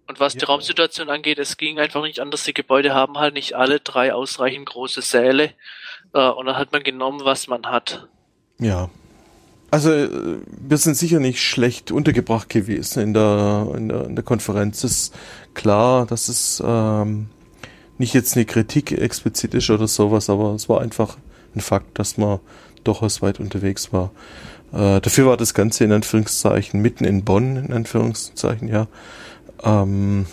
Und was die Ja. Raumsituation angeht, es ging einfach nicht anders. Die Gebäude haben halt nicht alle drei ausreichend große Säle. Äh, und dann hat man genommen, was man hat. Ja. Also äh, wir sind sicher nicht schlecht untergebracht gewesen in der, in der, in der Konferenz. ist klar, dass es ähm, nicht jetzt eine Kritik explizit ist oder sowas, aber es war einfach ein Fakt, dass man durchaus weit unterwegs war. Äh, dafür war das Ganze in Anführungszeichen mitten in Bonn, in Anführungszeichen, ja. Ähm,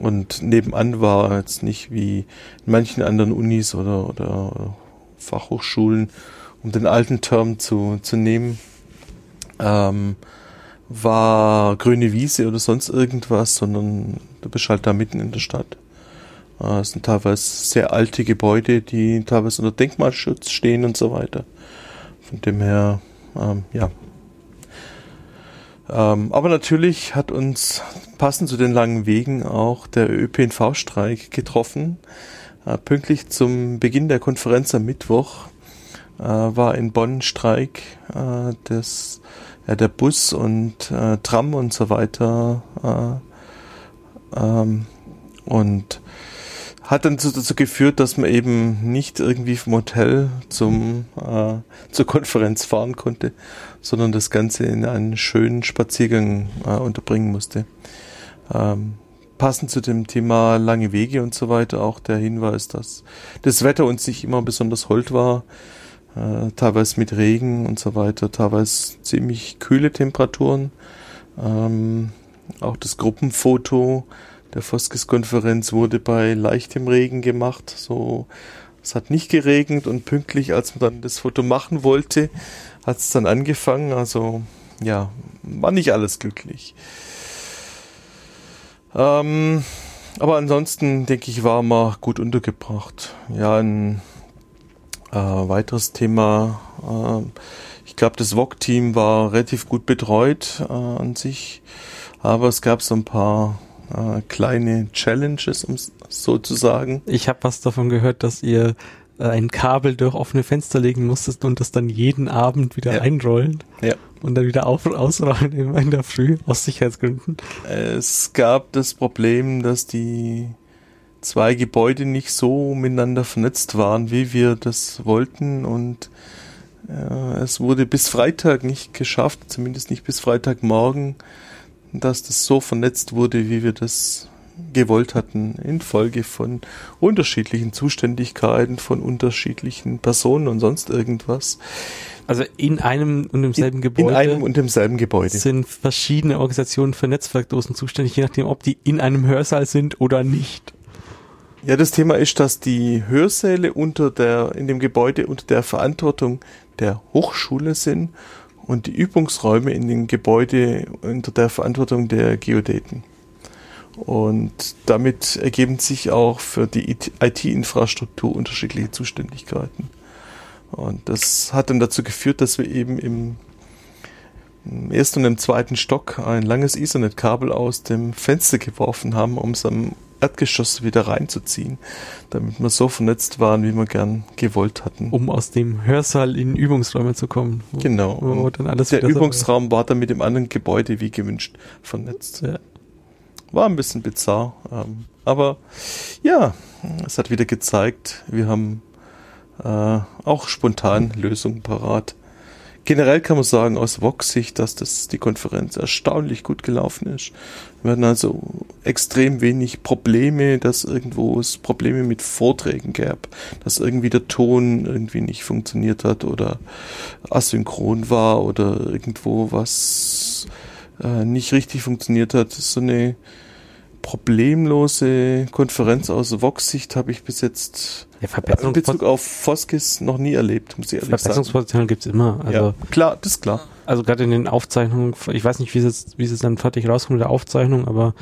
und nebenan war jetzt nicht wie in manchen anderen Unis oder, oder Fachhochschulen, um den alten Term zu, zu nehmen, ähm, war grüne Wiese oder sonst irgendwas, sondern du bist halt da mitten in der Stadt. Äh, es sind teilweise sehr alte Gebäude, die teilweise unter Denkmalschutz stehen und so weiter. Von dem her, ähm, ja. Ähm, aber natürlich hat uns passend zu den langen Wegen auch der ÖPNV-Streik getroffen. Äh, pünktlich zum Beginn der Konferenz am Mittwoch äh, war in Bonn Streik äh, des, ja, der Bus und äh, Tram und so weiter. Äh, ähm, und hat dann so dazu geführt, dass man eben nicht irgendwie vom Hotel zum, äh, zur Konferenz fahren konnte, sondern das Ganze in einen schönen Spaziergang äh, unterbringen musste. Ähm, passend zu dem Thema lange Wege und so weiter auch der Hinweis, dass das Wetter uns nicht immer besonders hold war, äh, teilweise mit Regen und so weiter, teilweise ziemlich kühle Temperaturen. Ähm, auch das Gruppenfoto der Foskes-Konferenz wurde bei leichtem Regen gemacht. So, es hat nicht geregnet und pünktlich, als man dann das Foto machen wollte, hat es dann angefangen. Also ja, war nicht alles glücklich. Ähm, aber ansonsten denke ich, war man gut untergebracht. Ja, ein äh, weiteres Thema. Äh, ich glaube, das VOG-Team war relativ gut betreut äh, an sich, aber es gab so ein paar äh, kleine Challenges, um es so zu sagen. Ich habe was davon gehört, dass ihr äh, ein Kabel durch offene Fenster legen musstet und das dann jeden Abend wieder Ja. einrollen Ja. und dann wieder auf und ausrollen immer in der Früh aus Sicherheitsgründen. Es gab das Problem, dass die zwei Gebäude nicht so miteinander vernetzt waren, wie wir das wollten und äh, es wurde bis Freitag nicht geschafft, zumindest nicht bis Freitagmorgen, dass das so vernetzt wurde, wie wir das gewollt hatten, infolge von unterschiedlichen Zuständigkeiten, von unterschiedlichen Personen und sonst irgendwas. Also in einem und demselben Gebäude In einem und demselben Gebäude. sind verschiedene Organisationen für Netzwerkdosen zuständig, je nachdem, ob die in einem Hörsaal sind oder nicht. Ja, das Thema ist, dass die Hörsäle unter der, in dem Gebäude unter der Verantwortung der Hochschule sind und die Übungsräume in dem Gebäude unter der Verantwortung der Geodäten. Und damit ergeben sich auch für die IT-Infrastruktur unterschiedliche Zuständigkeiten. Und das hat dann dazu geführt, dass wir eben im ersten und im zweiten Stock ein langes Ethernet-Kabel aus dem Fenster geworfen haben, um es am Erdgeschoss wieder reinzuziehen, damit wir so vernetzt waren, wie wir gern gewollt hatten. Um aus dem Hörsaal in Übungsräume zu kommen. Wo, genau. Wo der Übungsraum war dann mit dem anderen Gebäude wie gewünscht vernetzt. Ja. War ein bisschen bizarr. Ähm, aber ja, es hat wieder gezeigt, wir haben äh, auch spontan Lösungen parat. Generell kann man sagen aus Vox-Sicht, dass das die Konferenz erstaunlich gut gelaufen ist. Wir hatten also extrem wenig Probleme, dass irgendwo es Probleme mit Vorträgen gab, dass irgendwie der Ton irgendwie nicht funktioniert hat oder asynchron war oder irgendwo was äh, nicht richtig funktioniert hat. So eine problemlose Konferenz aus Vox-Sicht habe ich bis jetzt ja, in Bezug auf Foskis noch nie erlebt, muss ich ehrlich Verbesserungspotenzial gibt es immer. Also, ja, klar, das ist klar. Also gerade in den Aufzeichnungen, ich weiß nicht, wie es jetzt, wie es dann fertig rauskommt mit der Aufzeichnung, aber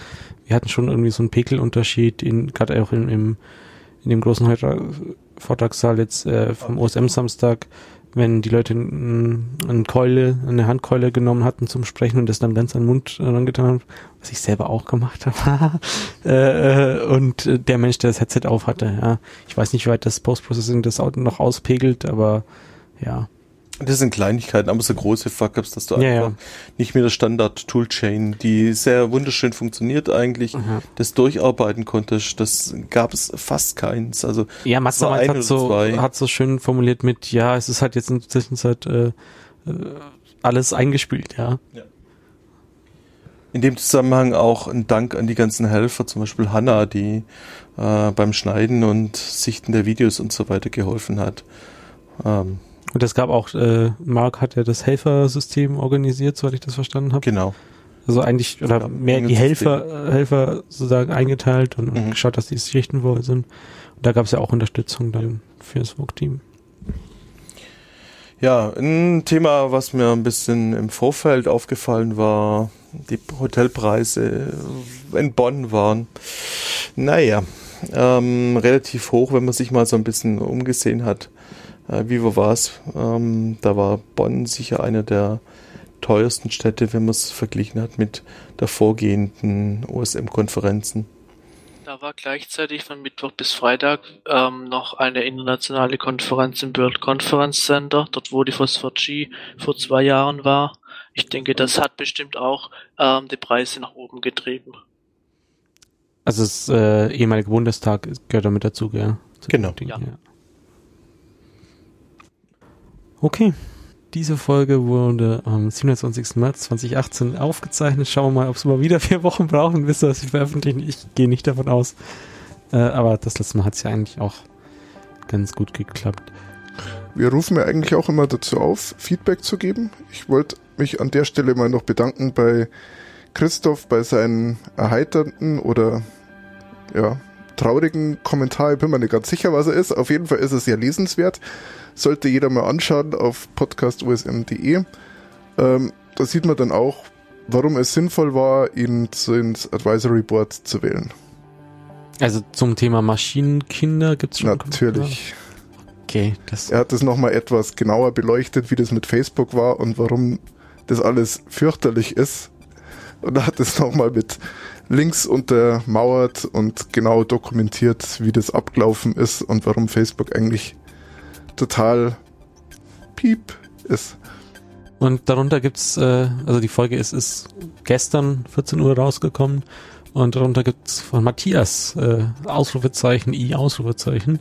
wir hatten schon irgendwie so einen Pekelunterschied, in, gerade auch in, in, in dem großen Vortragssaal jetzt äh, vom OSM Samstag wenn die Leute eine Keule, eine Handkeule genommen hatten zum Sprechen und das dann ganz an den Mund herangetan haben, was ich selber auch gemacht habe. <laughs> äh, und der Mensch, der das Headset auf hatte, ja. Ich weiß nicht, wie weit das Post-Processing das noch auspegelt, aber ja. Das sind Kleinigkeiten, aber so große Fuck-ups, dass du ja, einfach ja. nicht mit der Standard-Toolchain, die sehr wunderschön funktioniert eigentlich, Aha. das durcharbeiten konntest. Das gab es fast keins. Also ja, Mastermind hat so, hat so schön formuliert mit, ja, es ist halt jetzt in der Zwischenzeit äh, äh, alles eingespielt, ja. ja. In dem Zusammenhang auch ein Dank an die ganzen Helfer, zum Beispiel Hanna, die äh, beim Schneiden und Sichten der Videos und so weiter geholfen hat. Ähm, und es gab auch, äh, Mark hat ja das Helfersystem organisiert, soweit ich das verstanden habe. Genau. Also eigentlich, oder ja, mehr die Helfer, Helfer sozusagen eingeteilt und, und mhm. geschaut, dass die Schichten wohl sind. Und da gab es ja auch Unterstützung dann für das VOG-Team. Ja, ein Thema, was mir ein bisschen im Vorfeld aufgefallen war, die Hotelpreise in Bonn waren, naja, ähm, relativ hoch, wenn man sich mal so ein bisschen umgesehen hat äh, wie war es? Ähm, da war Bonn sicher eine der teuersten Städte, wenn man es verglichen hat mit der vorgehenden OSM-Konferenzen. Da war gleichzeitig von Mittwoch bis Freitag ähm, noch eine internationale Konferenz im World Conference Center, dort wo die G vor zwei Jahren war. Ich denke, das hat bestimmt auch ähm, die Preise nach oben getrieben. Also das äh, ehemalige Bundestag gehört damit dazu, gell? Genau. Ja. ja. Okay. Diese Folge wurde am 27. März 2018 aufgezeichnet. Schauen wir mal, ob es mal wieder vier Wochen brauchen, bis wir sie veröffentlichen. Ich gehe nicht davon aus. Äh, aber das letzte Mal hat es ja eigentlich auch ganz gut geklappt. Wir rufen ja eigentlich auch immer dazu auf, Feedback zu geben. Ich wollte mich an der Stelle mal noch bedanken bei Christoph bei seinen erheiternden oder ja, traurigen Kommentar. Ich bin mir nicht ganz sicher, was er ist. Auf jeden Fall ist es sehr lesenswert. Sollte jeder mal anschauen auf podcastusm.de. Ähm, da sieht man dann auch, warum es sinnvoll war, ihn ins Advisory Board zu wählen. Also zum Thema Maschinenkinder gibt es schon. Natürlich. Okay, das er hat das nochmal etwas genauer beleuchtet, wie das mit Facebook war und warum das alles fürchterlich ist. Und er hat es nochmal mit Links untermauert und genau dokumentiert, wie das abgelaufen ist und warum Facebook eigentlich total piep ist. Und darunter gibt's, äh, also die Folge ist, ist gestern 14 Uhr rausgekommen und darunter gibt's von Matthias äh, Ausrufezeichen, I Ausrufezeichen.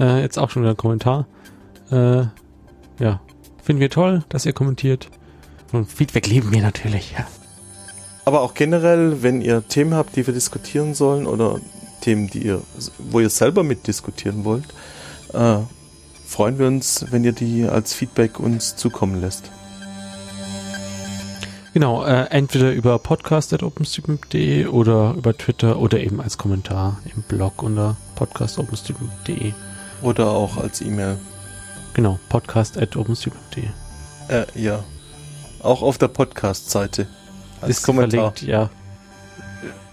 Äh, jetzt auch schon wieder ein Kommentar. Äh, ja, finden wir toll, dass ihr kommentiert. Und Feedback lieben wir natürlich, ja. Aber auch generell, wenn ihr Themen habt, die wir diskutieren sollen oder Themen, die ihr, wo ihr selber mitdiskutieren wollt, äh, freuen wir uns, wenn ihr die als Feedback uns zukommen lässt. Genau, äh, entweder über podcast.openstreetmap.de oder über Twitter oder eben als Kommentar im Blog unter podcast.openstreetmap.de. Oder auch als E-Mail. Genau, podcast.openstreetmap.de. Äh, ja. Auch auf der Podcast-Seite. Als Ist Kommentar. Verlinkt, ja.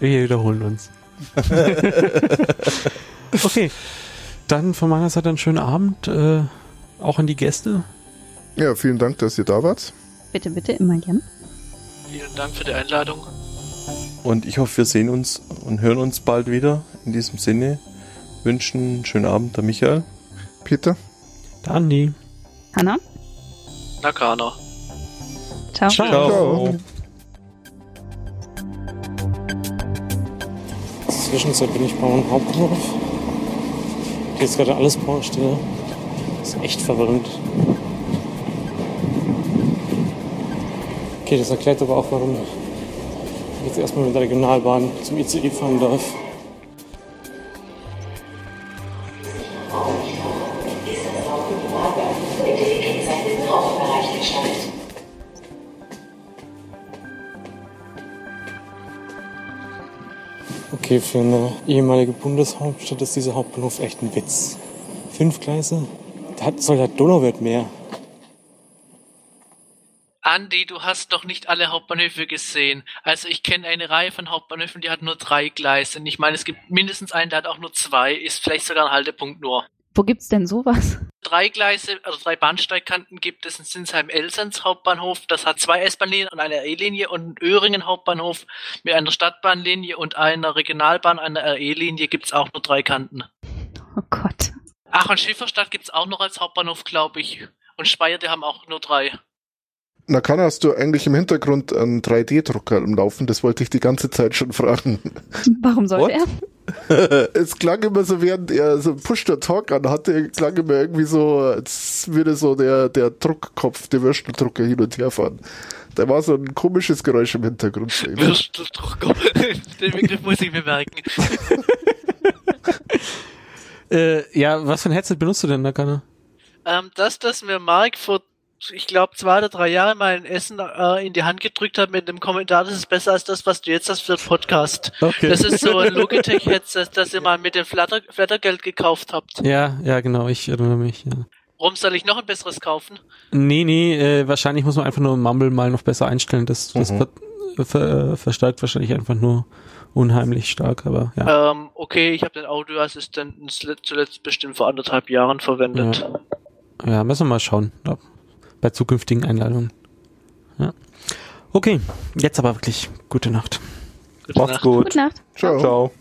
Wir wiederholen uns. <laughs> okay. Dann von meiner Seite einen schönen Abend. Äh, auch an die Gäste. Ja, vielen Dank, dass ihr da wart. Bitte, bitte, immer gern. Vielen Dank für die Einladung. Und ich hoffe, wir sehen uns und hören uns bald wieder. In diesem Sinne wünschen einen schönen Abend der Michael. Peter? Der Andi. Hanna? Nakana. Ciao. Ciao. Ciao. Zwischenzeit bin ich beim Hauptbahnhof. Hier ist gerade alles Baustelle. Das ist echt verwirrend. Okay, das erklärt aber auch, warum ich jetzt erstmal mit der Regionalbahn zum ICE fahren darf. Okay, für eine ehemalige Bundeshauptstadt ist dieser Hauptbahnhof echt ein Witz. Fünf Gleise? Da hat- soll der Donauwert mehr. Andi, du hast noch nicht alle Hauptbahnhöfe gesehen. Also ich kenne eine Reihe von Hauptbahnhöfen, die hat nur drei Gleise. Und ich meine, es gibt mindestens einen, der hat auch nur zwei, ist vielleicht sogar ein Haltepunkt nur. Wo gibt's denn sowas? Drei Gleise, also drei Bahnsteigkanten gibt es in Sinsheim-Elsens Hauptbahnhof. Das hat zwei S-Bahnlinien und eine RE-Linie und einen Öhringen Hauptbahnhof mit einer Stadtbahnlinie und einer Regionalbahn, einer RE-Linie gibt's auch nur drei Kanten. Oh Gott. Ach, und Schifferstadt gibt's auch noch als Hauptbahnhof, glaube ich. Und Speyer, die haben auch nur drei. Na, kann hast du eigentlich im Hintergrund einen 3D-Drucker am Laufen? Das wollte ich die ganze Zeit schon fragen. Warum sollte What? er? <laughs> es klang immer so, während er so Push the Talk anhatte, klang immer irgendwie so, als würde so der, der Druckkopf, der Würsteldrucker hin und her fahren. Da war so ein komisches Geräusch im Hintergrund. <laughs> Würsteldrucker. <laughs> Den Begriff muss ich mir merken. Äh, ja, was für ein Headset benutzt du denn, Nakana? Ähm, das, das mir Mark vor, ich glaube, zwei oder drei Jahren mal in Essen äh, in die Hand gedrückt hat mit dem Kommentar, das ist besser als das, was du jetzt hast für den Podcast. Okay. Das ist so ein Logitech-Headset, <laughs> das ihr mal mit dem Flatter, Flattergeld gekauft habt. Ja, ja, genau, ich erinnere mich, ja. Warum soll ich noch ein besseres kaufen? Nee, nee, äh, wahrscheinlich muss man einfach nur Mumble mal noch besser einstellen. Das, das Mhm. ver, ver, verstärkt wahrscheinlich einfach nur unheimlich stark, aber ja. Ähm, okay, ich habe den Audioassistenten zule- zuletzt bestimmt vor anderthalb Jahren verwendet. Ja, müssen wir mal schauen. Ja, bei zukünftigen Einladungen. Ja. Okay, jetzt aber wirklich gute Nacht. Gute Macht's Nacht. gut. Gute Nacht. Ciao. Ciao.